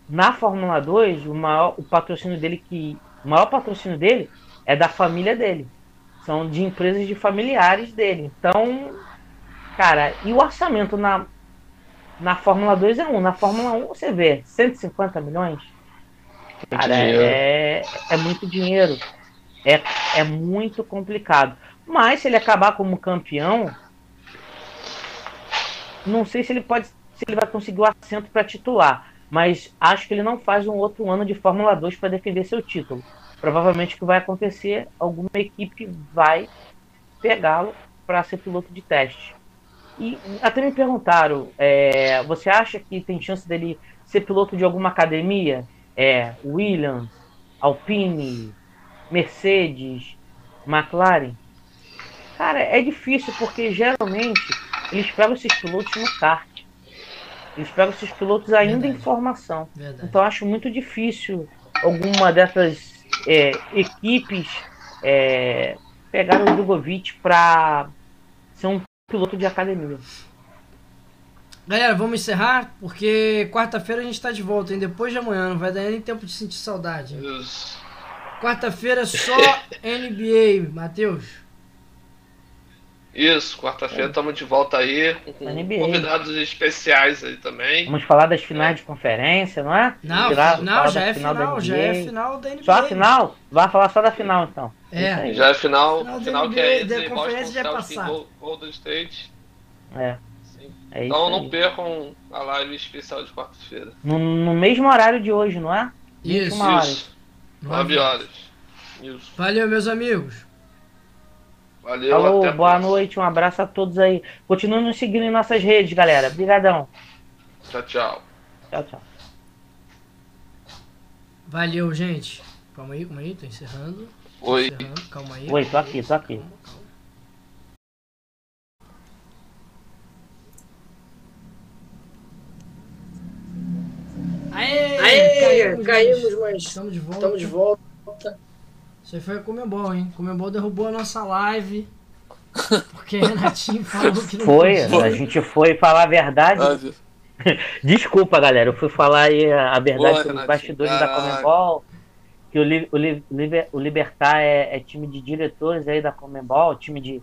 na Fórmula 2, o, maior, o patrocínio dele que. O maior patrocínio dele é da família dele. São de empresas de familiares dele. Então, cara, e o orçamento na, na Fórmula 2 é um. Na Fórmula 1 você vê 150 milhões. Cara, é, é muito dinheiro. É, é muito complicado. Mas se ele acabar como campeão, não sei se ele pode se ele vai conseguir o assento para titular mas acho que ele não faz um outro ano de Fórmula 2 para defender seu título. Provavelmente o que vai acontecer, alguma equipe vai pegá-lo para ser piloto de teste. E até me perguntaram, é, você acha que tem chance dele ser piloto de alguma academia? É, Williams, Alpine, Mercedes, McLaren? Cara, é difícil porque geralmente eles pegam esses pilotos no kart. Eles pegam esses pilotos ainda Verdade. em formação. Verdade. Então acho muito difícil alguma dessas é, equipes é, pegar o Drogovic para ser um piloto de academia. Galera, vamos encerrar, porque quarta-feira a gente está de volta, hein? Depois de amanhã, não vai dar nem tempo de sentir saudade. Quarta-feira só NBA, Matheus. Isso, quarta-feira estamos de volta aí com convidados especiais aí também. Vamos falar das finais de conferência, não é? Não, Tirar, não já é final, final já é final da NBA. Só a final? Vai falar só da final então. É. Já é final, final, final que é entre Boston já é passado. Golden State. É. é então não percam a live especial de quarta-feira. No, no, mesmo horário de hoje, não é? Isso. Isso. 9 horas. Isso. Valeu, meus amigos. Valeu, boa mais. noite, um abraço a todos aí. Continuem nos seguindo em nossas redes, galera. Obrigadão. Tchau, tchau. Tchau, tchau. Valeu, gente. Calma aí, calma aí, tô encerrando. Oi. Encerrando. Calma aí. Oi, tô aqui, tô aqui. Calma, calma. Aê, Aê caímos, caímos, mas estamos de volta. Estamos de volta. Isso aí foi a Comembol, hein? Comembol derrubou a nossa live. Porque Renatinho falou que não Foi, podia. a gente foi falar a verdade. Ah, Desculpa, galera, eu fui falar aí a verdade Boa, sobre os bastidores da caraca. Comembol. Que o, Li- o, Li- o Libertar é, é time de diretores aí da Comembol, time de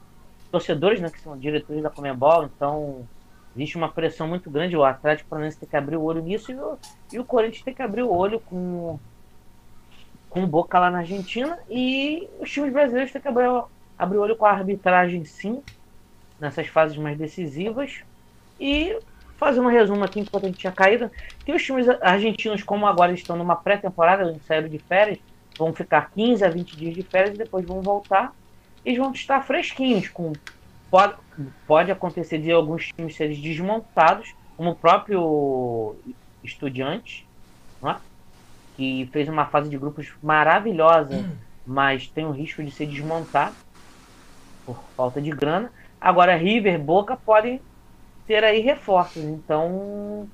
torcedores, né, que são diretores da Comembol, então existe uma pressão muito grande. O Atlético Paranaense tem que abrir o olho nisso e o, e o Corinthians tem que abrir o olho com, com Boca lá na Argentina e os times brasileiros têm que abrir, abrir olho com a arbitragem, sim, nessas fases mais decisivas. E fazer um resumo aqui enquanto a gente tinha caído, que os times argentinos, como agora estão numa pré-temporada, eles saíram de férias, vão ficar 15 a 20 dias de férias e depois vão voltar. Eles vão estar fresquinhos, com pode, pode acontecer de alguns times serem desmontados, como o próprio Estudiantes, não é? Que fez uma fase de grupos maravilhosa, mas tem o risco de ser desmontado por falta de grana. Agora, River, Boca podem ter aí reforços, então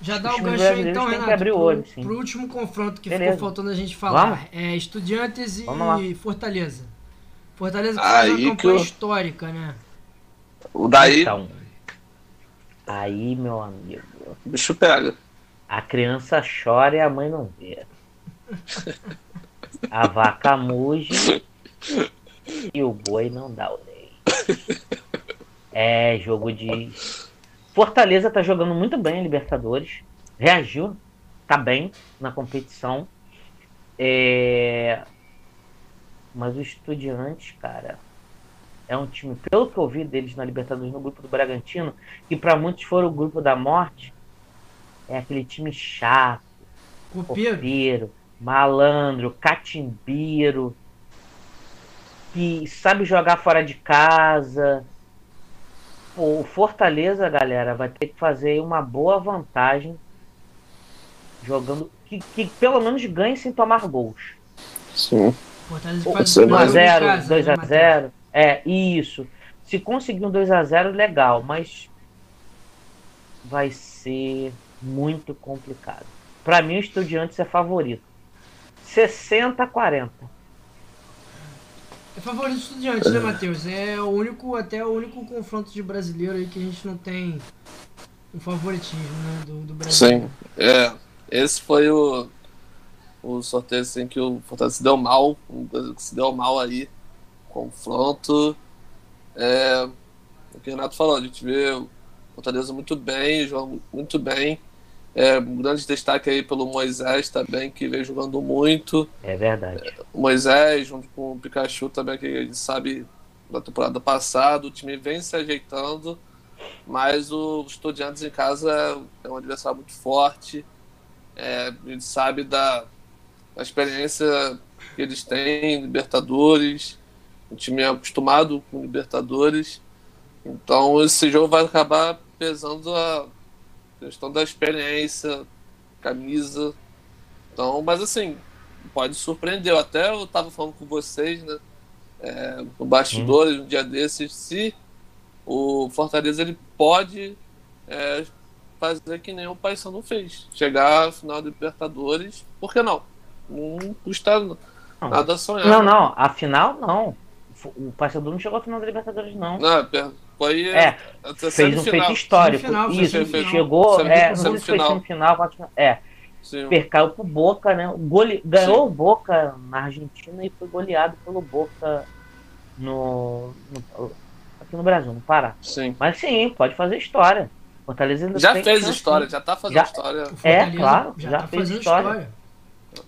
Já dá o gancho aí, então, que Renato, abrir o pro, olho, sim. pro último confronto que Beleza. ficou faltando a gente falar. Vamos? É Estudiantes Vamos lá. e Fortaleza. Fortaleza que Aí faz uma campanha eu- histórica, né? O daí, Então, aí, meu amigo, o bicho pega. A criança chora e a mãe não vê. A vaca muge e o boi não dá o leite. É jogo de. Fortaleza tá jogando muito bem a Libertadores. Reagiu, tá bem na competição. É... Mas o Estudiantes, cara, é um time, pelo que eu vi deles na Libertadores no grupo do Bragantino, que para muitos foram o grupo da morte, é aquele time chato, Copeiro. copeiro, malandro, catimbeiro, que sabe jogar fora de casa. Pô, o Fortaleza, galera, vai ter que fazer uma boa vantagem jogando. Que, que pelo menos ganhe sem tomar gols. Sim. Fortaleza que Um faz Você o primeiro vai- jogo em 1x0, casa, né, Matheus? 2x0. É, isso. Se conseguir um 2x0, legal, mas vai ser muito complicado. Pra mim, o Estudiantes é favorito. 60 a 40. É favorito estudiante, né, Matheus? É o único, até o único confronto de brasileiro aí que a gente não tem um favoritismo, né? Do, do Brasil. Sim. É, esse foi o, o sorteio assim, que o Fortaleza se deu mal, um coisa que se deu mal aí, confronto. É, o que o Renato falou, a gente vê o Fortaleza muito bem, joga muito bem. É, um grande destaque aí pelo Moisés também, que vem jogando muito. É verdade. O Moisés, junto com o Pikachu também, que a gente sabe da temporada passada, o time vem se ajeitando, mas o Estudiantes em casa é um adversário muito forte. É, a gente sabe da, da experiência que eles têm em Libertadores, o time é acostumado com Libertadores, então esse jogo vai acabar pesando a questão da experiência, camisa. Então, mas assim, pode surpreender. Eu até eu tava falando com vocês, né? É, no bastidores, um dia desses, se o Fortaleza ele pode é, fazer que nem o Paysandu fez. Chegar à final da Libertadores, por que não? Não custa nada sonhar. Não, não, a final não. O Paysandu não chegou à final da Libertadores, não. Não, per- foi É, até fez um feito histórico. Foi Isso, semifinal. chegou, Semi- é, não sei se foi semifinal. semifinal, quarta- é, Sim. caiu pro Boca, né? Gole... Ganhou o Boca na Argentina e foi goleado pelo Boca no, no- aqui no Brasil, no Pará. Sim. Mas sim, pode fazer história. Fortaleza ainda Já fez chance, história, sim. já tá fazendo Já- história. É, claro, já, já tá fez história. história.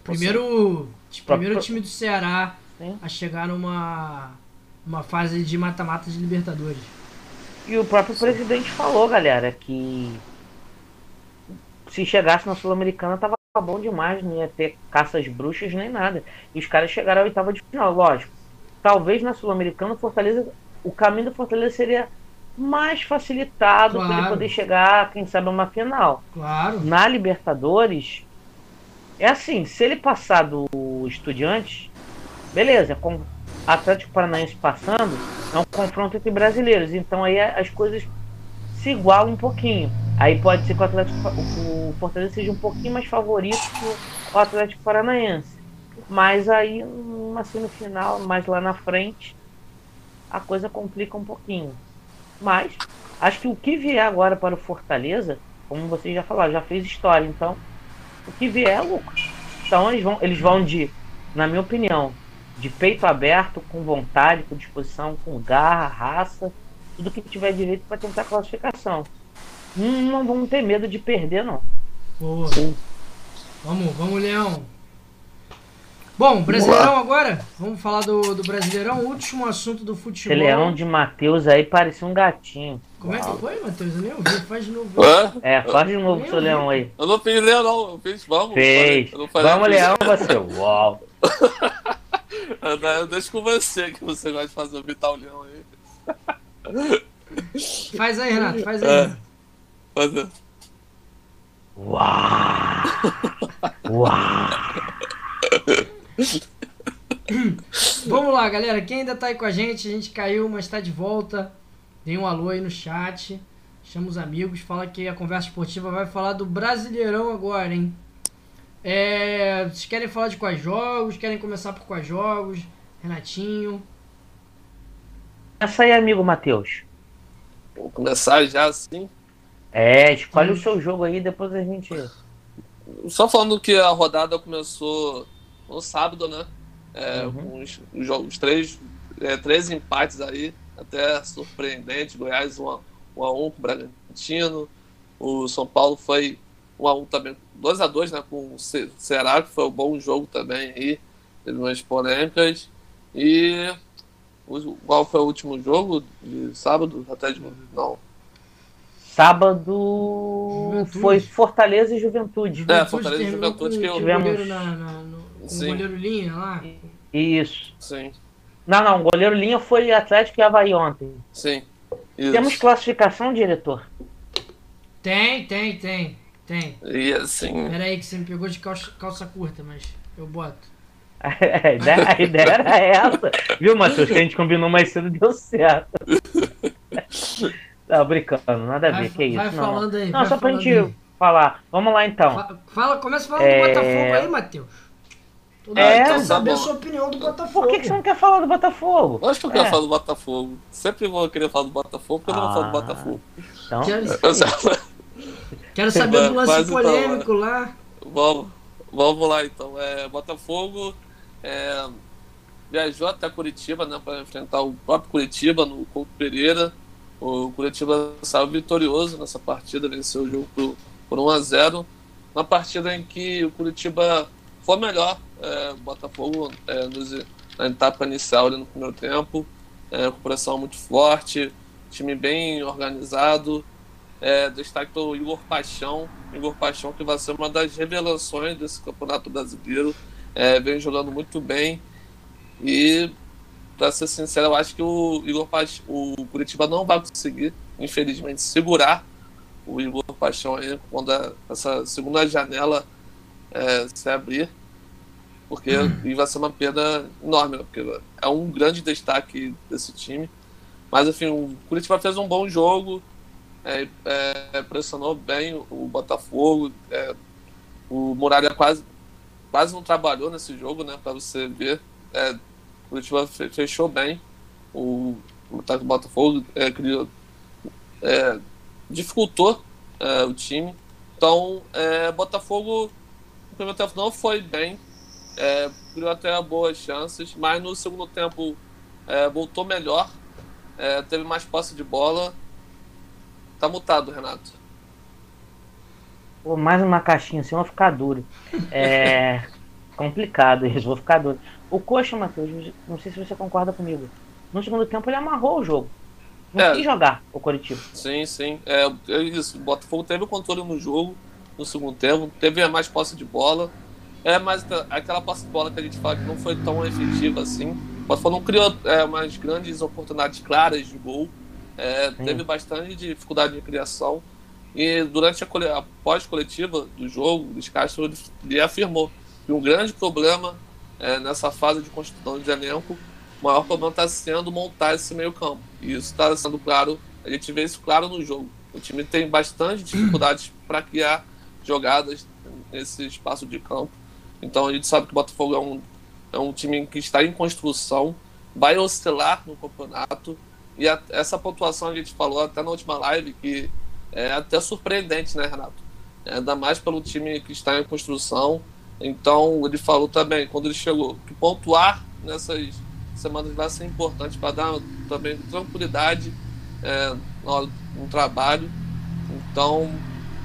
Primeiro, primeiro time do Ceará Sim. a chegar numa uma fase de mata-mata de Libertadores. E o próprio presidente falou, galera, que se chegasse na Sul-Americana tava bom demais, não ia ter caças bruxas nem nada. E os caras chegaram à oitava de final, lógico. Talvez na Sul-Americana o Fortaleza, o caminho do Fortaleza seria mais facilitado para ele Claro. poder chegar, quem sabe, a uma final. Claro. Na Libertadores, é assim, se ele passar do Estudiantes, beleza, Atlético Paranaense passando, é um confronto entre brasileiros, então aí as coisas se igualam um pouquinho. Aí pode ser que o Atlético, o Fortaleza seja um pouquinho mais favorito que o Atlético Paranaense. Mas aí, uma semifinal, mais lá na frente, a coisa complica um pouquinho. Mas, acho que o que vier agora para o Fortaleza, como vocês já falaram, já fez história. Então, o que vier é lucro. Então, eles vão, eles vão de, na minha opinião, de peito aberto, com vontade, com disposição, com garra, raça, tudo que tiver direito para tentar classificação. Não, não vamos ter medo de perder, não. Boa. Sim. Vamos, vamos, Leão. Bom, Brasileirão agora? Vamos falar do, do Brasileirão, último assunto do futebol. Esse leão de Matheus aí parecia um gatinho. Como Uau. é que foi, Matheus? Eu nem ouvi, faz de novo. É, faz de novo seu leão aí. Eu não fiz leão, não. Eu fiz vamos. Fez. vamos, leão, você. Uau. Deixa com você, que você gosta de fazer o Vital Leão aí. Faz aí, Renato, faz aí. É. Faz aí. Uau! Uau! Vamos lá, galera. Quem ainda tá aí com a gente, a gente caiu, mas tá de volta. Dê um alô aí no chat. Chama os amigos. Fala que a conversa esportiva vai falar do Brasileirão agora, hein? É, vocês querem falar de quais jogos? Querem começar por quais jogos? Renatinho. Essa aí, amigo Matheus. Vou começar já assim. É, escolhe hum. o seu jogo aí, depois a gente. Só falando que a rodada começou no sábado, né? É, uhum. com os, os, os três, é, três empates aí, até surpreendente. Goiás 1 x 1 com o Bragantino. O São Paulo foi 1 x 1 também, 2 x 2 né, com o Ceará, que foi um bom jogo também aí. Teve umas polêmicas. E qual foi o último jogo de sábado? Até de, não. Sábado Juventude. foi Fortaleza e Juventude. É, Fortaleza e Juventude que eu tivemos. Na, na, no com o goleiro Linha lá? Isso. Sim. Não, não, o goleiro Linha foi Atlético e Havaí ontem. Sim. Isso. Temos classificação, diretor? Tem, tem, tem. Tem. E assim. Pera aí que você me pegou de calça, calça curta, mas eu boto. a, ideia, a ideia era essa. Viu, Matheus? Que a gente combinou mais cedo deu certo. Tá brincando, nada a ver, vai, que isso. Vai não. falando aí. Não, só pra gente aí. falar. Vamos lá então. Fala, começa falando é... do Botafogo aí, Matheus. Todo é, quer saber a sua opinião do Botafogo. Por que, que, você não quer falar do Botafogo? Acho que eu quero é. falar do Botafogo. Sempre vou querer falar do Botafogo, porque ah, eu não vou falar do ah, Botafogo. Então... Quero, quero saber do lance então, polêmico então, lá. Vamos, vamos lá então. É, Botafogo é, viajou até Curitiba né, para enfrentar o próprio Curitiba no Couto Pereira. O Curitiba saiu vitorioso nessa partida, venceu o jogo por, por 1 a 0 Uma partida em que o Curitiba foi melhor é, Botafogo é, nos, na etapa inicial ali no primeiro tempo, é, pressão muito forte, time bem organizado. É, destaque o Igor Paixão, Igor Paixão que vai ser uma das revelações desse campeonato brasileiro, é, vem jogando muito bem. E para ser sincero, eu acho que o Igor Paixão, o Curitiba não vai conseguir, infelizmente, segurar o Igor Paixão aí quando a, essa segunda janela é, se abrir. Porque e vai ser uma perda enorme, né? porque é um grande destaque desse time. Mas enfim, o Curitiba fez um bom jogo, é, é, pressionou bem o Botafogo. É, o Muralha quase, quase não trabalhou nesse jogo, né? Para você ver. É, o Curitiba fechou bem. O, o Botafogo é, criou, é, dificultou é, o time. Então, Botafogo no primeiro tempo não foi bem, criou até boas chances, mas no segundo tempo voltou melhor, teve mais posse de bola. Tá mutado, Renato. Pô, mais uma caixinha assim, vou ficar duro. É complicado isso, vou ficar duro. O Coxa, Matheus, não sei se você concorda comigo. No segundo tempo ele amarrou o jogo. Não é, quis jogar o Coritiba. Sim, sim. É, é isso. O Botafogo teve o controle no jogo no segundo tempo, teve mais posse de bola. É, mas aquela posse de bola que a gente fala que não foi tão efetiva assim. O Botafogo não criou é, umas grandes oportunidades claras de gol. É, teve bastante dificuldade de criação. E durante a, a pós-coletiva do jogo, o Luiz Castro ele afirmou que um grande problema é, nessa fase de construção de elenco, o maior problema está sendo montar esse meio campo. E isso está sendo claro, a gente vê isso claro no jogo. O time tem bastante dificuldades para criar jogadas nesse espaço de campo. Então a gente sabe que o Botafogo é um, é um time que está em construção, vai oscilar no campeonato. E a, essa pontuação a gente falou até na última live que é até surpreendente, né, Renato? É, ainda mais pelo time que está em construção. Então ele falou também, quando ele chegou, que pontuar nessas semanas vai ser importante para dar também tranquilidade é, no, no trabalho. Então,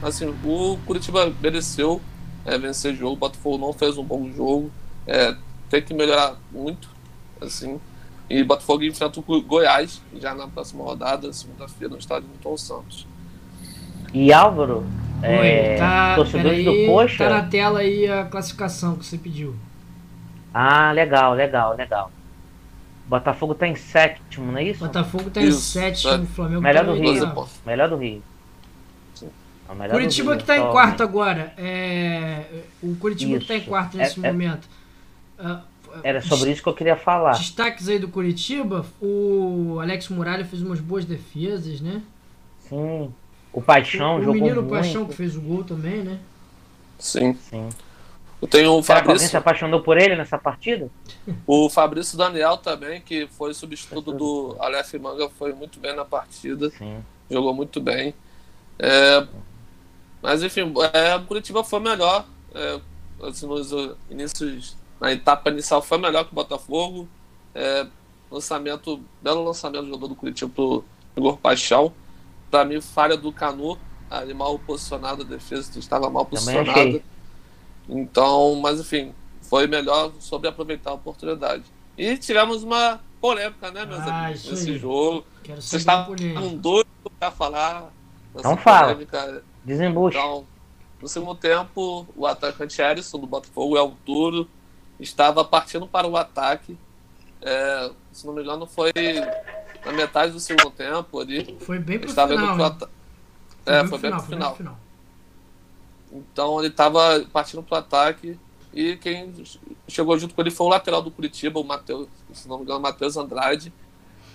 assim, o Curitiba mereceu é, vencer o jogo. O Botafogo não fez um bom jogo. É, tem que melhorar muito, assim. E Botafogo enfrenta o Goiás já na próxima rodada, segunda-feira, no estádio Tom Santos. E Álvaro, Oi, é, tá, torcedores do Coxa. tá na tela aí a classificação que você pediu. Ah, legal, legal, legal. Botafogo tá em sétimo, não é isso? Botafogo tá em Isso, sétimo, é. o Flamengo Melhor tá do em Rio. Melhor do Rio. Sim. É o melhor do Curitiba Rio, que tá em só- quarto agora. É, o Curitiba que tá em Isso. quarto nesse É- é- momento. Ah, Era sobre isso que eu queria falar. Destaques aí do Curitiba, o Alex Muralha fez umas boas defesas, né? Sim. O Paixão o jogou menino muito. Paixão que fez o gol também, né? Sim. Sim. Eu tenho o Será alguém se Fabrício, apaixonou por ele nessa partida? o Fabrício Daniel também, que foi substituto do Aleph Manga, foi muito bem na partida. Sim. jogou muito bem. É, mas enfim, é, o Curitiba foi melhor. É, assim, nos inícios, na etapa inicial foi melhor que o Botafogo. É, lançamento, belo lançamento do jogador do Curitiba pro Igor Paixão. Para mim, falha do Canu, ali mal posicionado, a defesa estava mal posicionada. Então, mas enfim, foi melhor sobre aproveitar a oportunidade. E tivemos uma polêmica, né, meus Ah, amigos, nesse aí. jogo. Quero Vocês estavam doidos para falar Então fala. polêmica. Desembucha. Então, no segundo tempo, o atacante Ellison do Botafogo, El Turo, estava partindo para o ataque. É, se não me engano, foi na metade do segundo tempo ali. Foi bem pro Estava final, indo pro né? É, foi bem pro final. final. Então ele estava partindo para o ataque e quem chegou junto com ele foi o lateral do Curitiba, o Matheus, se não me engano, Matheus Andrade.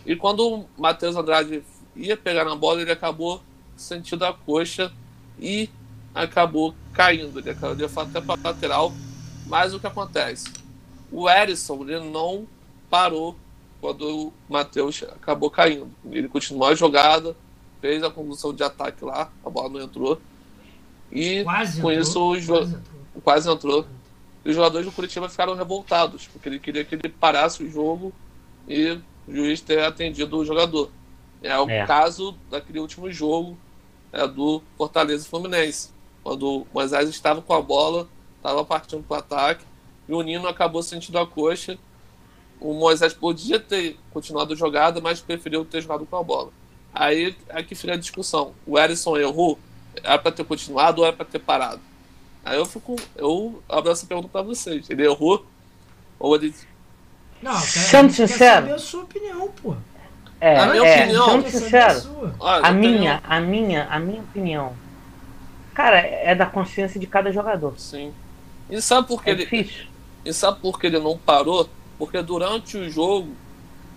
E quando o Matheus Andrade ia pegar na bola, ele acabou sentindo a coxa e acabou caindo. Ele acabou ele foi até para a lateral. Mas o que acontece? O Erisson ele não parou quando o Matheus acabou caindo. Ele continuou a jogada, fez a condução de ataque lá, a bola não entrou. E Quase com entrou, isso o jo- quase entrou. quase entrou. E os jogadores do Curitiba ficaram revoltados, porque ele queria que ele parasse o jogo e o juiz ter atendido o jogador. É o É. caso daquele último jogo é, do Fortaleza e Fluminense, quando o Moisés estava com a bola, estava partindo para o ataque, e o Nino acabou sentindo a coxa. O Moisés podia ter continuado a jogada, mas preferiu ter jogado com a bola. Aí é que fica a discussão. O Erisson errou, era para ter continuado ou era para ter parado? Aí eu fico. Eu abro essa pergunta pra vocês. Ele errou? Ou ele. Não, cara, Sendo quer sincero. a sua opinião, pô. É, A minha é, opinião- sendo sincero, a sua. Olha, a eu tenho- minha, a minha, a minha opinião, cara, é da consciência de cada jogador. Sim. E sabe por que É ele. difícil. E sabe por que ele não parou? Porque durante o jogo,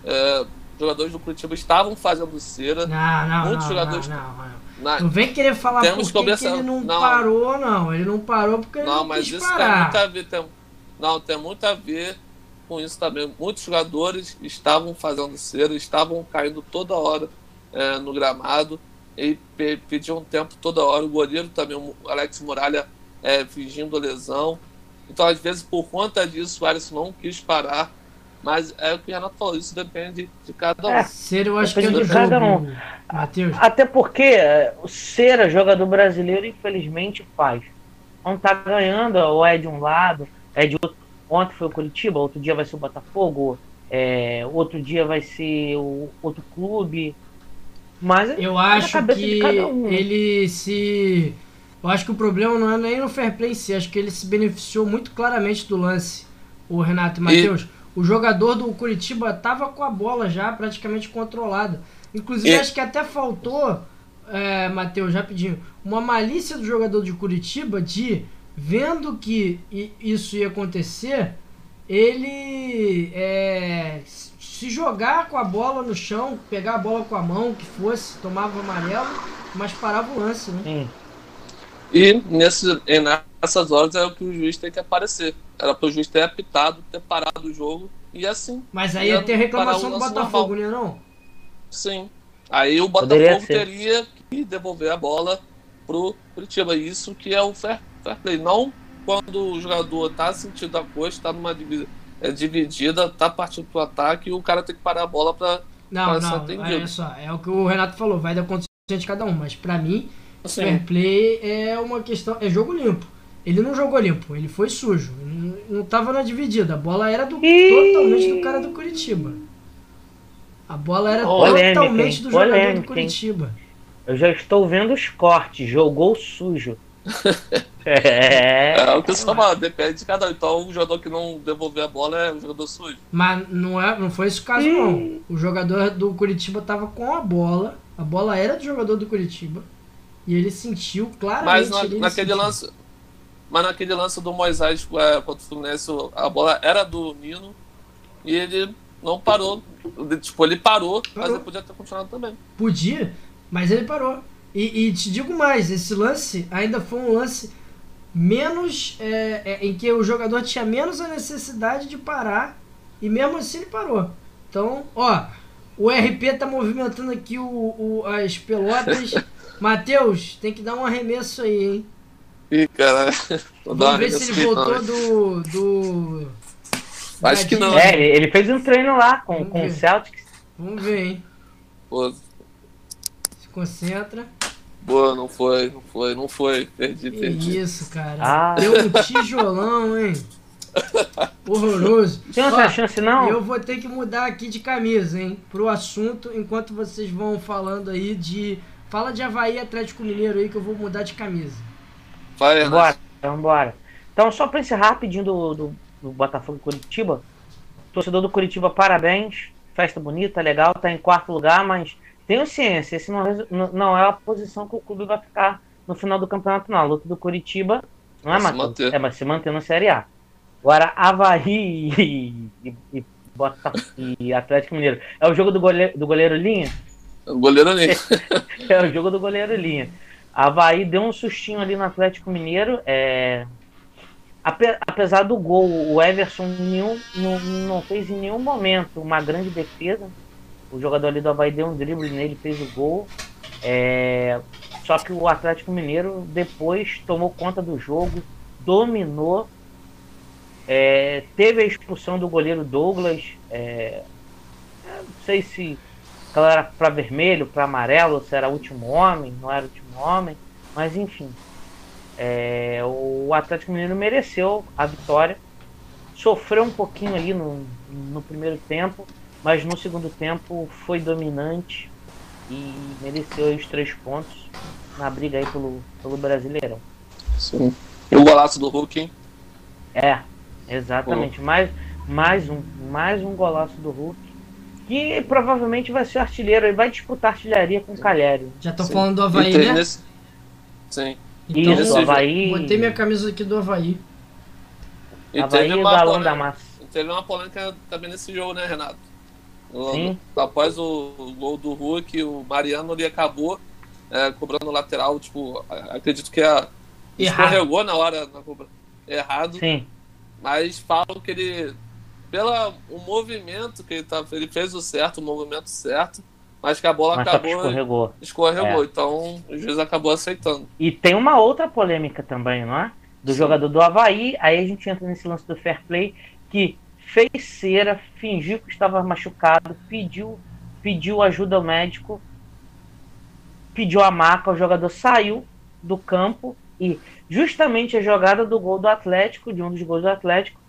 é, jogadores do Curitiba estavam fazendo cera. Não, não, Muitos não, jogadores- não, não, não. Não vem querer falar Temos por que, que ele não, não. parou, não. Ele não parou porque ele Não, não mas isso tem parar. muito a ver. Tem... Não, tem muito a ver com isso também. Muitos jogadores estavam fazendo cera, estavam caindo toda hora é, no gramado e pe- pediam tempo toda hora. O goleiro também, o Alex Muralha, é, fingindo lesão. Então, às vezes, por conta disso, o Alisson não quis parar. Mas é o que o Renato falou, isso depende de cada um. É. Ser, eu acho que é Depende de cada jogo, um. Matheus. Até porque é, o Cera, jogador brasileiro, infelizmente faz. Não tá ganhando, ou é de um lado, é de outro. Ontem foi o Curitiba, outro dia vai ser o Botafogo, é, outro dia vai ser o outro clube. Mas Eu é na acho que um, ele se. Eu acho que o problema não é nem no fair play em si, acho que ele se beneficiou muito claramente do lance, o Renato e Matheus. O jogador do Curitiba tava com a bola já praticamente controlada. Inclusive, E- acho que até faltou, é, Matheus, rapidinho, uma malícia do jogador de Curitiba de, vendo que isso ia acontecer, ele é, se jogar com a bola no chão, pegar a bola com a mão, que fosse, tomava amarelo, mas parava o lance, né? Sim. E nesse, nessas horas é o que o juiz tem que aparecer. Era para o juiz ter apitado, ter parado o jogo e assim. Mas aí Ia ter reclamação do Botafogo, né não? Sim. Aí o Botafogo ser. teria que devolver a bola pro Curitiba. Isso que é o fair, fair play. Não quando o jogador tá sentindo a coxa, tá numa divi- é, dividida, tá partindo pro ataque e o cara tem que parar a bola pra. Não, ser não, atendido. olha só, é o que o Renato falou, vai da condição de cada um, mas pra mim, Assim, fair play é uma questão, é jogo limpo. Ele não jogou limpo, ele foi sujo, ele não, não tava na dividida, a bola era do, totalmente do cara do Curitiba. A bola era Polêmica, totalmente hein? do jogador do Polêmica, hein? Curitiba. Eu já estou vendo os cortes. Jogou sujo. é. é o que você fala, depende de cada um. Então o jogador que não devolver a bola é o jogador sujo. Mas não, é, não foi esse o caso, não. O jogador do Curitiba tava com a bola. A bola era do jogador do Curitiba. E ele sentiu claramente. Mas na- ele naquele lance. Mas naquele lance do Moisés é, contra o Fluminense, a bola era do Nino e ele não parou. Tipo, ele parou, mas Parou. ele podia ter continuado também. Podia, mas ele parou. E, e te digo mais, esse lance ainda foi um lance menos. é, é, em que o jogador tinha menos a necessidade de parar. E mesmo assim ele parou. Então, ó, o RP tá movimentando aqui o, o- as pelotas. Matheus, tem que dar um arremesso aí, hein? Ih, cara. vou dar Vamos ver se ele voltou não. do. do Acho que não. É, ele, fez um treino lá com, Vamos com o. Celtics. Vamos ver, hein? Pô, Se concentra. boa, não foi, não foi, não foi. Perdi, Que perdi. isso, cara. Ah. Deu um tijolão, hein? Horroroso. Tem Ó, outra chance, não? Eu vou ter que mudar aqui de camisa, hein? Pro assunto, enquanto vocês vão falando aí de. Fala de Havaí e Atlético Mineiro aí que eu vou mudar de camisa. Vai, Renato. Vambora, vambora. Então, só pra encerrar rapidinho do, do, do Botafogo Curitiba. Torcedor do Curitiba, parabéns. Festa bonita, legal, tá em quarto lugar, mas tenham ciência, esse não, é- não- não é a posição que o clube vai ficar no final do campeonato, não. A luta do Curitiba não é Vai se Matheus? manter. É, mas se manter na Série A. Agora, Havaí e, e, e, Bota- e Atlético Mineiro. É o jogo do goleiro, do goleiro Linha? Goleiro ali. É o jogo do goleiro Linha. Havaí deu um sustinho ali no Atlético Mineiro. É... ape- Apesar do gol, o Everson nenhum, não, não fez em nenhum momento uma grande defesa. O jogador ali do Havaí deu um drible nele, fez o gol. É, Só que o Atlético Mineiro depois tomou conta do jogo, dominou. É, Teve a expulsão do goleiro Douglas. é, Não sei se ela era para vermelho, para amarelo, se era o último homem, não era o último homem, mas enfim. É, o Atlético Mineiro mereceu a vitória, sofreu um pouquinho ali no, no primeiro tempo, mas no segundo tempo foi dominante e mereceu os três pontos na briga aí pelo, pelo Brasileirão. Sim. E o golaço do Hulk, hein? É, exatamente. Mais, mais, um, mais um golaço do Hulk. Que provavelmente vai ser artilheiro e vai disputar artilharia com o Calhério. Já tô Sim. falando do Havaí, né? nesse- Sim. Então, Isso, Havaí. botei minha camisa aqui do Havaí. E Havaí teve e o uma, galão da massa. teve uma polêmica também nesse jogo, né, Renato? Sim. Após o, o gol do Hulk, o Mariano ali acabou é, cobrando lateral, tipo, acredito que a, escorregou na hora na cobra- errado, Sim, mas falam que ele, pelo o movimento que ele, tá, ele fez o certo, o movimento certo, mas que a bola mas acabou escorregou. escorregou, É. então o juiz acabou aceitando. E tem uma outra polêmica também, não é? Do Sim. jogador do Havaí. Aí a gente entra nesse lance do fair play que fez cera, fingiu que estava machucado, pediu, pediu ajuda ao médico, pediu a maca, o jogador saiu do campo e justamente a jogada do gol do Atlético, de um dos gols do Atlético,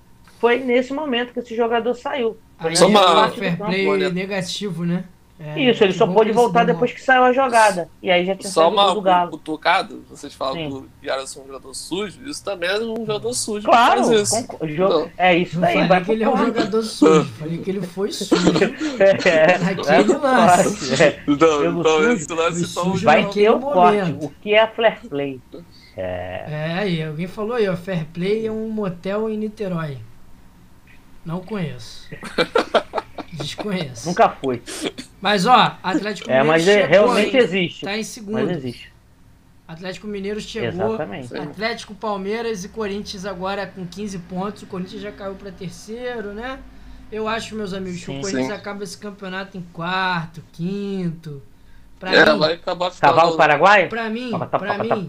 foi nesse momento que esse jogador saiu. Aí Só é uma- do fair campo. play negativo, né? É, Isso, ele só pôde voltar depois que saiu a jogada. E aí já tinha Só uma do Galo. cutucada, vocês falam Sim. que o Yarson é um jogador sujo, isso também é um jogador sujo. que Claro, faz isso. jogo- Não. é isso Não daí. falei vai que ele é um jogador sujo, falei que ele foi sujo. É, Naquele vai pro lance. é. Então, então esse lance então sujo, Vai já- naquele ter o corte. O que é fair play? É, É, e alguém falou aí, ó, Fair Play é um motel em Niterói. Não conheço. Desconheço. Nunca fui. Mas ó, Atlético É, Mineiro mas é- chegou, realmente hein? existe. Tá em Mas segundo. existe. Atlético Mineiro chegou. Exatamente. Atlético, Palmeiras e Corinthians agora com 15 pontos. O Corinthians já caiu para terceiro, né? Eu acho, meus amigos, que Sim, o Corinthians sim. acaba esse campeonato em quarto, quinto. Pra É, mim, vai acabar. Cavalo Paraguai? pra mim, pra mim,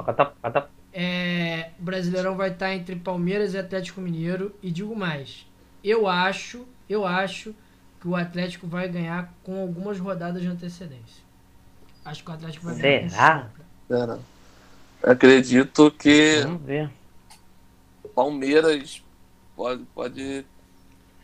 é, o Brasileirão vai estar entre Palmeiras e Atlético Mineiro. E digo mais, eu acho, eu acho que o Atlético vai ganhar com algumas rodadas de antecedência. Acho que o Atlético vai ganhar com Será? Pera. Acredito que Vamos ver. Palmeiras pode, pode,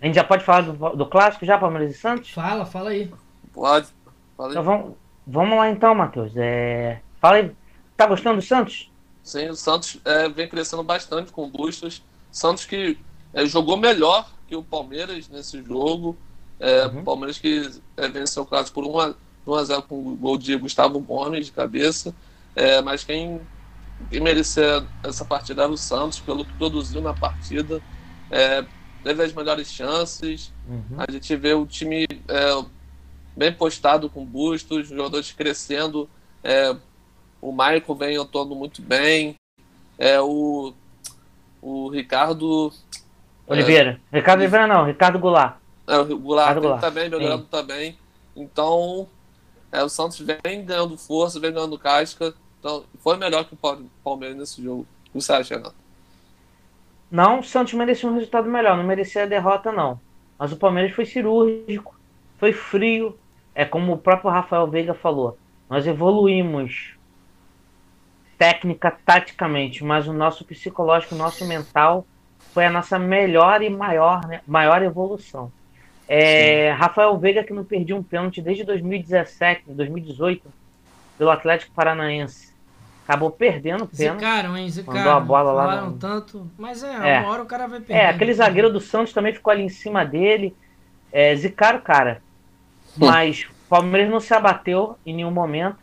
A gente já pode falar do, do clássico já, Palmeiras e Santos? Fala, fala aí. pode. Fala aí. Então vamos, vamos lá então, Matheus. É, fala aí. Tá gostando do Santos? Sim, o Santos é, vem crescendo bastante com o Bustos. Santos que é, jogou melhor que o Palmeiras nesse jogo. É, Uhum. Palmeiras que é, venceu o clássico por 1 a, 1 a 0 com o gol de Gustavo Gomes de cabeça. É, mas quem, quem merecia essa partida era o Santos, pelo que produziu na partida. É, teve as melhores chances. Uhum. A gente vê o time é, bem postado com bustos, jogadores crescendo. É, o Michael vem atuando muito bem. É, o, o Ricardo. Oliveira. Ricardo Oliveira não, Ricardo Goulart. É, o Goulart Ricardo Goulart, também, melhorando também. Então, é, o Santos vem ganhando força, vem ganhando casca. Então, foi melhor que o Pal- Palmeiras nesse jogo. O que você acha, Renato? Não, o Santos merecia um resultado melhor, não merecia a derrota, não. Mas o Palmeiras foi cirúrgico, foi frio. É como o próprio Rafael Veiga falou. Nós evoluímos técnica, taticamente, mas o nosso psicológico, o nosso mental foi a nossa melhor e maior, né, maior evolução. É, Rafael Veiga que não perdia um pênalti desde 2017, 2018, pelo Atlético Paranaense. Acabou perdendo o pênalti. Zicaram, hein? Zicaram. Mandou a bola lá Falaram no- tanto. Mas é, É. uma hora o cara vai perder. É, aquele zagueiro do Santos também ficou ali em cima dele. É, zicaram o cara. Mas o Palmeiras não se abateu em nenhum momento.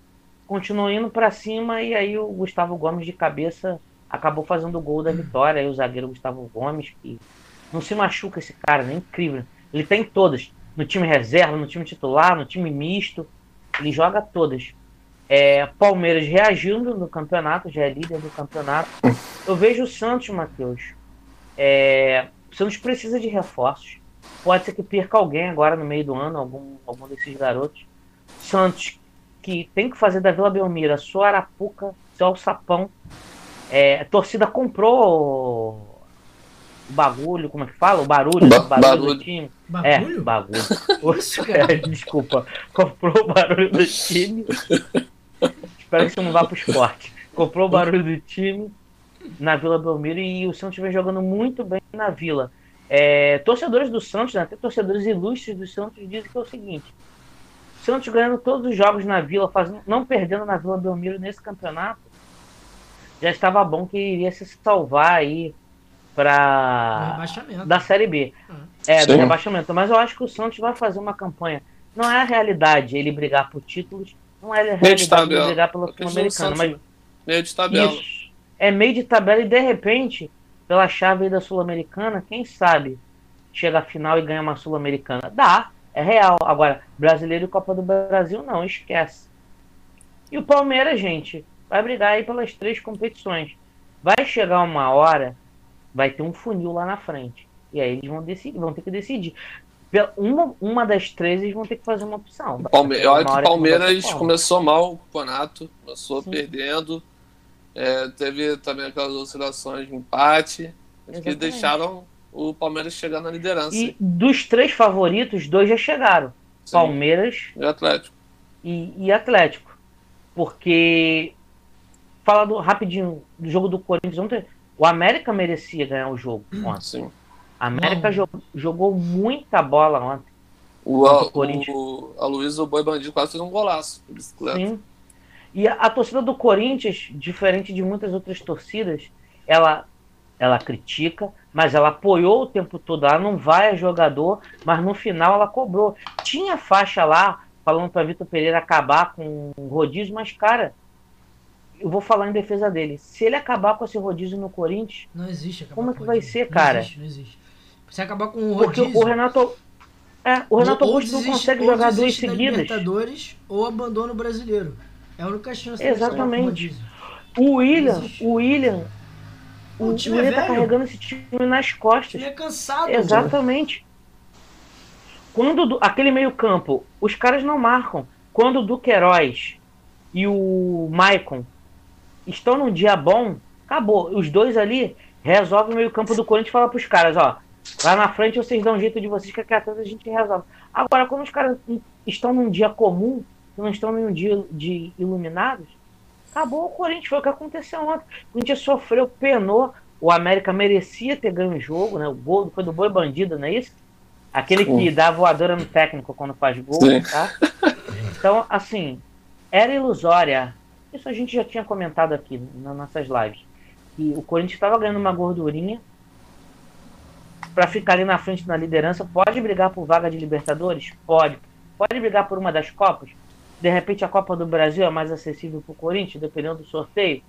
Continuou indo pra cima e aí o Gustavo Gomes de cabeça acabou fazendo o gol da vitória. Aí o zagueiro Gustavo Gomes, que não se machuca esse cara, né? Incrível. Ele tem todas. No time reserva, no time titular, no time misto. Ele joga todas. É, Palmeiras reagindo no campeonato, já é líder do campeonato. Eu vejo o Santos, Matheus. É, o Santos precisa de reforços. Pode ser que perca alguém agora no meio do ano, algum, algum desses garotos. Santos, que tem que fazer da Vila Belmiro a sua arapuca, seu alçapão. É, a torcida comprou o bagulho, como é que fala? O barulho, Ba- barulho, barulho. do time. Bagulho? É, bagulho. É, desculpa. Comprou o barulho do time. Espero que isso não vá pro esporte. Comprou o barulho do time na Vila Belmiro e o Santos vem jogando muito bem na Vila. É, torcedores do Santos, né, até torcedores ilustres do Santos, dizem que é o seguinte: o Santos ganhando todos os jogos na Vila, fazendo, não perdendo na Vila Belmiro nesse campeonato, já estava bom que iria se salvar aí para da Série B. Ah. É, do Sim. rebaixamento. Mas eu acho que o Santos vai fazer uma campanha. Não é a realidade ele brigar por títulos, não é a realidade ele brigar pela Sul-Americana. Mas Meio de tabela. isso é meio de tabela e de repente, pela chave aí da Sul-Americana, quem sabe chega à final e ganha uma Sul-Americana? Dá, é real. Agora, brasileiro e Copa do Brasil, não, esquece. E o Palmeiras, gente, vai brigar aí pelas três competições. Vai chegar uma hora, vai ter um funil lá na frente. E aí eles vão decidir, vão ter que decidir. Uma, uma das três eles vão ter que fazer uma opção. Palme... Olha que o que Palmeiras começou mal o campeonato, começou Sim. perdendo. É, teve também aquelas oscilações de empate que Exatamente. deixaram o Palmeiras chegar na liderança. E dos três favoritos, dois já chegaram. Sim, Palmeiras e Atlético. e, e Atlético. Porque, falando rapidinho do jogo do Corinthians ontem, o América merecia ganhar o jogo ontem. Sim. A América Não. jo- jogou muita bola ontem. O, Contra o o, Corinthians. o, a Luiz, o Boi Bandido, quase fez um golaço de bicicleta. Sim. E a, a torcida do Corinthians, diferente de muitas outras torcidas, ela, ela critica, mas ela apoiou o tempo todo. Ela não vai a jogador, mas no final ela cobrou. Tinha faixa lá falando para Vitor Pereira acabar com o rodízio, mas cara, eu vou falar em defesa dele. Se ele acabar com esse rodízio no Corinthians, Não existe Como é que vai ser, Não cara? existe, não existe. Você acabar com porque rodízio. o Renato É, o Renato ou Augusto não desiste- consegue ou jogar duas seguidas. Libertadores ou abandona o brasileiro. É a única chance Exatamente. O William, o William, o, O o time é William tá velho. carregando esse time nas costas. Ele é cansado. Exatamente. Quando o Du- aquele meio-campo, os caras não marcam. Quando o Duqueiroz e o Maicon estão num dia bom, acabou. Os dois ali resolvem o meio-campo do Corinthians e fala pros caras, ó, lá na frente vocês dão um jeito de vocês que aqui atrás a gente resolve. Agora, quando os caras estão num dia comum, não estão num dia de iluminados, acabou o Corinthians, foi o que aconteceu ontem. O Corinthians sofreu, penou, o América merecia ter ganho o jogo, né? O gol foi do Boi Bandido, não é isso? Aquele que dá voadora no técnico quando faz gol, Sim. tá? Então, assim, era ilusória. Isso a gente já tinha comentado aqui nas nossas lives. Que o Corinthians estava ganhando uma gordurinha para ficar ali na frente na liderança. Pode brigar por vaga de Libertadores? Pode. Pode brigar por uma das Copas? De repente a Copa do Brasil é mais acessível para o Corinthians, dependendo do sorteio?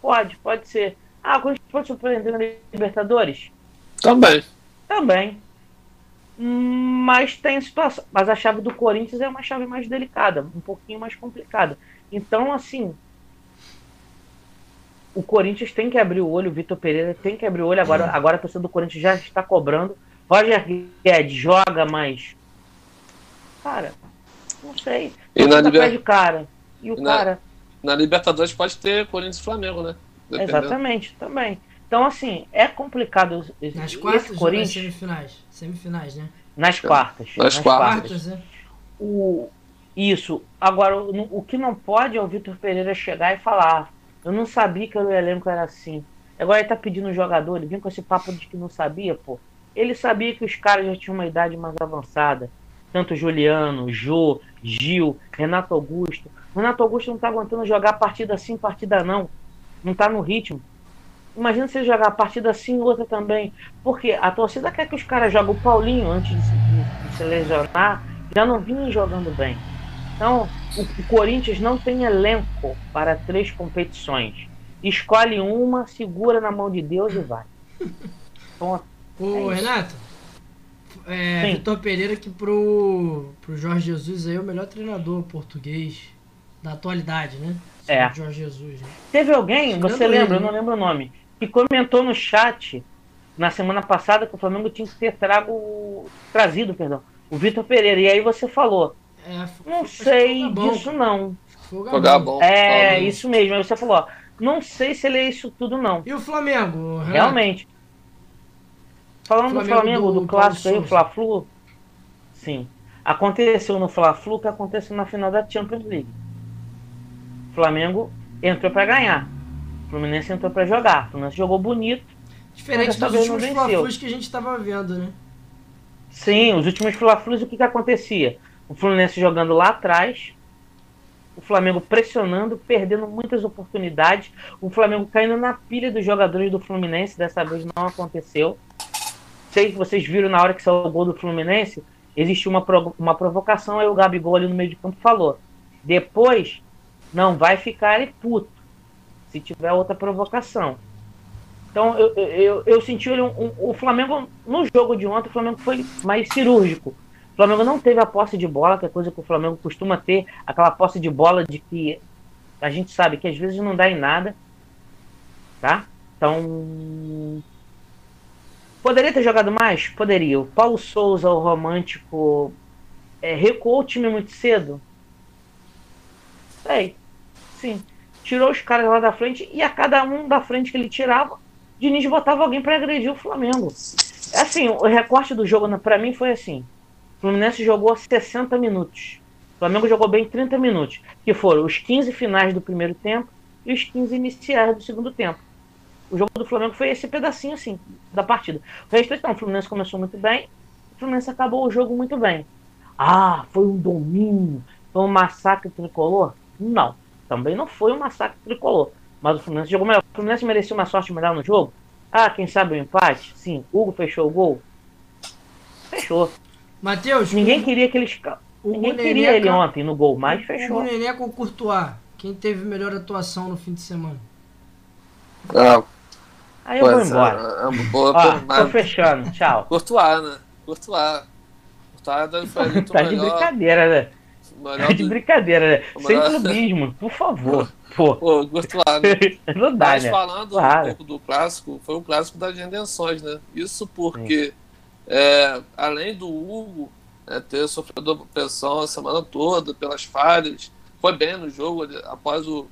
Pode, pode ser. Ah, o Corinthians pode surpreender na Libertadores? Também. Também. Mas tem situação. Mas a chave do Corinthians é uma chave mais delicada, um pouquinho mais complicada. Então, assim. O Corinthians tem que abrir o olho, o Vitor Pereira tem que abrir o olho. Agora, agora a torcida do Corinthians já está cobrando. Roger Guedes joga, mas. Cara, não sei. E na Liber- cara. E o E na- cara. Na Libertadores pode ter Corinthians e Flamengo, né? Dependendo. Exatamente, também. Então, assim, é complicado esse Nas esse quartas ou nas Corinthians semifinais? Semifinais, né? nas quartas. Nas quartas. Quartas, né? o, isso. Agora, o que não pode é o Vitor Pereira chegar e falar: Eu não sabia que o elenco era assim. Agora ele tá pedindo um jogador, ele vem com esse papo de que não sabia, pô. Ele sabia que os caras já tinham uma idade mais avançada. Tanto Juliano, Jô, Gil, Renato Augusto. Renato Augusto não tá aguentando jogar partida sim, partida não. Não tá no ritmo. Imagina ele jogar partida sim e outra também. Porque a torcida quer que os caras joguem o Paulinho antes de se, de se lesionar. Já não vinha jogando bem. Então, o, o Corinthians não tem elenco para três competições. Escolhe uma, segura na mão de Deus e vai. Ponto. Ô, É. Renato, é, Sim. Vitor Pereira que pro, pro Jorge Jesus aí é o melhor treinador português da atualidade, né? É. Segundo Jorge Jesus, né? Teve alguém, Tirando você ele, lembra, eu né? não lembro o nome, que comentou no chat na semana passada que o Flamengo tinha que ter trago, trazido, perdão, o Vitor Pereira. E aí você falou, É, não sei Gabão, disso não. Foi o Jogar Gabão. bom. É, Paulinho. isso mesmo. Aí você falou, ó, não sei se ele é isso tudo não. E o Flamengo, Renato? Realmente. Falando do Flamengo Flamengo, do do, clássico aí, o Fla-Flu, sim. Aconteceu no Fla-Flu o que aconteceu na final da Champions League. O Flamengo entrou pra ganhar. O Fluminense entrou pra jogar. O Fluminense jogou bonito. Diferente dos últimos. Fla-Flus que a gente tava vendo, né? Sim, os últimos Fla-Flus, o que, que acontecia? O Fluminense jogando lá atrás, o Flamengo pressionando, perdendo muitas oportunidades, o Flamengo caindo na pilha dos jogadores do Fluminense, dessa vez não aconteceu. Sei que vocês viram na hora que saiu o gol do Fluminense, existiu uma, uma provocação, aí o Gabigol ali no meio de campo falou: depois não vai ficar puto, se tiver outra provocação. Então eu, eu, eu, senti um- um- o Flamengo no jogo de ontem, o Flamengo foi mais cirúrgico. Flamengo não teve a posse de bola, que é coisa que o Flamengo costuma ter, aquela posse de bola de que a gente sabe que às vezes não dá em nada, tá? Então poderia ter jogado mais, poderia. O Paulo Souza, o romântico, é, recuou o time muito cedo. Sei, sim. Tirou os caras lá da frente e a cada um da frente que ele tirava, Diniz botava alguém para agredir o Flamengo. Assim, o recorte do jogo para mim foi assim: Fluminense jogou 60 minutos. O Flamengo jogou bem 30 minutos, que foram os 15 finais do primeiro tempo e os 15 iniciais do segundo tempo. O jogo do Flamengo foi esse pedacinho assim da partida. O resto não, o Fluminense começou muito bem, o Fluminense acabou o jogo muito bem. Ah, foi um domínio, foi um massacre tricolor? Não, também não foi um massacre tricolor. Mas o Fluminense jogou melhor. O Fluminense merecia uma sorte melhor no jogo? Ah, quem sabe o empate? Sim. Hugo fechou o gol? Fechou. Matheus, Ninguém queria que eles. o Ninguém queria ele ca- ontem no gol, mas O fechou. Nenê com o Courtois. Quem teve melhor atuação no fim de semana? Ah, Aí eu vou é, embora. é uma boa Ó, tô fechando. Tchau. Courtois, né? Courtois. Foi muito Tá de melhor. brincadeira, né? Tá de do- brincadeira, né? o Sem melhor- clubismo, por favor. Pô, Pô, Courtois, né? não dá, Mas né? falando Claro. um pouco do clássico, foi um clássico das redenções, né? Isso porque, é, além do Hugo é, ter sofrido pressão a semana toda pelas falhas, foi bem no jogo, ele- após o,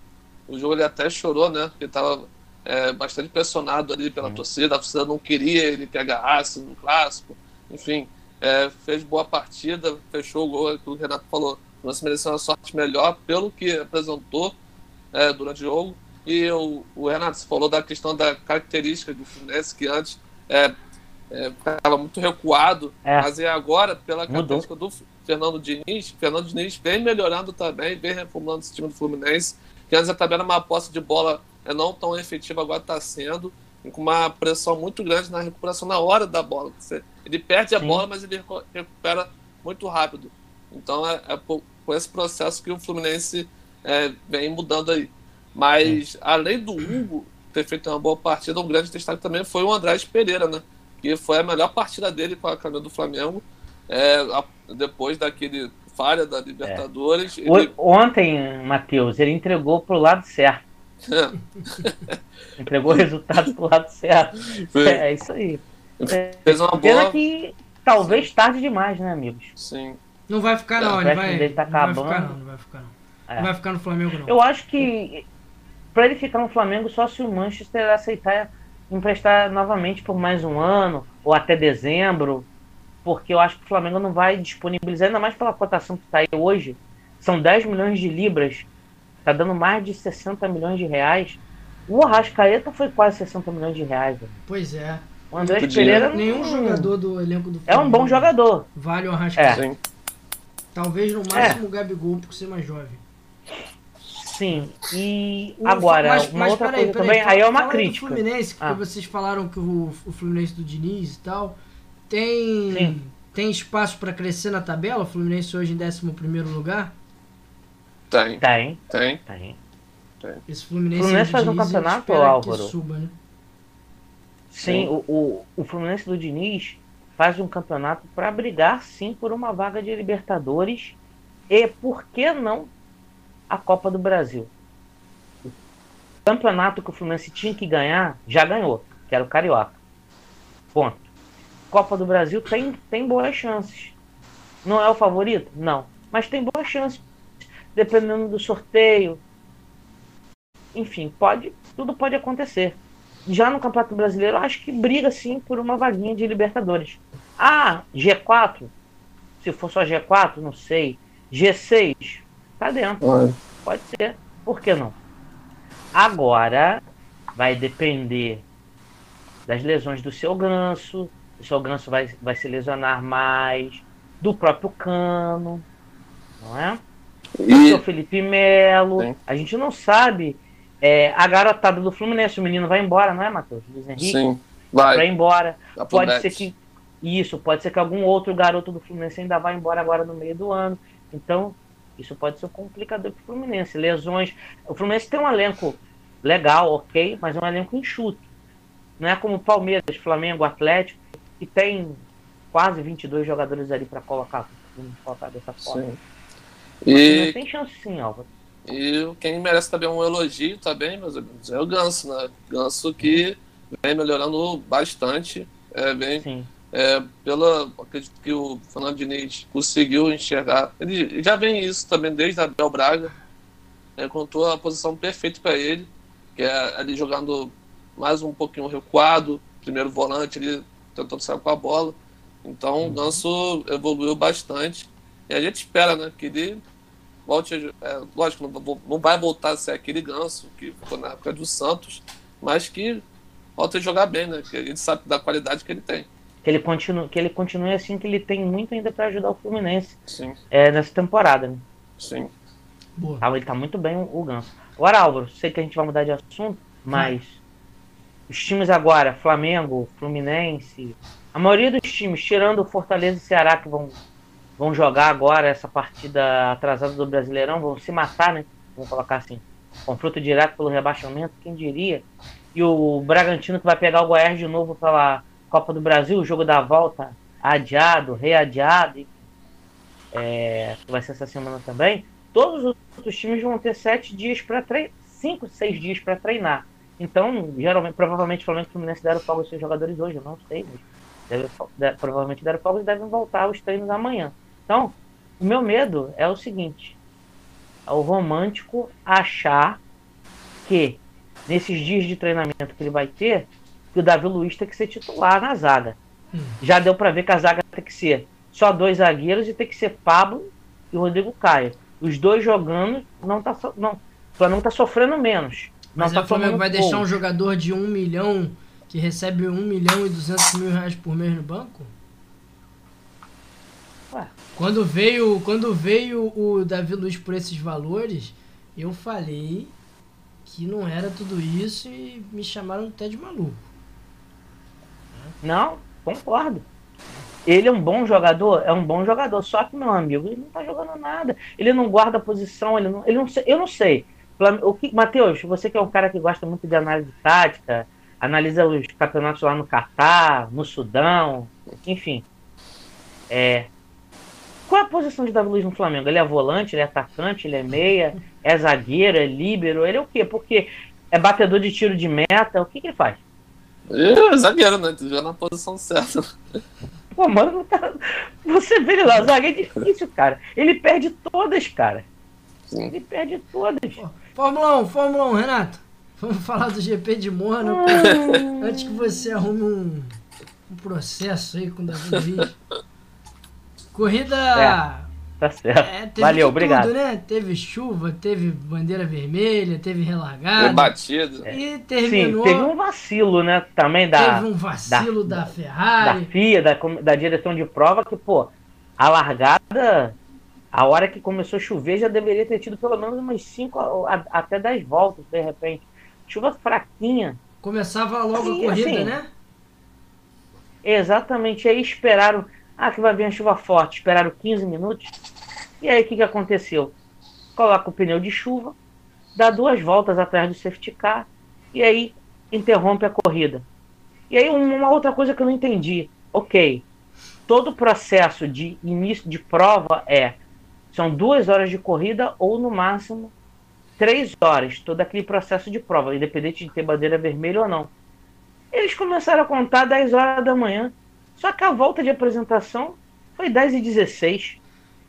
o jogo ele até chorou, né? Porque estava bastante pressionado ali pela Sim. torcida, a torcida não queria ele que agarrasse no clássico, enfim, é, fez boa partida, fechou o gol, é que o Renato falou, não se mereceu uma sorte melhor pelo que apresentou é, durante o jogo. E o, o Renato você falou da questão da característica do Fluminense, que antes é, é, ficava muito recuado, É. mas é agora, pela Mudou. característica do Fernando Diniz, Fernando Diniz vem melhorando também, vem reformulando esse time do Fluminense, que antes também era uma posse de bola é, não tão efetiva, agora está sendo, com uma pressão muito grande na recuperação na hora da bola. Ele perde a Sim. bola, mas ele recu- recupera muito rápido. Então é, é por, por esse processo que o Fluminense é, vem mudando aí. Mas, além do Hugo ter feito uma boa partida, um grande destaque também foi o Andrés Pereira, né? Que foi a melhor partida dele com a camisa do Flamengo. é, a- depois daquele falha da Libertadores. O- Ele, Ontem, Matheus, ele entregou pro lado certo. Entregou o resultado pro lado certo. É, isso aí. fez uma Pena boa. que talvez tarde demais, né, amigos? Sim. Não vai ficar, É, não. o Ele vai, dele tá não vai acabando. ficar, não. Não vai ficar, não. É. Não vai ficar no Flamengo, não. Eu acho que pra ele ficar no Flamengo só se o Manchester aceitar emprestar novamente por mais um ano ou até dezembro, porque eu acho que o Flamengo não vai disponibilizar, ainda mais pela cotação que está aí hoje, são 10 milhões de libras, tá dando mais de 60 milhões de reais. O Arrascaeta foi quase 60 milhões de reais. velho. Pois é. O André Pereira Nenhum jogador do elenco do é um bom Flamengo jogador. Vale o Arrascaeta. É. Talvez no máximo o Gabigol por ser mais jovem. Sim. E O- agora, mas- uma mas outra peraí, coisa peraí, também, fala- aí é uma fala do crítica. Fluminense, que Ah. vocês falaram que o, o Fluminense do Diniz e tal tem Sim. tem espaço para crescer na tabela. O Fluminense hoje em 11 primeiro lugar. Tem, Tem, tem. tem. Esse Fluminense, O Fluminense faz um Diniz, campeonato, Álvaro? suba, né? Sim, Sim. o, o, o Fluminense do Diniz faz um campeonato para brigar sim por uma vaga de Libertadores e por que não a Copa do Brasil. O campeonato que o Fluminense tinha que ganhar, já ganhou, que era o Carioca. Ponto. Copa do Brasil tem, tem boas chances. Não é o favorito? Não. Mas tem boas chances. Dependendo do sorteio. Enfim, pode, tudo pode acontecer. Já no Campeonato Brasileiro, acho que briga sim por uma vaguinha de Libertadores. Ah, G4? Se for só G4, não sei. G6? Tá dentro. Pode ser. Por que não? Agora vai depender das lesões do seu ganso. O seu ganso vai, vai se lesionar mais. Do próprio Cano. Não é? Do E seu Felipe Melo. Sim. A gente não sabe. É, a garotada do Fluminense, o menino vai embora, não é, Matheus? Luiz Henrique? sim, Vai vai. embora. Pro Pode Betis. ser que. Isso, pode ser que algum outro garoto do Fluminense ainda vá embora agora no meio do ano. Então, isso pode ser um complicador para o Fluminense. Lesões. O Fluminense tem um elenco legal, ok, mas é um elenco enxuto. Não é como o Palmeiras, Flamengo, Atlético, que tem quase 22 jogadores ali para colocar. Colocar dessa forma. E, tem chance sim, Álvaro. e quem merece também um elogio também, meus amigos, é o Ganso, né? Ganso que vem melhorando bastante. É, vem Sim. É, pela acredito que o Fernando Diniz conseguiu enxergar. Ele já vem isso também desde Abel Braga. É, encontrou a posição perfeita para ele, que é ali jogando mais um pouquinho recuado, primeiro volante, ele tentando sair com a bola. Então o Ganso evoluiu bastante. E a gente espera né, que ele volte. a- É, lógico, não, não vai voltar a ser aquele Ganso que ficou na época do Santos, mas que volte a jogar bem, né? Que a gente sabe da qualidade que ele tem. Que ele, continue, que ele continue assim, que ele tem muito ainda para ajudar o Fluminense Sim, é, nessa temporada. Né? sim. Boa. Tá, ele tá muito bem o, o Ganso. Agora, Álvaro, sei que a gente vai mudar de assunto, mas os times agora, Flamengo, Fluminense, a maioria dos times, tirando o Fortaleza e Ceará, que vão, vão jogar agora essa partida atrasada do Brasileirão, vão se matar, né? Vamos colocar assim. Confronto direto pelo rebaixamento, quem diria? E o Bragantino que vai pegar o Goiás de novo pela Copa do Brasil, o jogo da volta adiado, readiado, é, que vai ser essa semana também, todos os outros times vão ter sete dias para treinar, cinco, seis dias para treinar. Então, geralmente, provavelmente, o Flamengo e Fluminense deram folga aos seus jogadores hoje, eu não sei, mas deve, provavelmente deram folga e devem voltar aos treinos amanhã. Então, o meu medo é o seguinte: é o romântico achar que nesses dias de treinamento que ele vai ter, que o Davi Luiz tem que ser titular na zaga. Hum. Já deu para ver que a zaga tem que ser só dois zagueiros e tem que ser Pablo e Rodrigo Caio. Os dois jogando, não tá, não, o Flamengo tá sofrendo menos. Mas tá o Flamengo vai deixar um jogador de um milhão que recebe um milhão e duzentos mil reais por mês no banco? Ué. Quando veio, quando veio o Davi Luiz por esses valores, eu falei que não era tudo isso e me chamaram até de maluco. Não, concordo. Ele é um bom jogador? É um bom jogador, só que, meu amigo, ele não tá jogando nada. Ele não guarda posição, ele não, ele não eu não sei. O que, Matheus, você que é um cara que gosta muito de análise tática, analisa os campeonatos lá no Catar, no Sudão, enfim. É, qual é a posição de Davi Luiz no Flamengo? Ele é volante, ele é atacante, ele é meia, é zagueiro, é líbero, ele é o quê? Porque é batedor de tiro de meta, o que, que ele faz? É zagueiro, né? Já na posição certa. Pô, mano, tá... você vê ele lá, zagueiro é difícil, cara. Ele perde todas, cara. Sim. Ele perde todas. Fórmula 1, Fórmula 1, Renato. Vamos falar do GP de Mônaco. antes que você arrume um, um processo aí com o Davi Luiz. Corrida. É, tá certo. É, Valeu, obrigado. Tudo, né? Teve chuva, teve bandeira vermelha, teve relargada. Teve batido. E terminou. Sim, teve um vacilo, né? Também da. Teve um vacilo da, da Ferrari. Da FIA, da, da direção de prova, que, pô, a largada. A hora que começou a chover já deveria ter tido pelo menos umas 5 até 10 voltas, de repente. Chuva fraquinha. Começava logo a corrida, assim, né? Exatamente. Aí esperaram ah, que vai vir a chuva forte. Esperaram 15 minutos. E aí o que, que aconteceu? Coloca o pneu de chuva, dá duas voltas atrás do safety car e aí interrompe a corrida. E aí uma outra coisa que eu não entendi. Ok, todo o processo de início de prova é são duas horas de corrida ou no máximo três horas, todo aquele processo de prova, independente de ter bandeira vermelha ou não. Eles começaram a contar 10 horas da manhã. Só que a volta de apresentação foi 10 e 16.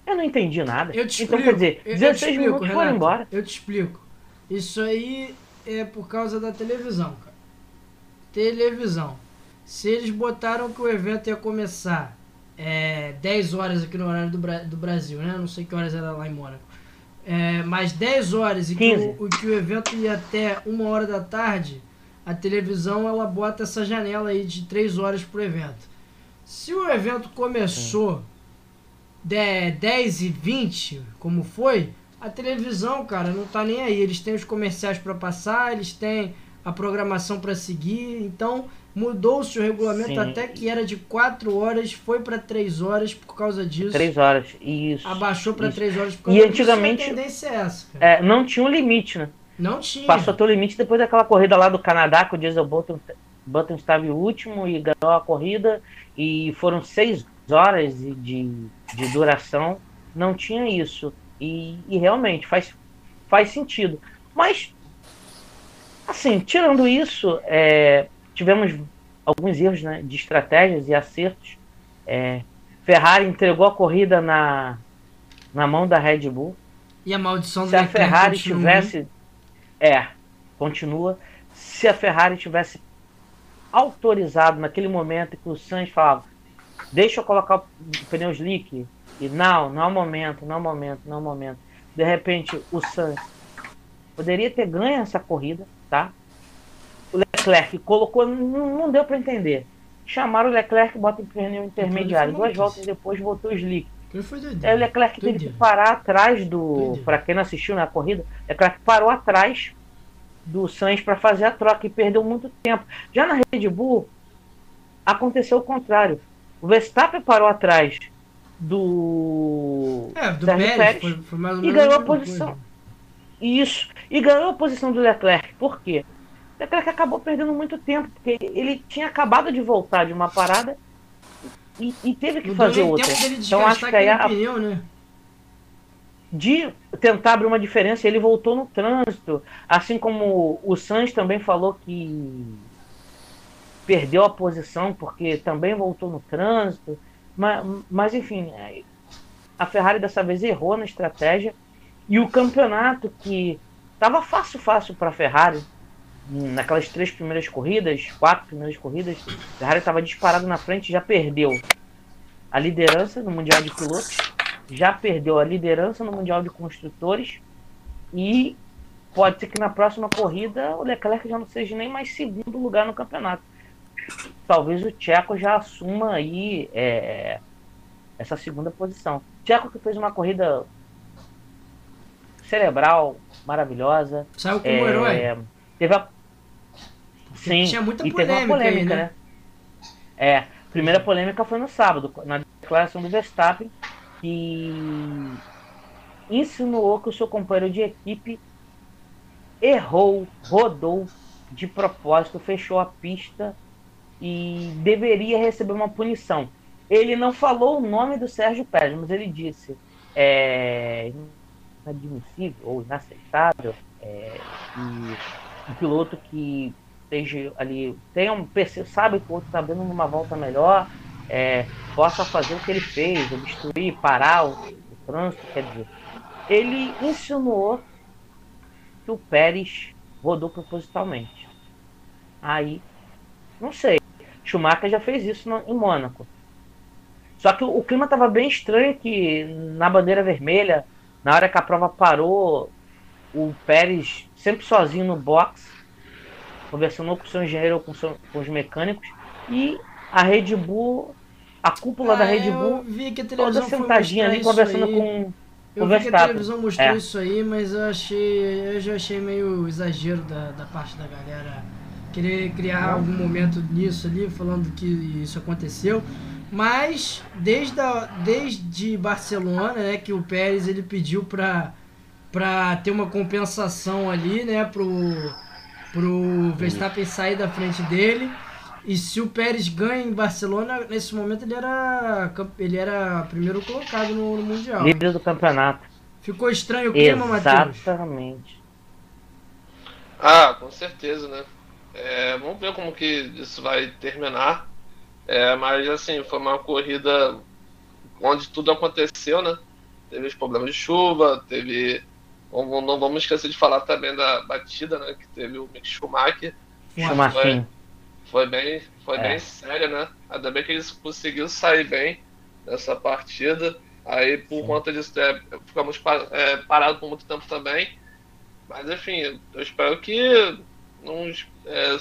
Eu não entendi nada. Eu te explico. Então, quer dizer, 16 explico, minutos Renato, foram embora. Eu te explico. Isso aí é por causa da televisão, cara. Televisão. Se eles botaram que o evento ia começar é, 10 horas aqui no horário do, Bra do Brasil, né? Não sei que horas era lá em Mônaco. É, mais 10 horas e que o, que o evento ia até uma hora da tarde, a televisão ela bota essa janela aí de 3 horas pro evento. Se o evento começou de 10 e 20, como foi, a televisão, cara, não tá nem aí. Eles têm os comerciais para passar, eles têm a programação para seguir. Então, mudou-se o regulamento Sim. até que era de 4 horas, foi para 3 horas por causa disso. 3 horas, isso. Abaixou para 3 horas por causa e antigamente, disso. E a tendência é essa, cara. É, não tinha um limite, né? Não tinha. Passou o limite depois daquela corrida lá do Canadá, que o Diesel Button, Button estava em último e ganhou a corrida e foram seis horas de, de duração, não tinha isso. E, e realmente faz, faz sentido. Mas, assim, tirando isso, é, tivemos alguns erros né, de estratégias e acertos. É, Ferrari entregou a corrida na, na mão da Red Bull. E a maldição Se a Ferrari tivesse. É, continua. Se a Ferrari tivesse autorizado naquele momento que o Sainz falava, deixa eu colocar o pneu slick, e não, não é o momento, não é o momento, não é o momento. De repente, o Sainz poderia ter ganho essa corrida, tá? O Leclerc colocou, não, não deu para entender. Chamaram o Leclerc, bota o pneu intermediário. Duas voltas depois voltou o slick. Aí o Leclerc teve que parar atrás do. Para quem não assistiu na corrida, o Leclerc parou atrás do Sainz para fazer a troca e perdeu muito tempo. Já na Red Bull, aconteceu o contrário. O Verstappen parou atrás do, é, do Pérez, Pérez foi, foi e ganhou a posição. Coisa. Isso. E ganhou a posição do Leclerc. Por quê? Leclerc acabou perdendo muito tempo, porque ele tinha acabado de voltar de uma parada e, e teve que fazer outra. Então acho que aí a, pneu, né? De tentar abrir uma diferença, ele voltou no trânsito, assim como o Sainz também falou que perdeu a posição porque também voltou no trânsito, mas, mas enfim, a Ferrari dessa vez errou na estratégia. E o campeonato que estava fácil fácil para a Ferrari naquelas três primeiras corridas, quatro primeiras corridas, a Ferrari estava disparado na frente, já perdeu a liderança no mundial de pilotos já perdeu a liderança no Mundial de Construtores e pode ser que na próxima corrida o Leclerc já não seja nem mais segundo lugar no campeonato. Talvez o Tcheco já assuma aí é, essa segunda posição. Tcheco que fez uma corrida cerebral maravilhosa. Saiu como é, herói. Teve a... Sim, Tinha muita e polêmica, teve uma polêmica, aí, né? né? É, primeira polêmica foi no sábado, na declaração do Verstappen, que insinuou que o seu companheiro de equipe errou, rodou de propósito, fechou a pista e deveria receber uma punição. Ele não falou o nome do Sérgio Pérez, mas ele disse é inadmissível ou inaceitável é, que um piloto que esteja ali tenha um sabe que o outro está dando uma volta melhor é, possa fazer o que ele fez, obstruir, parar o, o trânsito, quer dizer. Ele insinuou que o Pérez rodou propositalmente. Aí, não sei. Schumacher já fez isso no, em Mônaco. Só que o, o clima estava bem estranho que na bandeira vermelha, na hora que a prova parou, o Pérez sempre sozinho no box, conversando com o seu engenheiro ou com, com os mecânicos, e a Red Bull a cúpula ah, da Red Bull vi que a toda sentadinha ali conversando aí. com eu vi que a televisão mostrou é. isso aí, mas eu achei. Eu já achei meio exagero da, da parte da galera querer criar algum momento nisso ali, falando que isso aconteceu. Mas desde, a, desde Barcelona, né, que o Pérez ele pediu para para ter uma compensação ali, né, pro pro Verstappen sair da frente dele. E se o Pérez ganha em Barcelona, nesse momento ele era, ele era primeiro colocado no, no Mundial. Líder do campeonato. Ficou estranho o clima, Matheus? Exatamente. Ah, com certeza, né? É, vamos ver como que isso vai terminar. É, mas assim, foi uma corrida onde tudo aconteceu, né? Teve os problemas de chuva, teve. Não vamos esquecer de falar também da batida, né? Que teve o Mick Schumacher. Schumacher foi bem, foi é. bem séria, né? Ainda bem que eles conseguiram sair bem nessa partida. Aí, por Sim. conta disso, é, ficamos é, parados por muito tempo também. Mas, enfim, eu espero que não é,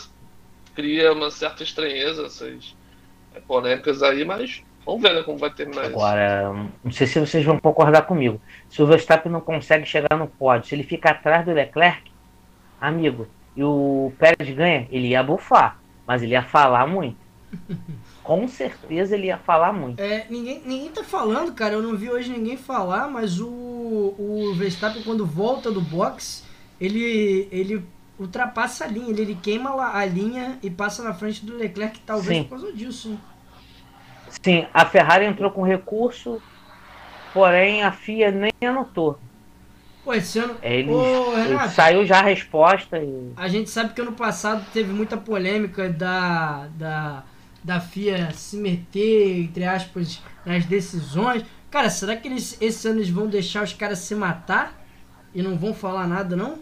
cria uma certa estranheza essas é, polêmicas aí, mas vamos ver né, como vai terminar Agora, isso. não sei se vocês vão concordar comigo. Se o Verstappen não consegue chegar no pódio, se ele fica atrás do Leclerc, amigo, e o Pérez ganha, ele ia bufar. Mas ele ia falar muito. Com certeza ele ia falar muito. É, ninguém, ninguém tá falando, cara. Eu não vi hoje ninguém falar, mas o, o Verstappen, quando volta do box, ele, ele ultrapassa a linha. Ele, ele queima a linha e passa na frente do Leclerc, talvez Sim. por causa disso. Sim, a Ferrari entrou com recurso, porém a FIA nem anotou. Pô, esse ano. Ele, Ô, Renato, saiu já a resposta. E... A gente sabe que ano passado teve muita polêmica da, da, da FIA se meter, entre aspas, nas decisões. Cara, será que eles, esse ano eles vão deixar os caras se matar e não vão falar nada, não?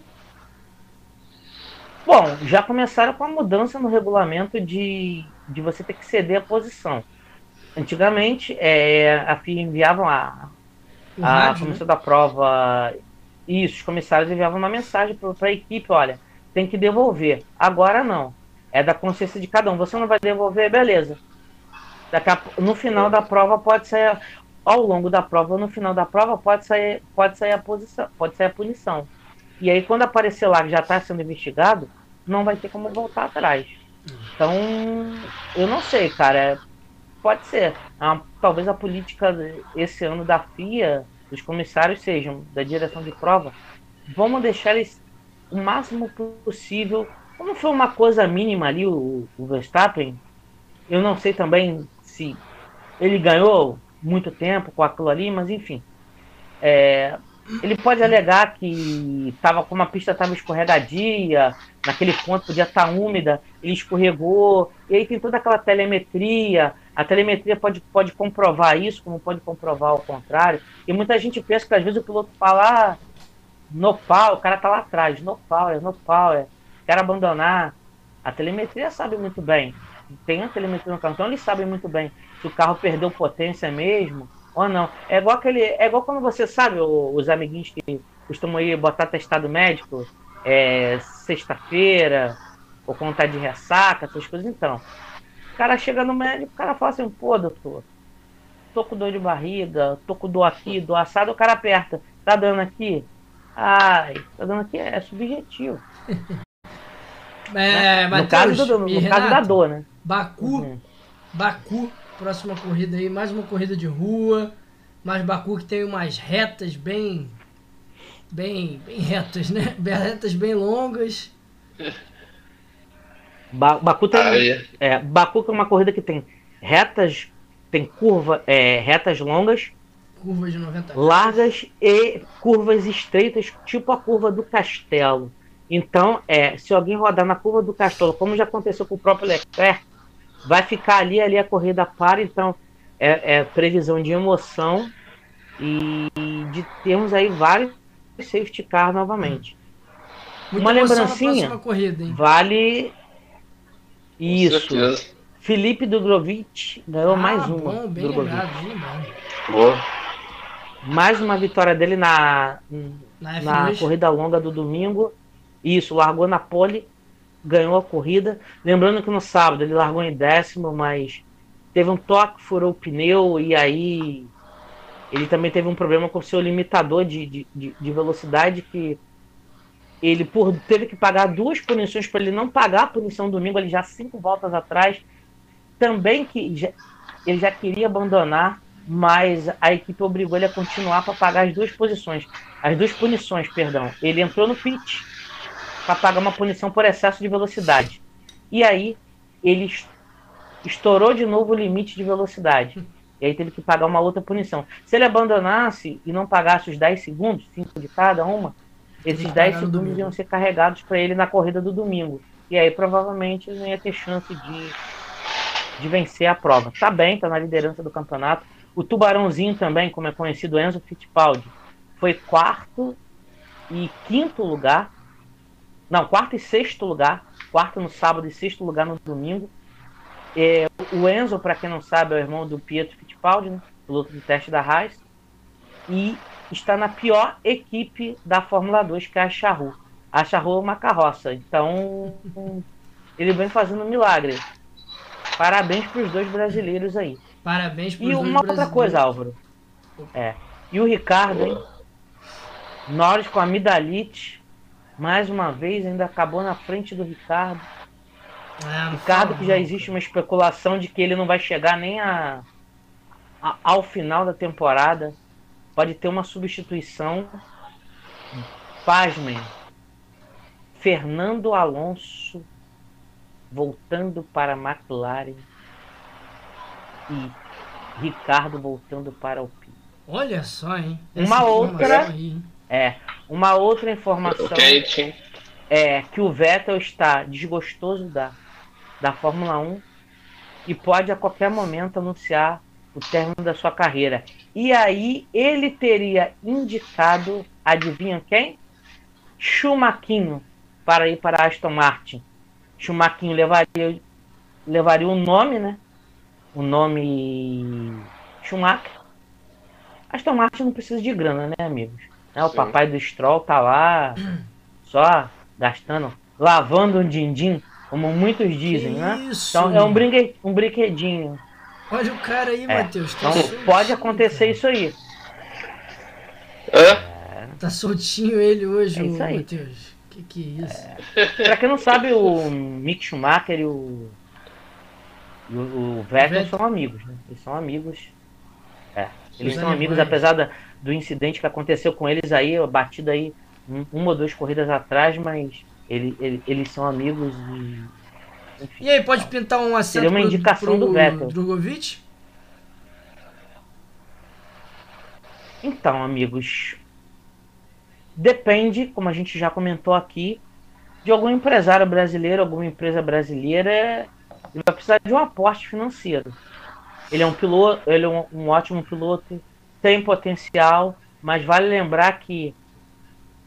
Bom, já começaram com a mudança no regulamento de, de você ter que ceder a posição. Antigamente, é, a FIA enviava a, a comissão né? da prova isso, os comissários enviavam uma mensagem para a equipe, olha, tem que devolver. Agora não. É da consciência de cada um. Você não vai devolver, beleza. A, no final da prova pode sair. Ao longo da prova, no final da prova, pode sair, pode sair a posição, pode sair a punição. E aí, quando aparecer lá que já está sendo investigado, não vai ter como voltar atrás. Então, eu não sei, cara. Pode ser. Ah, talvez a política esse ano da FIA os comissários sejam da direção de prova, vamos deixar eles o máximo possível. Como foi uma coisa mínima ali, o, o Verstappen, eu não sei também se ele ganhou muito tempo com aquilo ali, mas enfim. É, ele pode alegar que tava, como a pista estava escorregadia, naquele ponto podia estar tá úmida, ele escorregou, e aí tem toda aquela telemetria. A telemetria pode, pode comprovar isso, como pode comprovar o contrário. E muita gente pensa que às vezes o piloto fala ah, no pau, o cara tá lá atrás, no pau, é no pau, é, quero abandonar. A telemetria sabe muito bem. Tem a telemetria no carro, então eles sabem muito bem se o carro perdeu potência mesmo ou não. É igual aquele. É igual quando você sabe, os amiguinhos que costumam ir botar testado médico é, sexta-feira, ou quando de ressaca, essas coisas, então. O cara chega no médico, o cara fala assim, pô, doutor, tô com dor de barriga, tô com dor aqui, dor assado, o cara aperta. Tá dando aqui? Ai, tá dando aqui, é subjetivo. É, né? no caso, do, no Renato, caso da dor, né? Baku, uhum. Baku, próxima corrida aí, mais uma corrida de rua, mas Baku que tem umas retas bem, bem, bem retas, né? Retas bem longas. Ba Baku tem, é. Baku é uma corrida que tem retas, tem curva, é, retas longas, curvas de 90 largas e curvas estreitas, tipo a curva do Castelo. Então, é, se alguém rodar na curva do Castelo, como já aconteceu com o próprio Leclerc, vai ficar ali, ali a corrida para, então é, é previsão de emoção e de termos aí vários safety car novamente. Muita Uma lembrancinha, corrida, vale isso. Felipe Dubrovic ganhou ah, mais uma. Bom, bem lembrado. Boa. Mais uma vitória dele na, na, na corrida longa do domingo. Isso, largou na pole, ganhou a corrida. Lembrando que no sábado ele largou em décimo, mas teve um toque, furou o pneu e aí ele também teve um problema com o seu limitador de, de, de velocidade que ele por, teve que pagar duas punições para ele não pagar a punição domingo, ele já cinco voltas atrás. Também que já, ele já queria abandonar, mas a equipe obrigou ele a continuar para pagar as duas posições, as duas punições, perdão. Ele entrou no pit para pagar uma punição por excesso de velocidade. E aí ele estourou de novo o limite de velocidade. E aí teve que pagar uma outra punição. Se ele abandonasse e não pagasse os 10 segundos, 5 de cada uma, esses 10 segundos iam ser carregados para ele na corrida do domingo. E aí provavelmente ele não ia ter chance de, de vencer a prova. Tá bem, tá na liderança do campeonato. O Tubarãozinho também, como é conhecido, Enzo Fittipaldi, foi quarto e quinto lugar não, quarto e sexto lugar. Quarto no sábado e sexto lugar no domingo. É, o Enzo, para quem não sabe, é o irmão do Pietro Fittipaldi, né? piloto de teste da Haas. E está na pior equipe da Fórmula 2, que é a Charru. A Charru é uma carroça. Então, ele vem fazendo um milagre. Parabéns para os dois brasileiros aí. Parabéns para os dois E uma outra coisa, Álvaro. É. E o Ricardo, hein? Norris com a Midalite mais uma vez ainda acabou na frente do Ricardo. É, Ricardo, que já existe uma especulação de que ele não vai chegar nem a, a, ao final da temporada. Pode ter uma substituição. Pasmem. Fernando Alonso voltando para a McLaren e Ricardo voltando para o P. Olha só, hein? Uma outra. Aí, é, uma outra informação okay, é que o Vettel está desgostoso da, da Fórmula 1 e pode a qualquer momento anunciar o término da sua carreira. E aí ele teria indicado, adivinha quem? Chumaquinho para ir para Aston Martin. Chumaquinho levaria levaria o nome, né? O nome Schumacher. Aston Martin não precisa de grana, né, amigos? Né? O papai do Stroll tá lá só gastando, lavando um din-din, como muitos dizem, que né? Isso? Então é um, brinque, um brinquedinho. Olha o cara aí, é. Matheus. Tá então pode acontecer cara. isso aí. É? Tá soltinho ele hoje, é Matheus. Que que é isso? É. Pra quem não sabe, o Mick Schumacher e o, e o, o Vettel são amigos, né? Eles são amigos. É. Eles são amigos, apesar da, do incidente que aconteceu com eles aí, batido aí um, uma ou duas corridas atrás, mas ele, ele, eles são amigos e. Enfim, e aí, pode pintar um assento Seria uma indicação pro, do Vettel. Drogovic? Então, amigos, depende, como a gente já comentou aqui, de algum empresário brasileiro, alguma empresa brasileira, ele vai precisar de um aporte financeiro. Ele é um piloto, ele é um, um ótimo piloto, tem potencial, mas vale lembrar que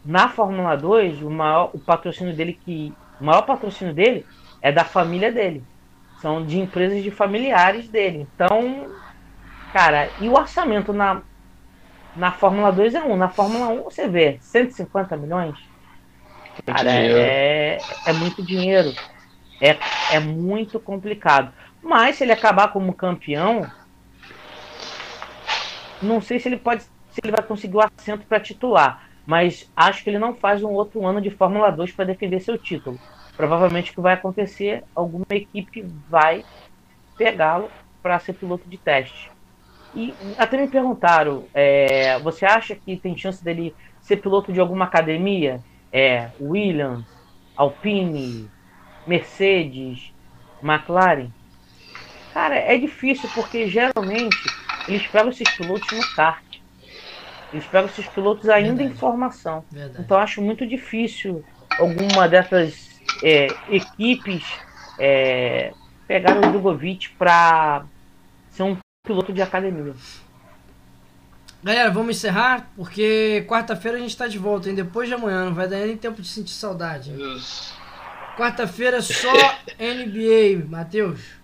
na Fórmula 2, o maior o patrocínio dele que o maior patrocínio dele é da família dele. São de empresas de familiares dele. Então, cara, e o orçamento na na Fórmula 2 é um, na Fórmula 1 você vê 150 milhões. Cara, é, é muito dinheiro. É, é muito complicado. Mas se ele acabar como campeão, não sei se ele pode se ele vai conseguir o assento para titular, mas acho que ele não faz um outro ano de Fórmula 2 para defender seu título. Provavelmente o que vai acontecer, alguma equipe vai pegá-lo para ser piloto de teste. E até me perguntaram, é, você acha que tem chance dele ser piloto de alguma academia? É, Williams, Alpine, Mercedes, McLaren? Cara, é difícil porque geralmente eles pegam esses pilotos no kart. Eles pegam esses pilotos ainda Verdade. em formação. Verdade. Então acho muito difícil alguma dessas é, equipes é, pegar o Drogovic para ser um piloto de academia. Galera, vamos encerrar, porque quarta-feira a gente está de volta, hein? Depois de amanhã, não vai dar nem tempo de sentir saudade. Quarta-feira só NBA, Matheus.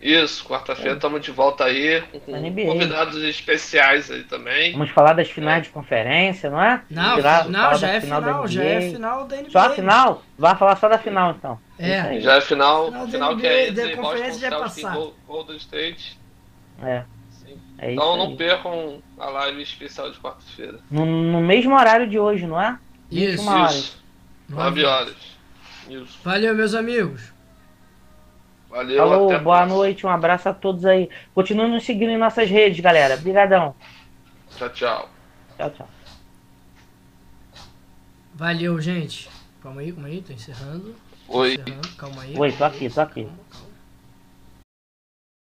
Isso, quarta-feira estamos de volta aí com convidados especiais aí também. Vamos falar das finais é. de conferência, não é? Não, Tirar, não já é final, final já é final da NBA. Só a final? Vai falar só da final então. É. Já é final, final, final NBA, que é da conferência já é passar. Golden State. É. é então não percam a live especial de quarta-feira. No, no, mesmo horário de hoje, não é? Isso. Isso. 9 horas. Isso. Valeu, meus amigos. Valeu, Falou, boa noite, um abraço a todos aí. Continue nos seguindo em nossas redes, galera. Obrigadão. Tchau, tchau. Tchau, tchau. Valeu, gente. Calma aí, calma aí, tô encerrando. Oi. Encerrando. Calma aí. Oi, tô aqui, tô aqui.